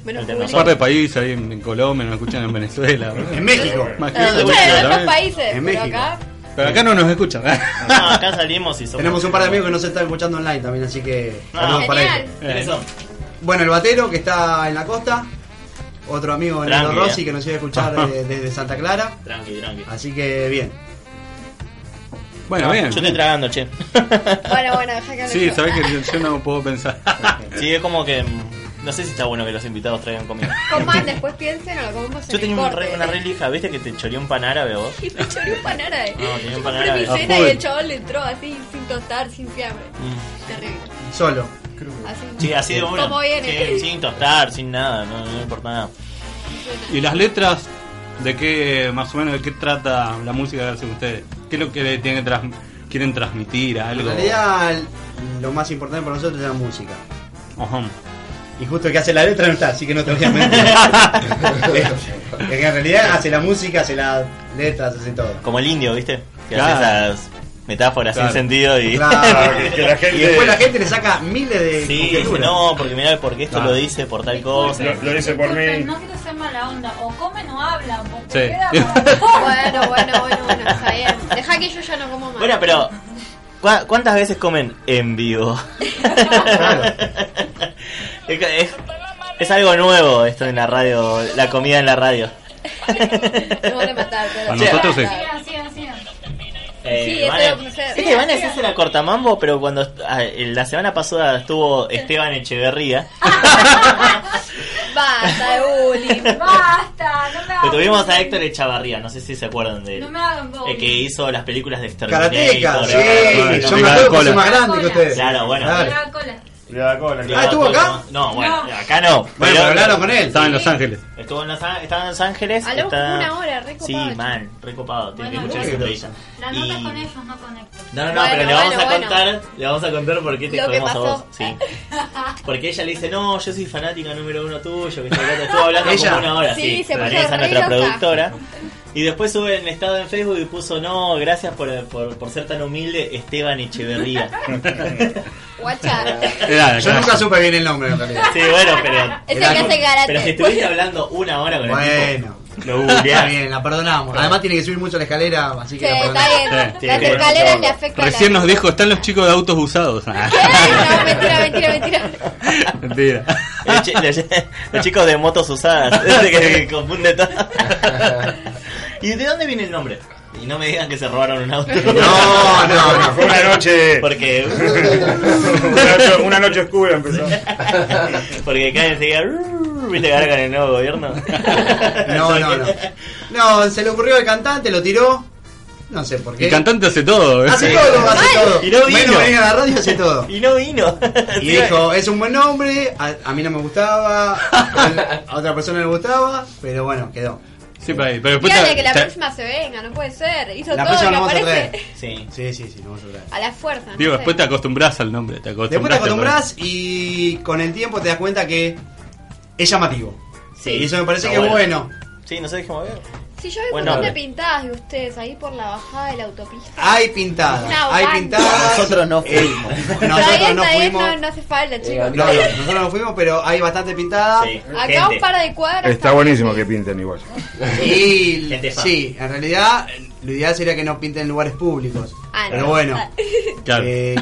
[SPEAKER 2] Menos
[SPEAKER 1] entre
[SPEAKER 3] Un
[SPEAKER 2] público.
[SPEAKER 3] par de países ahí en, en Colombia, nos escuchan en Venezuela.
[SPEAKER 26] En México.
[SPEAKER 3] Más que
[SPEAKER 2] Nos
[SPEAKER 3] eso,
[SPEAKER 2] escuchan en otros
[SPEAKER 3] también.
[SPEAKER 2] países,
[SPEAKER 26] En
[SPEAKER 2] pero
[SPEAKER 26] México.
[SPEAKER 2] acá.
[SPEAKER 3] Pero acá no nos escuchan.
[SPEAKER 1] No, acá salimos y somos...
[SPEAKER 26] Tenemos un par de amigos que nos están escuchando online también, así que
[SPEAKER 1] Ah,
[SPEAKER 26] saludos para ellos.
[SPEAKER 1] ¿Quiénes son?
[SPEAKER 26] Bueno, el batero que está en la costa. Otro amigo, Nino
[SPEAKER 1] Tranqui,
[SPEAKER 26] Rossi,
[SPEAKER 1] eh.
[SPEAKER 26] que nos iba a escuchar *laughs* de- desde Santa Clara.
[SPEAKER 1] Tranqui, tranqui.
[SPEAKER 26] Así que bien.
[SPEAKER 3] Bueno,
[SPEAKER 1] No,
[SPEAKER 3] bien.
[SPEAKER 1] Yo estoy tragando, che.
[SPEAKER 2] Bueno, bueno, deja que
[SPEAKER 3] Sí, sabés que yo, yo no puedo pensar.
[SPEAKER 1] Sí, es como que... No sé si está bueno que los invitados traigan comida. *laughs*
[SPEAKER 2] Coman, después piensen o lo comemos
[SPEAKER 1] Yo
[SPEAKER 2] en
[SPEAKER 1] tenía
[SPEAKER 2] el
[SPEAKER 1] re- una re lija, ¿viste que te choreó un pan árabe vos? *laughs*
[SPEAKER 2] Y me choré un pan árabe.
[SPEAKER 1] No, tenía un pan árabe.
[SPEAKER 2] mi cena y el chaval le entró así, sin tostar, sin fiambre.
[SPEAKER 1] Mm.
[SPEAKER 2] Terrible.
[SPEAKER 26] Solo.
[SPEAKER 2] Así.
[SPEAKER 1] Sí, así de una.
[SPEAKER 2] ¿Cómo viene?
[SPEAKER 1] Sin, sin tostar, sin nada, no, no importa nada.
[SPEAKER 3] ¿Y las letras? ¿De qué, más o menos, de qué trata la música que hacen ustedes? ¿Qué es lo que le tienen que trans- quieren transmitir?
[SPEAKER 26] En
[SPEAKER 3] ¿Algo?
[SPEAKER 26] realidad, lo más importante para nosotros es la música.
[SPEAKER 3] Ajá.
[SPEAKER 26] Y justo el que hace la letra no está, así que no te voy a *laughs* mentir. el que en realidad hace la música, hace las letras, hace todo.
[SPEAKER 1] Como el indio, ¿viste? Que
[SPEAKER 26] Claro.
[SPEAKER 1] hace esas metáforas
[SPEAKER 26] Claro.
[SPEAKER 1] sin sentido y...
[SPEAKER 26] Claro, *laughs* que la gente- Y después la gente le saca miles de
[SPEAKER 1] Sí, dice, no, porque mirá, porque esto
[SPEAKER 26] Claro.
[SPEAKER 1] lo dice por tal cosa.
[SPEAKER 5] Disculpen, No quiero ser mala onda. O comen o hablan. Porque
[SPEAKER 1] Sí.
[SPEAKER 5] queda *laughs*
[SPEAKER 2] Bueno, bueno, bueno, bueno, está bien. Deja que yo ya no como más.
[SPEAKER 1] Bueno, pero... ¿cu- ¿Cuántas veces comen en vivo? Es, es- es algo nuevo esto en la radio, la comida en la radio. *laughs*
[SPEAKER 2] No van a matar, pero.
[SPEAKER 3] A nosotros
[SPEAKER 5] sigan.
[SPEAKER 1] Eh,
[SPEAKER 2] Sí.
[SPEAKER 1] Es que a decirse la cortamambo, pero cuando ah, la semana pasada estuvo Esteban Echeverría, *laughs*
[SPEAKER 2] Basta bullying.
[SPEAKER 5] Basta, no me
[SPEAKER 1] que
[SPEAKER 5] hagan
[SPEAKER 1] tuvimos a. Héctor Echavarría, no sé si se acuerdan de él.
[SPEAKER 5] No me hagan.
[SPEAKER 1] El que hizo las películas de Exterminator.
[SPEAKER 26] Karateca, sí, yo
[SPEAKER 1] no,
[SPEAKER 26] me acuerdo que más grande que ustedes.
[SPEAKER 1] Claro, bueno.
[SPEAKER 26] Claro.
[SPEAKER 5] Cola.
[SPEAKER 26] Ah, ¿estuvo acá?
[SPEAKER 1] No, bueno, acá no.
[SPEAKER 26] Bueno, pero hablaron con él.
[SPEAKER 3] Estaba en Los Ángeles.
[SPEAKER 1] Estuvo en Los, Á- estaba en Los Ángeles.
[SPEAKER 2] Hablamos
[SPEAKER 1] está-
[SPEAKER 2] como una hora, re
[SPEAKER 1] Sí,
[SPEAKER 2] copado.
[SPEAKER 1] man, recopado. Tiene que
[SPEAKER 5] Bueno,
[SPEAKER 1] escuchar esa
[SPEAKER 26] bueno.
[SPEAKER 1] entrevista.
[SPEAKER 5] La
[SPEAKER 1] Y-
[SPEAKER 5] nota con ellos, no con Héctor.
[SPEAKER 1] No, no, no,
[SPEAKER 2] Bueno,
[SPEAKER 1] pero le vamos
[SPEAKER 2] bueno,
[SPEAKER 1] a
[SPEAKER 2] bueno.
[SPEAKER 1] contar, le vamos a contar por qué te
[SPEAKER 2] Lo que
[SPEAKER 1] jodemos a
[SPEAKER 2] pasó.
[SPEAKER 1] vos. Sí. *laughs* Porque ella le dice, no, yo soy fanática número uno tuyo, que está acá". estuvo hablando
[SPEAKER 26] Ella.
[SPEAKER 1] como una hora,
[SPEAKER 2] Sí,
[SPEAKER 1] sí.
[SPEAKER 2] se puso
[SPEAKER 1] Vanessa,
[SPEAKER 2] re
[SPEAKER 1] nuestra
[SPEAKER 2] loca.
[SPEAKER 1] productora. Y después sube en estado en Facebook y puso, no, gracias por, por, por ser tan humilde, Esteban Echeverría. *laughs*
[SPEAKER 2] Guacha.
[SPEAKER 26] Yo nunca supe bien el nombre en realidad.
[SPEAKER 1] sí, bueno, pero...
[SPEAKER 2] Es el que hace karate.
[SPEAKER 1] Pero si estuviste hablando una hora con el
[SPEAKER 26] Bueno.
[SPEAKER 1] tipo, lo
[SPEAKER 26] Está bien, la perdonamos. Además tiene que subir mucho la escalera, así
[SPEAKER 2] Sí,
[SPEAKER 26] que la
[SPEAKER 2] está
[SPEAKER 26] perdonamos.
[SPEAKER 2] bien.
[SPEAKER 1] Sí,
[SPEAKER 2] Las escaleras le afectan.
[SPEAKER 3] Recién nos dijo, están los chicos de autos usados. *laughs*
[SPEAKER 2] No, mentira, mentira, mentira.
[SPEAKER 3] mentira.
[SPEAKER 1] Los, chi- los- los chicos de motos usadas, ese *laughs* que, que confunde todo. ¿Y de dónde viene el nombre? Y no me digan que se robaron un auto. *laughs*
[SPEAKER 26] No, no, no.
[SPEAKER 28] Fue una noche.
[SPEAKER 1] Porque, *laughs*
[SPEAKER 28] una, noche una noche oscura empezó. *laughs*
[SPEAKER 1] porque cae enseguida. ¿Viste que ahora con el nuevo gobierno?
[SPEAKER 26] No, no, no. No, se le ocurrió al cantante, lo tiró. No sé por qué.
[SPEAKER 3] El cantante hace todo. ¿eh?
[SPEAKER 26] Hace
[SPEAKER 1] Sí.
[SPEAKER 26] todo, hace todo.
[SPEAKER 1] Y no vino.
[SPEAKER 26] Venir a la radio, hace todo.
[SPEAKER 1] Y no vino.
[SPEAKER 26] Y dijo, es un buen nombre, a, a mí no me gustaba, a otra persona le gustaba, pero bueno, quedó.
[SPEAKER 3] Sí, pero, pero después
[SPEAKER 2] Dígale
[SPEAKER 3] te-
[SPEAKER 2] que la próxima se venga, no puede ser. Hizo
[SPEAKER 26] La
[SPEAKER 2] todo
[SPEAKER 26] próxima
[SPEAKER 2] y
[SPEAKER 26] lo
[SPEAKER 2] no
[SPEAKER 26] vamos a
[SPEAKER 2] aparece.
[SPEAKER 26] traer.
[SPEAKER 1] Sí.
[SPEAKER 26] Sí, sí, sí, lo vamos a traer.
[SPEAKER 2] A la fuerza. no
[SPEAKER 3] Digo,
[SPEAKER 2] sé.
[SPEAKER 3] después te acostumbras al nombre. Te
[SPEAKER 26] Después te
[SPEAKER 3] acostumbras.
[SPEAKER 26] acostumbras y con el tiempo te das cuenta que es llamativo.
[SPEAKER 1] Sí.
[SPEAKER 26] Y eso me parece
[SPEAKER 1] Está
[SPEAKER 26] que es bueno.
[SPEAKER 1] Sí, no sé, dijimos ver.
[SPEAKER 2] Si yo vi un montón de pintadas de ustedes ahí por la bajada de la autopista.
[SPEAKER 26] Hay pintadas, hay pintadas.
[SPEAKER 29] Nosotros no
[SPEAKER 26] Eh,
[SPEAKER 29] fuimos. *laughs*
[SPEAKER 26] Nosotros no fuimos.
[SPEAKER 2] no, no hace falta, chicos.
[SPEAKER 26] No, no, nosotros no fuimos, pero hay bastante pintada.
[SPEAKER 1] Sí.
[SPEAKER 2] Acá
[SPEAKER 1] Gente.
[SPEAKER 2] un par de cuadras.
[SPEAKER 28] Está buenísimo que pinten igual.
[SPEAKER 26] Y *laughs* sí, en realidad lo ideal sería que no pinten en lugares públicos.
[SPEAKER 2] Ah,
[SPEAKER 26] Pero
[SPEAKER 2] no.
[SPEAKER 26] bueno, *laughs*
[SPEAKER 3] Claro.
[SPEAKER 26] eh,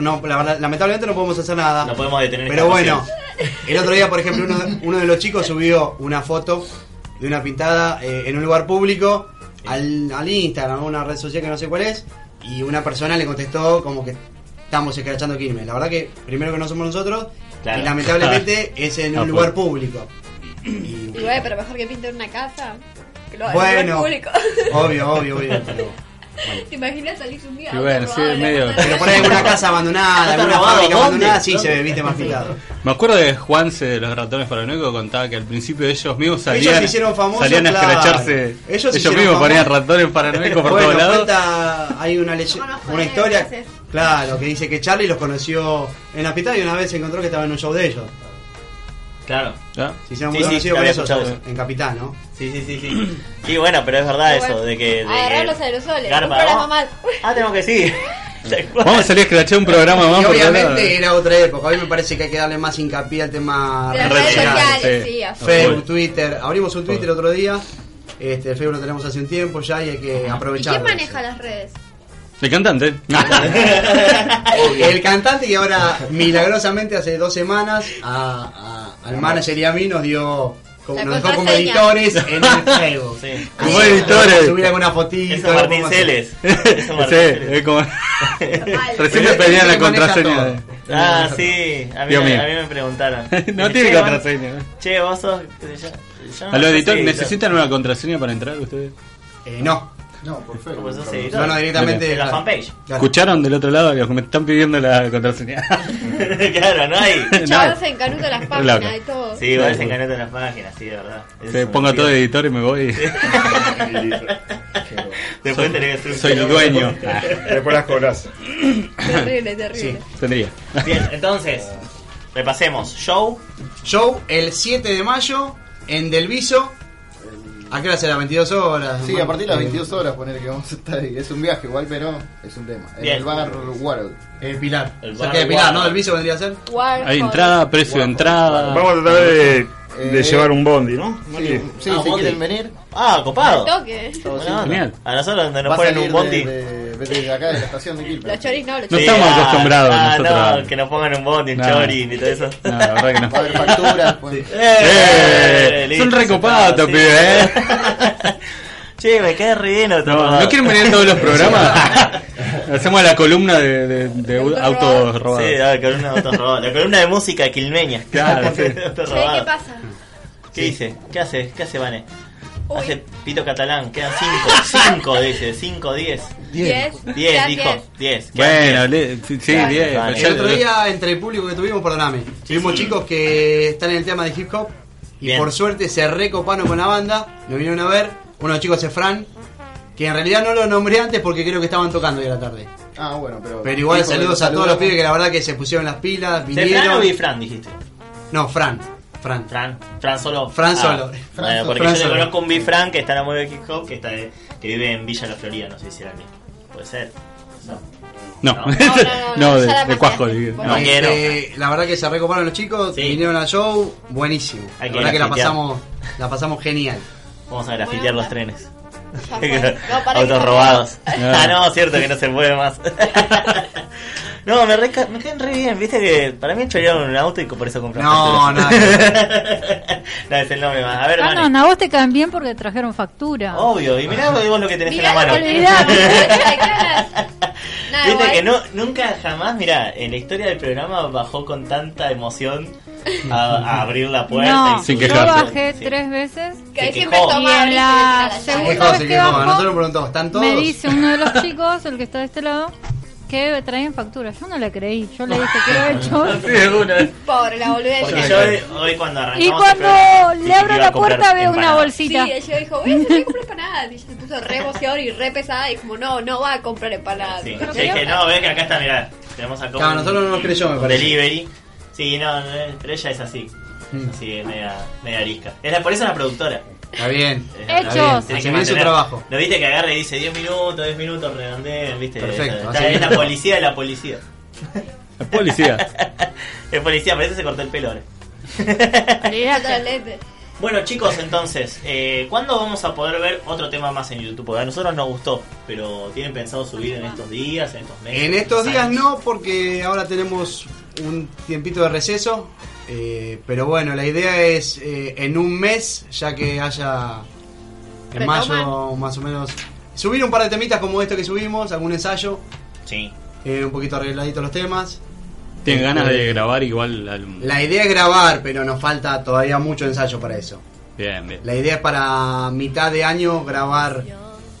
[SPEAKER 26] no, no, la verdad, lamentablemente no podemos hacer nada.
[SPEAKER 1] No podemos detener
[SPEAKER 26] Pero
[SPEAKER 1] esta
[SPEAKER 26] bueno,
[SPEAKER 1] emoción.
[SPEAKER 26] el otro día, por ejemplo, uno, uno de los chicos subió una foto de una pintada eh, en un lugar público al, al Instagram, a una red social que no sé cuál es, y una persona le contestó como que estamos escrachando Quilmes. La verdad que primero que no somos nosotros,
[SPEAKER 1] Claro.
[SPEAKER 26] y lamentablemente *laughs* es en un
[SPEAKER 1] pues.
[SPEAKER 26] lugar público.
[SPEAKER 2] Y bueno, pero mejor que pinte una casa. Que lo haga en
[SPEAKER 26] Bueno,
[SPEAKER 2] lugar público.
[SPEAKER 26] obvio, obvio, obvio. *laughs* Pero,
[SPEAKER 2] ¿Te imaginas salir un día?
[SPEAKER 3] Y bueno, sí, medio.
[SPEAKER 26] pero por ahí alguna casa abandonada, alguna fábrica abandonada, sí
[SPEAKER 1] ¿Dónde?
[SPEAKER 26] se ve, viste, más picado.
[SPEAKER 3] Me acuerdo de Juanse de los ratones paranoicos que contaba que al principio ellos mismos salían,
[SPEAKER 26] Ellos se hicieron famosos,
[SPEAKER 3] salían a
[SPEAKER 26] claro.
[SPEAKER 3] escracharse.
[SPEAKER 26] Ellos
[SPEAKER 3] mismos ponían ratones paranoicos por
[SPEAKER 26] bueno,
[SPEAKER 3] todos lados.
[SPEAKER 26] cuenta, hay una, una historia, claro, que dice que Charlie los conoció en la hospital y una vez se encontró que estaba en un show de ellos.
[SPEAKER 1] Claro.
[SPEAKER 3] ¿Ah?
[SPEAKER 26] Se hicieron
[SPEAKER 1] Sí,
[SPEAKER 26] muy
[SPEAKER 1] sí,
[SPEAKER 26] conocidos por eso,
[SPEAKER 1] eso.
[SPEAKER 26] en Capital, ¿no?
[SPEAKER 1] Sí, sí, sí, sí. *clears throat* Sí, bueno, pero es verdad
[SPEAKER 2] Bueno,
[SPEAKER 1] eso, de que... De
[SPEAKER 2] Agarrar
[SPEAKER 1] que
[SPEAKER 2] los aerosoles.
[SPEAKER 1] Garpa,
[SPEAKER 2] las mamás.
[SPEAKER 1] Ah, tenemos que sí. *laughs*
[SPEAKER 3] Vamos a salir a escrachar un programa más
[SPEAKER 26] Y obviamente era otra época, hoy me parece que hay que darle más hincapié al tema
[SPEAKER 2] redes sociales, sí, a full.
[SPEAKER 26] Facebook, Twitter, abrimos un Twitter otro día, este, el Facebook lo tenemos hace un tiempo ya y hay que
[SPEAKER 2] ¿Y
[SPEAKER 26] aprovecharlo.
[SPEAKER 2] quién maneja las redes?
[SPEAKER 3] El cantante. *laughs*
[SPEAKER 26] El cantante que ahora milagrosamente hace dos semanas a, a- al manager y a mí nos dio como, nos dejó como editores en el *laughs* Facebook.
[SPEAKER 1] Sí.
[SPEAKER 3] Como editores.
[SPEAKER 26] Subir alguna fotito.
[SPEAKER 1] Eso es Martín Celes. Eso es Martín
[SPEAKER 3] Sí, es como. Recién me pedían la contraseña.
[SPEAKER 1] Ah, *laughs* sí, a mí, me,
[SPEAKER 3] mío.
[SPEAKER 1] a mí me preguntaron. *laughs*
[SPEAKER 3] No
[SPEAKER 1] Che,
[SPEAKER 3] tiene
[SPEAKER 1] vos-
[SPEAKER 3] contraseña.
[SPEAKER 1] Che, vos sos... yo, yo no
[SPEAKER 3] A los editores,
[SPEAKER 1] si-
[SPEAKER 3] ¿necesitan una contraseña para entrar ustedes?
[SPEAKER 26] Eh, no.
[SPEAKER 29] No, por Facebook.
[SPEAKER 26] No, no, directamente.
[SPEAKER 1] De la
[SPEAKER 26] claro.
[SPEAKER 1] fanpage.
[SPEAKER 26] Claro.
[SPEAKER 3] ¿Escucharon del otro lado los que me están pidiendo la contraseña? *laughs*
[SPEAKER 1] claro, no hay. *laughs*
[SPEAKER 2] Chavos se encanuto las *laughs* páginas
[SPEAKER 3] Loco.
[SPEAKER 2] y todo.
[SPEAKER 1] Sí, igual se encanó en las páginas, sí, de verdad.
[SPEAKER 3] Se pongo todo de editor y me voy.
[SPEAKER 1] Después
[SPEAKER 3] soy,
[SPEAKER 1] tenés que hacer un
[SPEAKER 3] soy el dueño.
[SPEAKER 28] Después las cobras.
[SPEAKER 2] Terrible, terrible.
[SPEAKER 3] Tendría.
[SPEAKER 1] Bien, entonces, repasemos. Show.
[SPEAKER 26] Show el 7 de mayo en Delviso. ¿A qué hora será? ¿22 horas?
[SPEAKER 29] Sí, a partir de las
[SPEAKER 26] Eh,
[SPEAKER 29] 22 horas poner que vamos a estar ahí. Es un viaje igual, pero es un tema. En
[SPEAKER 1] Bien.
[SPEAKER 29] el bar World.
[SPEAKER 26] Eh, Pilar.
[SPEAKER 1] El
[SPEAKER 26] Cerca
[SPEAKER 1] bar
[SPEAKER 26] de Pilar. ¿no? Delviso vendría a ser.
[SPEAKER 2] Warhol.
[SPEAKER 3] Hay entrada, precio de entrada.
[SPEAKER 28] Vamos a tratar de, de
[SPEAKER 29] Eh,
[SPEAKER 28] llevar un bondi, ¿no?
[SPEAKER 29] Sí, sí,
[SPEAKER 1] Ah,
[SPEAKER 29] si
[SPEAKER 1] bondi.
[SPEAKER 29] quieren venir.
[SPEAKER 1] Ah, copado.
[SPEAKER 2] Al toque.
[SPEAKER 3] Genial.
[SPEAKER 1] A nosotros donde nos ponen un bondi.
[SPEAKER 29] de, de, de acá de la estación de Quilmes.
[SPEAKER 2] Los choris no, los
[SPEAKER 3] No
[SPEAKER 2] choris.
[SPEAKER 3] estamos acostumbrados
[SPEAKER 1] ah,
[SPEAKER 3] nosotros.
[SPEAKER 1] no, que nos pongan un bondi, un
[SPEAKER 3] No.
[SPEAKER 1] y todo eso.
[SPEAKER 3] No, la verdad que no.
[SPEAKER 29] Va a haber facturas. *laughs* pues.
[SPEAKER 1] Eh,
[SPEAKER 3] Eh,
[SPEAKER 1] listo,
[SPEAKER 3] son recopados estos
[SPEAKER 1] sí.
[SPEAKER 3] pibes, eh. *laughs*
[SPEAKER 1] Che, me
[SPEAKER 3] No. ¿no quieren venir en todos los *laughs* programas? Hacemos la columna de, de, de autos robados.
[SPEAKER 1] Sí, la columna de autos *laughs* robados. La columna de música quilmeña.
[SPEAKER 3] Claro, *laughs* sí.
[SPEAKER 1] Autos
[SPEAKER 2] ¿qué pasa?
[SPEAKER 1] ¿Qué dice? ¿Qué hace? ¿Qué hace Vane?
[SPEAKER 2] Uy.
[SPEAKER 1] Hace pito catalán, quedan 5, 5 dice, 5, 10.
[SPEAKER 2] Diez.
[SPEAKER 1] 10
[SPEAKER 2] Quedan
[SPEAKER 1] dijo,
[SPEAKER 2] diez.
[SPEAKER 1] 10.
[SPEAKER 3] Bueno, le- sí, sí,
[SPEAKER 1] Claro.
[SPEAKER 3] bien.
[SPEAKER 1] Vale.
[SPEAKER 3] pero
[SPEAKER 26] El
[SPEAKER 3] ya-
[SPEAKER 26] otro día, entre el público que tuvimos, perdóname, tuvimos chicos que están en el tema de hip hop y
[SPEAKER 1] Bien.
[SPEAKER 26] por suerte se recoparon con la banda, lo vinieron a ver. Uno de los chicos es Fran, que en realidad no lo nombré antes porque creo que estaban tocando hoy a la tarde.
[SPEAKER 29] Ah, bueno, pero.
[SPEAKER 26] Pero igual saludos a todos los pibes que la verdad que se pusieron las pilas,
[SPEAKER 1] ¿De Fran o
[SPEAKER 26] vinieron.
[SPEAKER 1] Bifran dijiste?
[SPEAKER 26] No, Fran. Fran.
[SPEAKER 1] Fran, Fran solo.
[SPEAKER 26] Fran solo.
[SPEAKER 1] bueno,
[SPEAKER 29] Fran
[SPEAKER 1] porque
[SPEAKER 26] Fran
[SPEAKER 1] yo le
[SPEAKER 26] solo.
[SPEAKER 1] conozco un Bifran que está en la de hip hop, que, está de- que vive en Villa La Florida, no sé si era el mismo. Puede ser. No.
[SPEAKER 3] No,
[SPEAKER 1] No.
[SPEAKER 3] no, *laughs*
[SPEAKER 2] no, no, no,
[SPEAKER 3] de, de digo.
[SPEAKER 1] No,
[SPEAKER 26] Este,
[SPEAKER 1] quiero.
[SPEAKER 26] la verdad que se recoparon los chicos,
[SPEAKER 1] Sí.
[SPEAKER 26] vinieron al show, buenísimo.
[SPEAKER 1] Hay
[SPEAKER 26] la
[SPEAKER 1] que
[SPEAKER 26] verdad que la pasamos, la pasamos genial.
[SPEAKER 1] Vamos a grafitear los trenes. *laughs* Autos robados. *laughs* Ah, no, cierto que no se puede más. *laughs* no, me, reca- me caen re bien, viste que para mí chorearon un auto y por eso compraron
[SPEAKER 26] No,
[SPEAKER 1] facturas. *laughs* no, es el nombre más. A ver,
[SPEAKER 5] Ah,
[SPEAKER 1] Vane.
[SPEAKER 5] no, a vos te caen bien porque trajeron factura.
[SPEAKER 1] Obvio, y mirá vos lo que tenés en la
[SPEAKER 2] Mirá,
[SPEAKER 1] mano.
[SPEAKER 2] olvidá. *laughs*
[SPEAKER 1] Viste que no, nunca jamás, mira, en la historia del programa bajó con tanta emoción a, a abrir la puerta
[SPEAKER 5] No,
[SPEAKER 1] y
[SPEAKER 3] Sin
[SPEAKER 5] yo bajé
[SPEAKER 1] Sí.
[SPEAKER 5] tres veces
[SPEAKER 2] Que ahí
[SPEAKER 1] Se
[SPEAKER 2] siempre
[SPEAKER 1] quejó.
[SPEAKER 5] y
[SPEAKER 2] tomaba
[SPEAKER 5] en la segunda vez
[SPEAKER 26] se
[SPEAKER 5] que bajó
[SPEAKER 26] nosotros nos preguntó, ¿están todos?
[SPEAKER 5] me dice uno de los chicos, el que está de este lado, que traían factura. Yo no le creí, yo le dije quiero hecho.
[SPEAKER 1] Sí, de una.
[SPEAKER 2] Pobre, la volví a
[SPEAKER 1] Porque yo hoy, hoy cuando arrancamos
[SPEAKER 5] Y
[SPEAKER 1] el
[SPEAKER 5] cuando
[SPEAKER 1] programa,
[SPEAKER 5] le abro
[SPEAKER 1] que
[SPEAKER 5] la
[SPEAKER 1] a
[SPEAKER 5] puerta veo una bolsita.
[SPEAKER 2] Sí, ella dijo, ves, no compré empanadas. Y ella se puso re emocionada y re pesada y como, no, no va a comprar empanadas.
[SPEAKER 1] Sí, yo dije, no, ves que acá está, mirá, tenemos acá
[SPEAKER 26] Claro, nosotros no nos creyó, me
[SPEAKER 1] un
[SPEAKER 26] parece.
[SPEAKER 1] delivery. Sí, no, no, pero ella es así.
[SPEAKER 26] Mm.
[SPEAKER 1] Así, media, media arisca. Es la, por eso es la productora.
[SPEAKER 26] Está bien.
[SPEAKER 5] Hechos.
[SPEAKER 1] que
[SPEAKER 26] bien su trabajo.
[SPEAKER 1] ¿No viste que agarre y dice 10 minutos, 10 minutos, redondeen, viste?
[SPEAKER 26] Perfecto,
[SPEAKER 1] Está- está- es
[SPEAKER 26] bien.
[SPEAKER 1] la policía de la policía.
[SPEAKER 3] La policía. *laughs*
[SPEAKER 1] Es policía, parece que se cortó el pelo ahora. *laughs*
[SPEAKER 2] Totalmente.
[SPEAKER 1] Bueno chicos, entonces, eh, ¿cuándo vamos a poder ver otro tema más en YouTube? Porque a nosotros nos gustó, pero ¿tienen pensado subir en estos días, en estos meses?
[SPEAKER 26] En estos días no, porque ahora tenemos un tiempito de receso. Eh, pero bueno, la idea es eh, en un mes, ya que haya En
[SPEAKER 2] Retoman.
[SPEAKER 26] mayo, más o menos. Subir un par de temitas como este que subimos, algún ensayo.
[SPEAKER 1] Sí.
[SPEAKER 26] Eh, un poquito arregladitos los temas.
[SPEAKER 3] Tienen ganas de
[SPEAKER 26] Eh,
[SPEAKER 3] grabar igual. al-
[SPEAKER 26] La idea es grabar, pero nos falta todavía mucho ensayo para eso.
[SPEAKER 3] Bien, bien.
[SPEAKER 26] La idea es para mitad de año grabar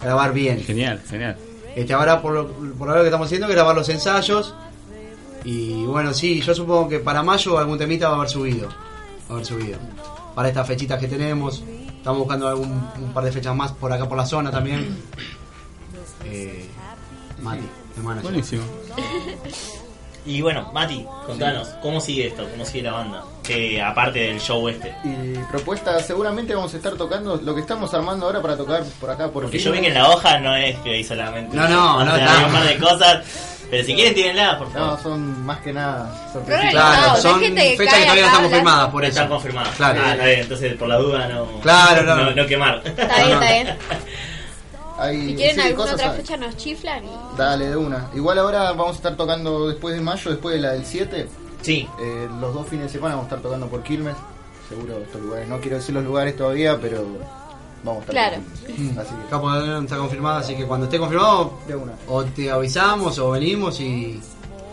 [SPEAKER 26] grabar bien.
[SPEAKER 3] Genial, genial.
[SPEAKER 26] Este, ahora por, lo- por ahora lo que estamos haciendo es grabar los ensayos. Y bueno, sí, yo supongo que para mayo algún temita va a haber subido. Va a haber subido. Para estas fechitas que tenemos. Estamos buscando algún un par de fechas más por acá por la zona también. Eh, Mati, manager.
[SPEAKER 3] Buenísimo.
[SPEAKER 1] Y bueno, Mati, contanos, ¿cómo sigue esto? ¿Cómo sigue la banda? Que aparte del show este.
[SPEAKER 29] Y propuesta, seguramente vamos a estar tocando lo que estamos armando ahora para tocar por acá, por
[SPEAKER 1] Porque yo vi que en la hoja no es que hay solamente.
[SPEAKER 29] No, no, *laughs* no, no.
[SPEAKER 1] Hay un par de cosas. Pero si quieren, tírenla, por favor.
[SPEAKER 29] No, son más que nada
[SPEAKER 2] Claro,
[SPEAKER 26] Claro, son
[SPEAKER 2] que
[SPEAKER 26] fechas que todavía no están confirmadas, por eso.
[SPEAKER 1] Están confirmadas.
[SPEAKER 26] Claro.
[SPEAKER 1] Ah, está bien, entonces por la duda no.
[SPEAKER 26] Claro, no,
[SPEAKER 1] no.
[SPEAKER 26] no.
[SPEAKER 1] quemar.
[SPEAKER 2] Está bien, está bien. *laughs*
[SPEAKER 29] Hay-
[SPEAKER 2] Si quieren
[SPEAKER 29] sí,
[SPEAKER 2] alguna
[SPEAKER 29] cosas
[SPEAKER 2] otra fecha nos chiflan y...
[SPEAKER 29] Dale, de una. Igual ahora vamos a estar tocando después de mayo, después de la del 7.
[SPEAKER 1] Sí.
[SPEAKER 29] Eh, los dos fines de semana vamos a estar tocando por Quilmes. Seguro estos lugares. No quiero decir los lugares todavía, pero vamos a estar
[SPEAKER 2] Claro.
[SPEAKER 29] Así que
[SPEAKER 26] Capo está confirmado, así que cuando esté confirmado,
[SPEAKER 29] de una.
[SPEAKER 26] o te avisamos o venimos y,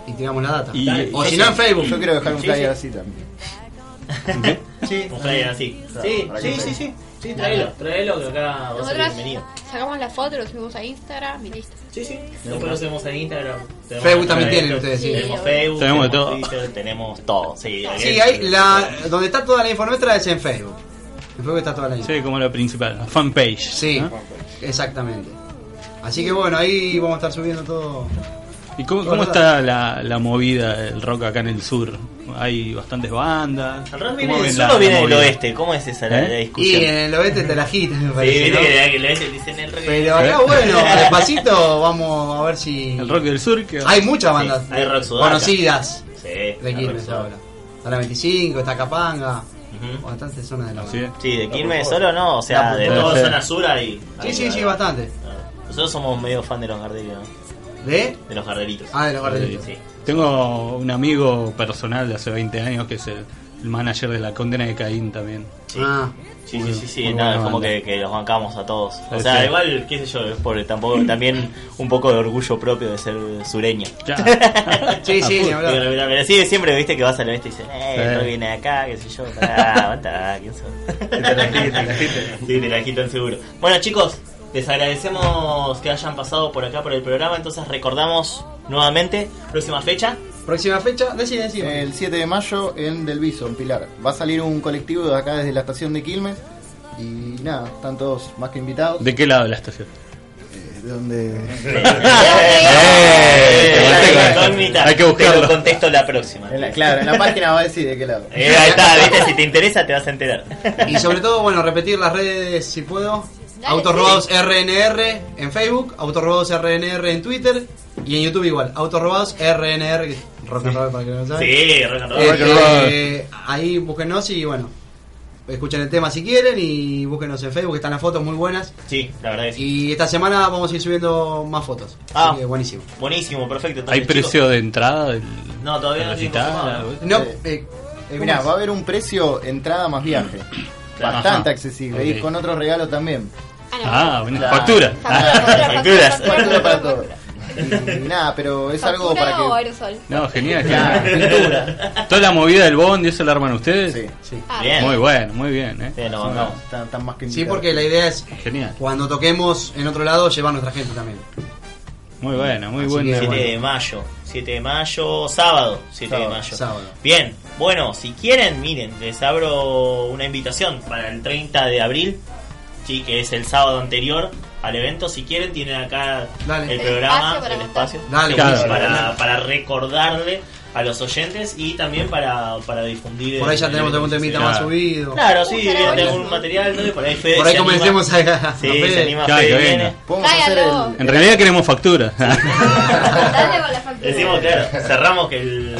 [SPEAKER 26] y tiramos la data.
[SPEAKER 29] Y-
[SPEAKER 26] o si no en Facebook.
[SPEAKER 29] Yo quiero dejar un
[SPEAKER 1] Sí,
[SPEAKER 29] flyer
[SPEAKER 1] sí.
[SPEAKER 29] así también.
[SPEAKER 1] Sí, *laughs* un flyer así. Sí,
[SPEAKER 29] para que
[SPEAKER 1] sí, sí, sí. Sí, tráelo, tráelo que acá va a ser
[SPEAKER 2] Nosotros
[SPEAKER 1] bienvenido.
[SPEAKER 2] sacamos la foto, lo subimos a Instagram y listo.
[SPEAKER 1] Sí, sí. Lo subimos en Instagram. Tenemos
[SPEAKER 26] Facebook también tienen ustedes, sí.
[SPEAKER 1] Tenemos Facebook,
[SPEAKER 3] Tenemos de
[SPEAKER 1] tenemos
[SPEAKER 3] todo.
[SPEAKER 1] Twitter, tenemos todo. Sí,
[SPEAKER 26] Sí, ahí la, donde está toda la info nuestra es en Facebook. Facebook está toda la info.
[SPEAKER 3] Sí, como la principal, la fanpage.
[SPEAKER 26] Sí,
[SPEAKER 3] ¿no?
[SPEAKER 26] exactamente. Así que bueno, ahí vamos a estar subiendo todo.
[SPEAKER 3] ¿Y cómo, cómo está la, la movida del rock acá en el sur? Hay bastantes bandas.
[SPEAKER 1] ¿El rock
[SPEAKER 3] ¿Cómo
[SPEAKER 1] viene del sur o viene del oeste? ¿Cómo es esa la,
[SPEAKER 3] ¿Eh?
[SPEAKER 1] la
[SPEAKER 26] Y
[SPEAKER 1] discusión?
[SPEAKER 26] en el oeste te la agitan, me
[SPEAKER 1] Sí,
[SPEAKER 26] parece. ¿no?
[SPEAKER 1] que el oeste dicen el rock.
[SPEAKER 26] Pero acá, bueno, *laughs* despacito vamos a ver si.
[SPEAKER 3] El rock del sur. Que...
[SPEAKER 26] Hay muchas bandas
[SPEAKER 1] hay rock sudaca.
[SPEAKER 26] conocidas
[SPEAKER 1] Sí,
[SPEAKER 26] de Quilmes ahora. Está la 25, está Capanga,
[SPEAKER 1] Ujú.
[SPEAKER 26] bastantes zonas de la
[SPEAKER 3] es.
[SPEAKER 1] Sí, de Quilmes solo no, o sea, de toda
[SPEAKER 3] Sí.
[SPEAKER 1] zona sur hay.
[SPEAKER 26] Sí, sí, sí, bastante.
[SPEAKER 1] Nosotros somos medio fan de los gardelitos, ¿no?
[SPEAKER 26] ¿De?
[SPEAKER 1] De los gardelitos.
[SPEAKER 26] Ah, de los gardelitos.
[SPEAKER 1] Sí.
[SPEAKER 3] Tengo un amigo personal de hace 20 años que es el, el manager de la condena de Caín también.
[SPEAKER 1] Sí.
[SPEAKER 26] Ah,
[SPEAKER 1] Sí,
[SPEAKER 3] Muy-
[SPEAKER 1] sí, sí, sí, nada,
[SPEAKER 3] buena
[SPEAKER 1] como que, que los bancamos a todos. O sea,
[SPEAKER 3] sí.
[SPEAKER 1] igual, qué sé yo, es por tampoco, *laughs* también un poco de orgullo propio de ser sureño.
[SPEAKER 3] Ya. *laughs*
[SPEAKER 26] sí, sí,
[SPEAKER 1] Pero,
[SPEAKER 26] hablar.
[SPEAKER 1] pero- pero sí, siempre viste que vas al oeste y dicen, eh, no viene de acá, qué sé yo, pará, aguanta, ¿quién sos?
[SPEAKER 3] Te la quito, te la quito.
[SPEAKER 1] Sí, te la quitan seguro. Bueno, chicos, les agradecemos que hayan pasado por acá por el programa, entonces recordamos nuevamente, próxima fecha.
[SPEAKER 26] Próxima fecha, decide, decide.
[SPEAKER 29] El 7 de mayo en Delviso, en Pilar. Va a salir un colectivo de acá desde la estación de Quilmes. Y nada, están todos más que invitados.
[SPEAKER 3] ¿De qué lado de la estación?
[SPEAKER 29] Eh, de donde. *laughs* *laughs*
[SPEAKER 1] Eh, incógnita.
[SPEAKER 3] Hay que buscarlo.
[SPEAKER 1] Te lo contesto la próxima.
[SPEAKER 29] En la- claro, en la página va a decir de qué lado.
[SPEAKER 1] Eh, ahí está, viste, si te interesa te vas a enterar.
[SPEAKER 26] Y sobre todo, bueno, repetir las redes si puedo.
[SPEAKER 2] Dale,
[SPEAKER 26] Autorrobados RNR en Facebook, Autorrobados RNR en Twitter y en YouTube igual. Autorrobados RNR, rock and roll para que no lo saben.
[SPEAKER 1] Sí, rock and roll.
[SPEAKER 26] Este, ahí búsquenos y bueno, escuchen el tema si quieren y búsquenos en Facebook, que están las fotos muy buenas.
[SPEAKER 1] Sí, la verdad que sí.
[SPEAKER 26] Y esta semana vamos a ir subiendo más fotos.
[SPEAKER 1] Ah.
[SPEAKER 26] Así que buenísimo.
[SPEAKER 1] Buenísimo, perfecto.
[SPEAKER 3] ¿Hay precio de entrada del.
[SPEAKER 1] No, todavía no
[SPEAKER 3] algo?
[SPEAKER 26] No, eh, eh,
[SPEAKER 29] Mirá,
[SPEAKER 26] ¿cómo
[SPEAKER 29] va a haber un precio entrada más viaje. *clears throat* Bastante
[SPEAKER 3] Ajá.
[SPEAKER 29] accesible. Y con otro regalo también.
[SPEAKER 3] Ah,
[SPEAKER 29] Claro.
[SPEAKER 3] factura.
[SPEAKER 1] Facturas. *laughs*
[SPEAKER 29] Factura para todos. Nada, pero es algo para
[SPEAKER 2] ¿Factura o
[SPEAKER 29] que.
[SPEAKER 2] aerosol?
[SPEAKER 3] No, genial.
[SPEAKER 29] Claro, *laughs*
[SPEAKER 3] genial.
[SPEAKER 29] pintura.
[SPEAKER 3] Toda la movida del bond y eso la arman ustedes.
[SPEAKER 29] Sí,
[SPEAKER 26] Sí.
[SPEAKER 2] Ah,
[SPEAKER 1] Bien.
[SPEAKER 3] Muy bueno, muy bien. ¿eh?
[SPEAKER 1] Sí, nos bancamos.
[SPEAKER 29] Están, están más que
[SPEAKER 26] Sí, porque la idea es
[SPEAKER 3] Genial.
[SPEAKER 26] cuando toquemos en otro lado llevar nuestra gente también.
[SPEAKER 3] Muy bueno, muy
[SPEAKER 26] Así
[SPEAKER 3] bueno.
[SPEAKER 26] que,
[SPEAKER 1] 7
[SPEAKER 26] bueno.
[SPEAKER 1] de mayo. 7 de mayo, sábado. 7 de
[SPEAKER 29] Sábado,
[SPEAKER 1] mayo.
[SPEAKER 26] sábado.
[SPEAKER 1] Bien, bueno, si quieren, miren, les abro una invitación para el 30 de abril, sí, que es el sábado anterior al evento. Si quieren, tienen acá
[SPEAKER 26] Dale.
[SPEAKER 1] el
[SPEAKER 2] El
[SPEAKER 1] programa,
[SPEAKER 2] espacio para
[SPEAKER 1] el espacio,
[SPEAKER 26] Dale,
[SPEAKER 1] Sí,
[SPEAKER 26] buenísimo.
[SPEAKER 1] para, para recordarle a los oyentes y también para, para difundir.
[SPEAKER 26] Por ahí ya tenemos algún temita más subido.
[SPEAKER 1] Claro, sí,
[SPEAKER 2] estaría
[SPEAKER 1] algún material, ¿no? Por ahí Fede
[SPEAKER 26] Por ahí
[SPEAKER 1] se anima.
[SPEAKER 26] comencemos a, a
[SPEAKER 1] Sí,
[SPEAKER 26] Fede.
[SPEAKER 1] se anima
[SPEAKER 3] Claro,
[SPEAKER 1] Fede,
[SPEAKER 3] que
[SPEAKER 1] viene.
[SPEAKER 3] venga.
[SPEAKER 29] Podemos hacer
[SPEAKER 2] Tráigalo.
[SPEAKER 3] En realidad queremos factura.
[SPEAKER 2] Dale con la factura.
[SPEAKER 1] Decimos, claro, cerramos que el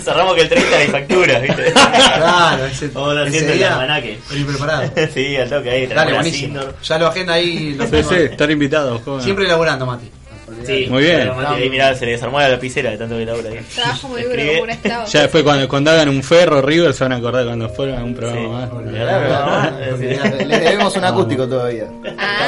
[SPEAKER 1] cerramos que el 30 hay facturas, ¿viste? *laughs*
[SPEAKER 26] Claro, ese, *laughs*
[SPEAKER 1] Vamos
[SPEAKER 26] ese
[SPEAKER 1] haciendo el almanaque.
[SPEAKER 26] preparado. *laughs*
[SPEAKER 1] sí, al toque ahí,
[SPEAKER 26] Dale, buenísimo. Ya lo agenda ahí. Lo
[SPEAKER 3] sí, sí, estar invitados. joven.
[SPEAKER 26] Siempre elaborando, Mati.
[SPEAKER 1] Sí,
[SPEAKER 3] Muy bien.
[SPEAKER 1] Mati ahí mirá, se le desarmó la lapicera de tanto que labura ahí.
[SPEAKER 2] Trabajo muy duro como un esclavo.
[SPEAKER 3] Ya después cuando, cuando hagan un ferro River se van a acordar cuando fueron a un programa más.
[SPEAKER 29] Les debemos un acústico todavía.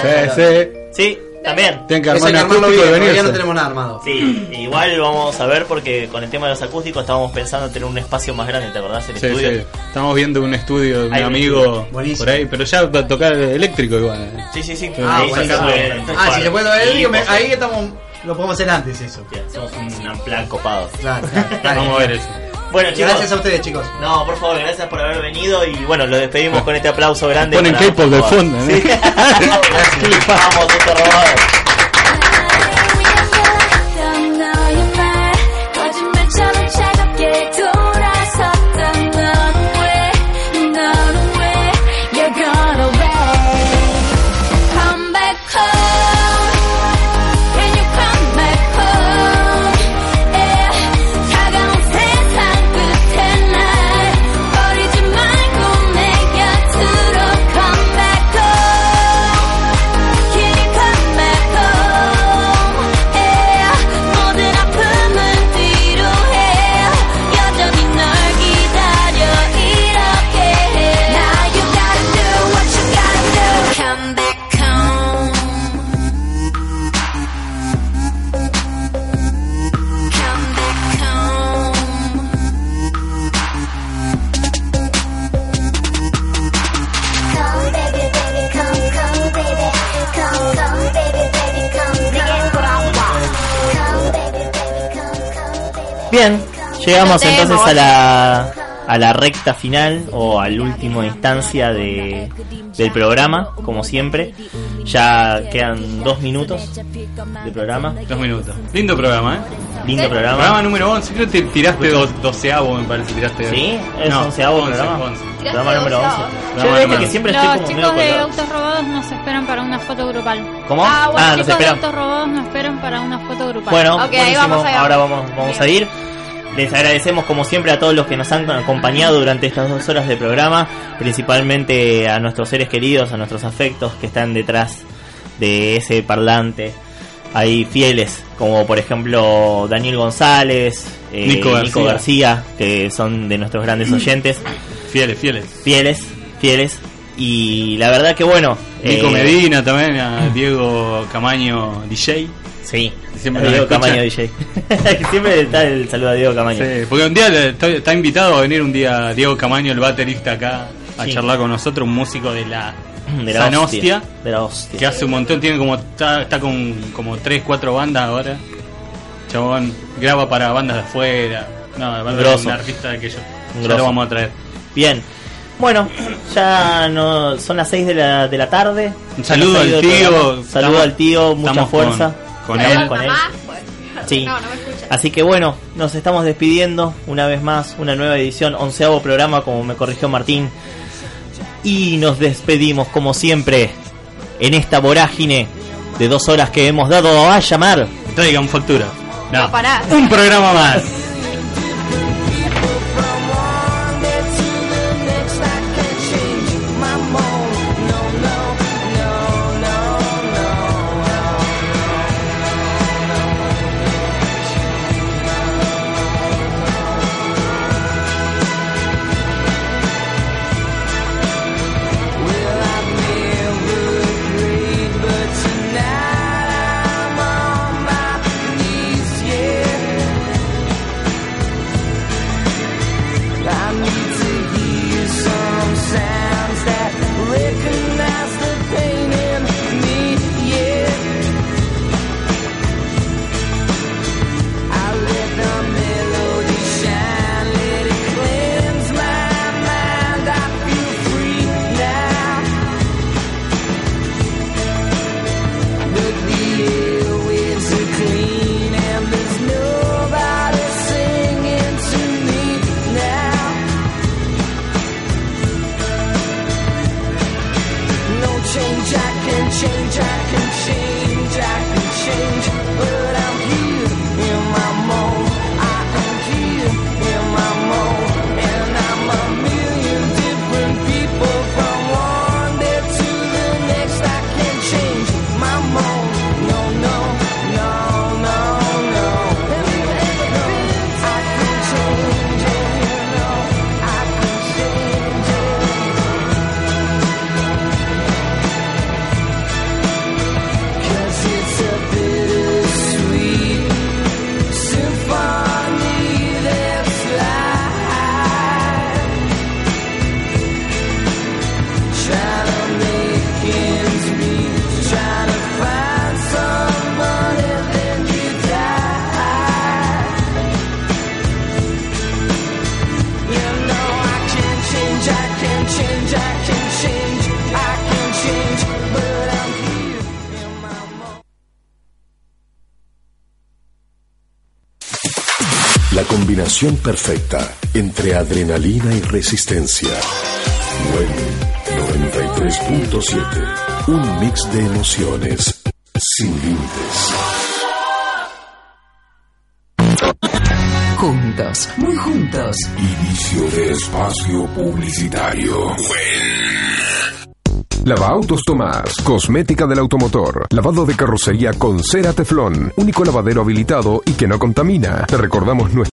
[SPEAKER 3] Sí, sí.
[SPEAKER 1] Sí, también.
[SPEAKER 3] Tienen que armar un acústico y
[SPEAKER 26] bien, todavía
[SPEAKER 3] venirse.
[SPEAKER 26] no tenemos nada armado.
[SPEAKER 1] Sí, igual vamos a ver porque con el tema de los acústicos estábamos pensando en tener un espacio más grande, ¿te acordás? El
[SPEAKER 3] Sí,
[SPEAKER 1] estudio.
[SPEAKER 3] sí. Estamos viendo un estudio de un
[SPEAKER 1] Hay
[SPEAKER 3] amigo por ahí, pero ya va a tocar eléctrico igual.
[SPEAKER 1] Sí, sí, sí.
[SPEAKER 26] Ah, bueno, bien. Ah, si se puede ver, digo, me- ahí estamos. Lo podemos hacer antes eso.
[SPEAKER 1] Somos un plan copado.
[SPEAKER 26] Claro, claro. *laughs*
[SPEAKER 3] Vamos a ver eso.
[SPEAKER 1] Bueno, chicos.
[SPEAKER 26] Gracias a ustedes, chicos.
[SPEAKER 1] No, por favor, gracias por haber venido y bueno, lo despedimos con este aplauso grande.
[SPEAKER 3] Ponen K-pop de fondo, ¿no? *laughs*
[SPEAKER 1] Sí. Vamos, Otto Robado. Bien, llegamos entonces a la, a la recta final o al último instancia de, del programa, como siempre. Ya quedan dos minutos de programa.
[SPEAKER 3] Dos minutos. Lindo programa, ¿eh?
[SPEAKER 1] Lindo programa.
[SPEAKER 3] Programa número 11. Creo que tiraste do, doceavo, me parece. Tiraste.
[SPEAKER 1] ¿Sí? ¿Es
[SPEAKER 3] no,
[SPEAKER 1] onceavo
[SPEAKER 3] 11,
[SPEAKER 1] programa?
[SPEAKER 3] 11.
[SPEAKER 1] Programa número 11. Yo
[SPEAKER 3] Programa
[SPEAKER 1] viste
[SPEAKER 3] número
[SPEAKER 1] que siempre
[SPEAKER 5] Los
[SPEAKER 1] estoy como
[SPEAKER 5] chicos
[SPEAKER 1] medio
[SPEAKER 5] de autos robados nos esperan para una foto grupal.
[SPEAKER 1] ¿Cómo?
[SPEAKER 5] Ah, bueno,
[SPEAKER 1] Ah, nos
[SPEAKER 5] chicos de
[SPEAKER 1] esperan.
[SPEAKER 5] autos robados nos esperan para una foto grupal.
[SPEAKER 1] Bueno,
[SPEAKER 2] Ok, ahí
[SPEAKER 1] buenísimo.
[SPEAKER 2] vamos, ahí vamos.
[SPEAKER 1] ahora vamos, vamos a ir. Les agradecemos como siempre a todos los que nos han acompañado durante estas dos horas de programa, principalmente a nuestros seres queridos, a nuestros afectos que están detrás de ese parlante. Hay fieles, como por ejemplo Daniel González, eh,
[SPEAKER 3] Nico García.
[SPEAKER 1] García, que son de nuestros grandes oyentes.
[SPEAKER 3] Fieles, fieles.
[SPEAKER 1] Fieles, fieles. Y la verdad que bueno.
[SPEAKER 3] Nico
[SPEAKER 1] eh,
[SPEAKER 3] Medina también, a Diego Camaño DJ.
[SPEAKER 1] Sí,
[SPEAKER 3] Siempre nos
[SPEAKER 1] Diego. Camaño *laughs* DJ. Siempre está el saludo a Diego Camaño.
[SPEAKER 3] Sí, porque un día está, está invitado a venir un día Diego Camaño, el baterista acá, a
[SPEAKER 1] Sí.
[SPEAKER 3] charlar con nosotros, un músico de la, *clears throat*
[SPEAKER 1] De la
[SPEAKER 3] San
[SPEAKER 1] hostia. De la hostia.
[SPEAKER 3] que hace un montón, tiene como está, está con como 3, 4 bandas ahora. Chabón graba para bandas de afuera. No,
[SPEAKER 1] Grosso.
[SPEAKER 3] un artista que yo. Ya lo vamos a traer.
[SPEAKER 1] Bien. Bueno, *clears throat* ya no son las 6 de la, de la tarde.
[SPEAKER 3] Un saludo al tío.
[SPEAKER 1] Saludo al tío, mucha fuerza.
[SPEAKER 3] con- con él.
[SPEAKER 1] con él. Sí.
[SPEAKER 2] No, no me escucha.
[SPEAKER 1] Así que bueno, nos estamos despidiendo una vez más, una nueva edición, onceavo programa, como me corrigió Martín. Y nos despedimos como siempre en esta vorágine de dos horas que hemos dado a llamar.
[SPEAKER 3] Traigan factura.
[SPEAKER 2] No.
[SPEAKER 3] Un programa más. *laughs*
[SPEAKER 15] combinación perfecta entre adrenalina y resistencia. Buen 93.7. Un mix de emociones sin límites.
[SPEAKER 20] Juntos, muy juntos.
[SPEAKER 16] Inicio de espacio publicitario. Lavaautos Tomás, cosmética del automotor, lavado de carrocería con cera teflón, único lavadero habilitado y que no contamina. Te recordamos nuestro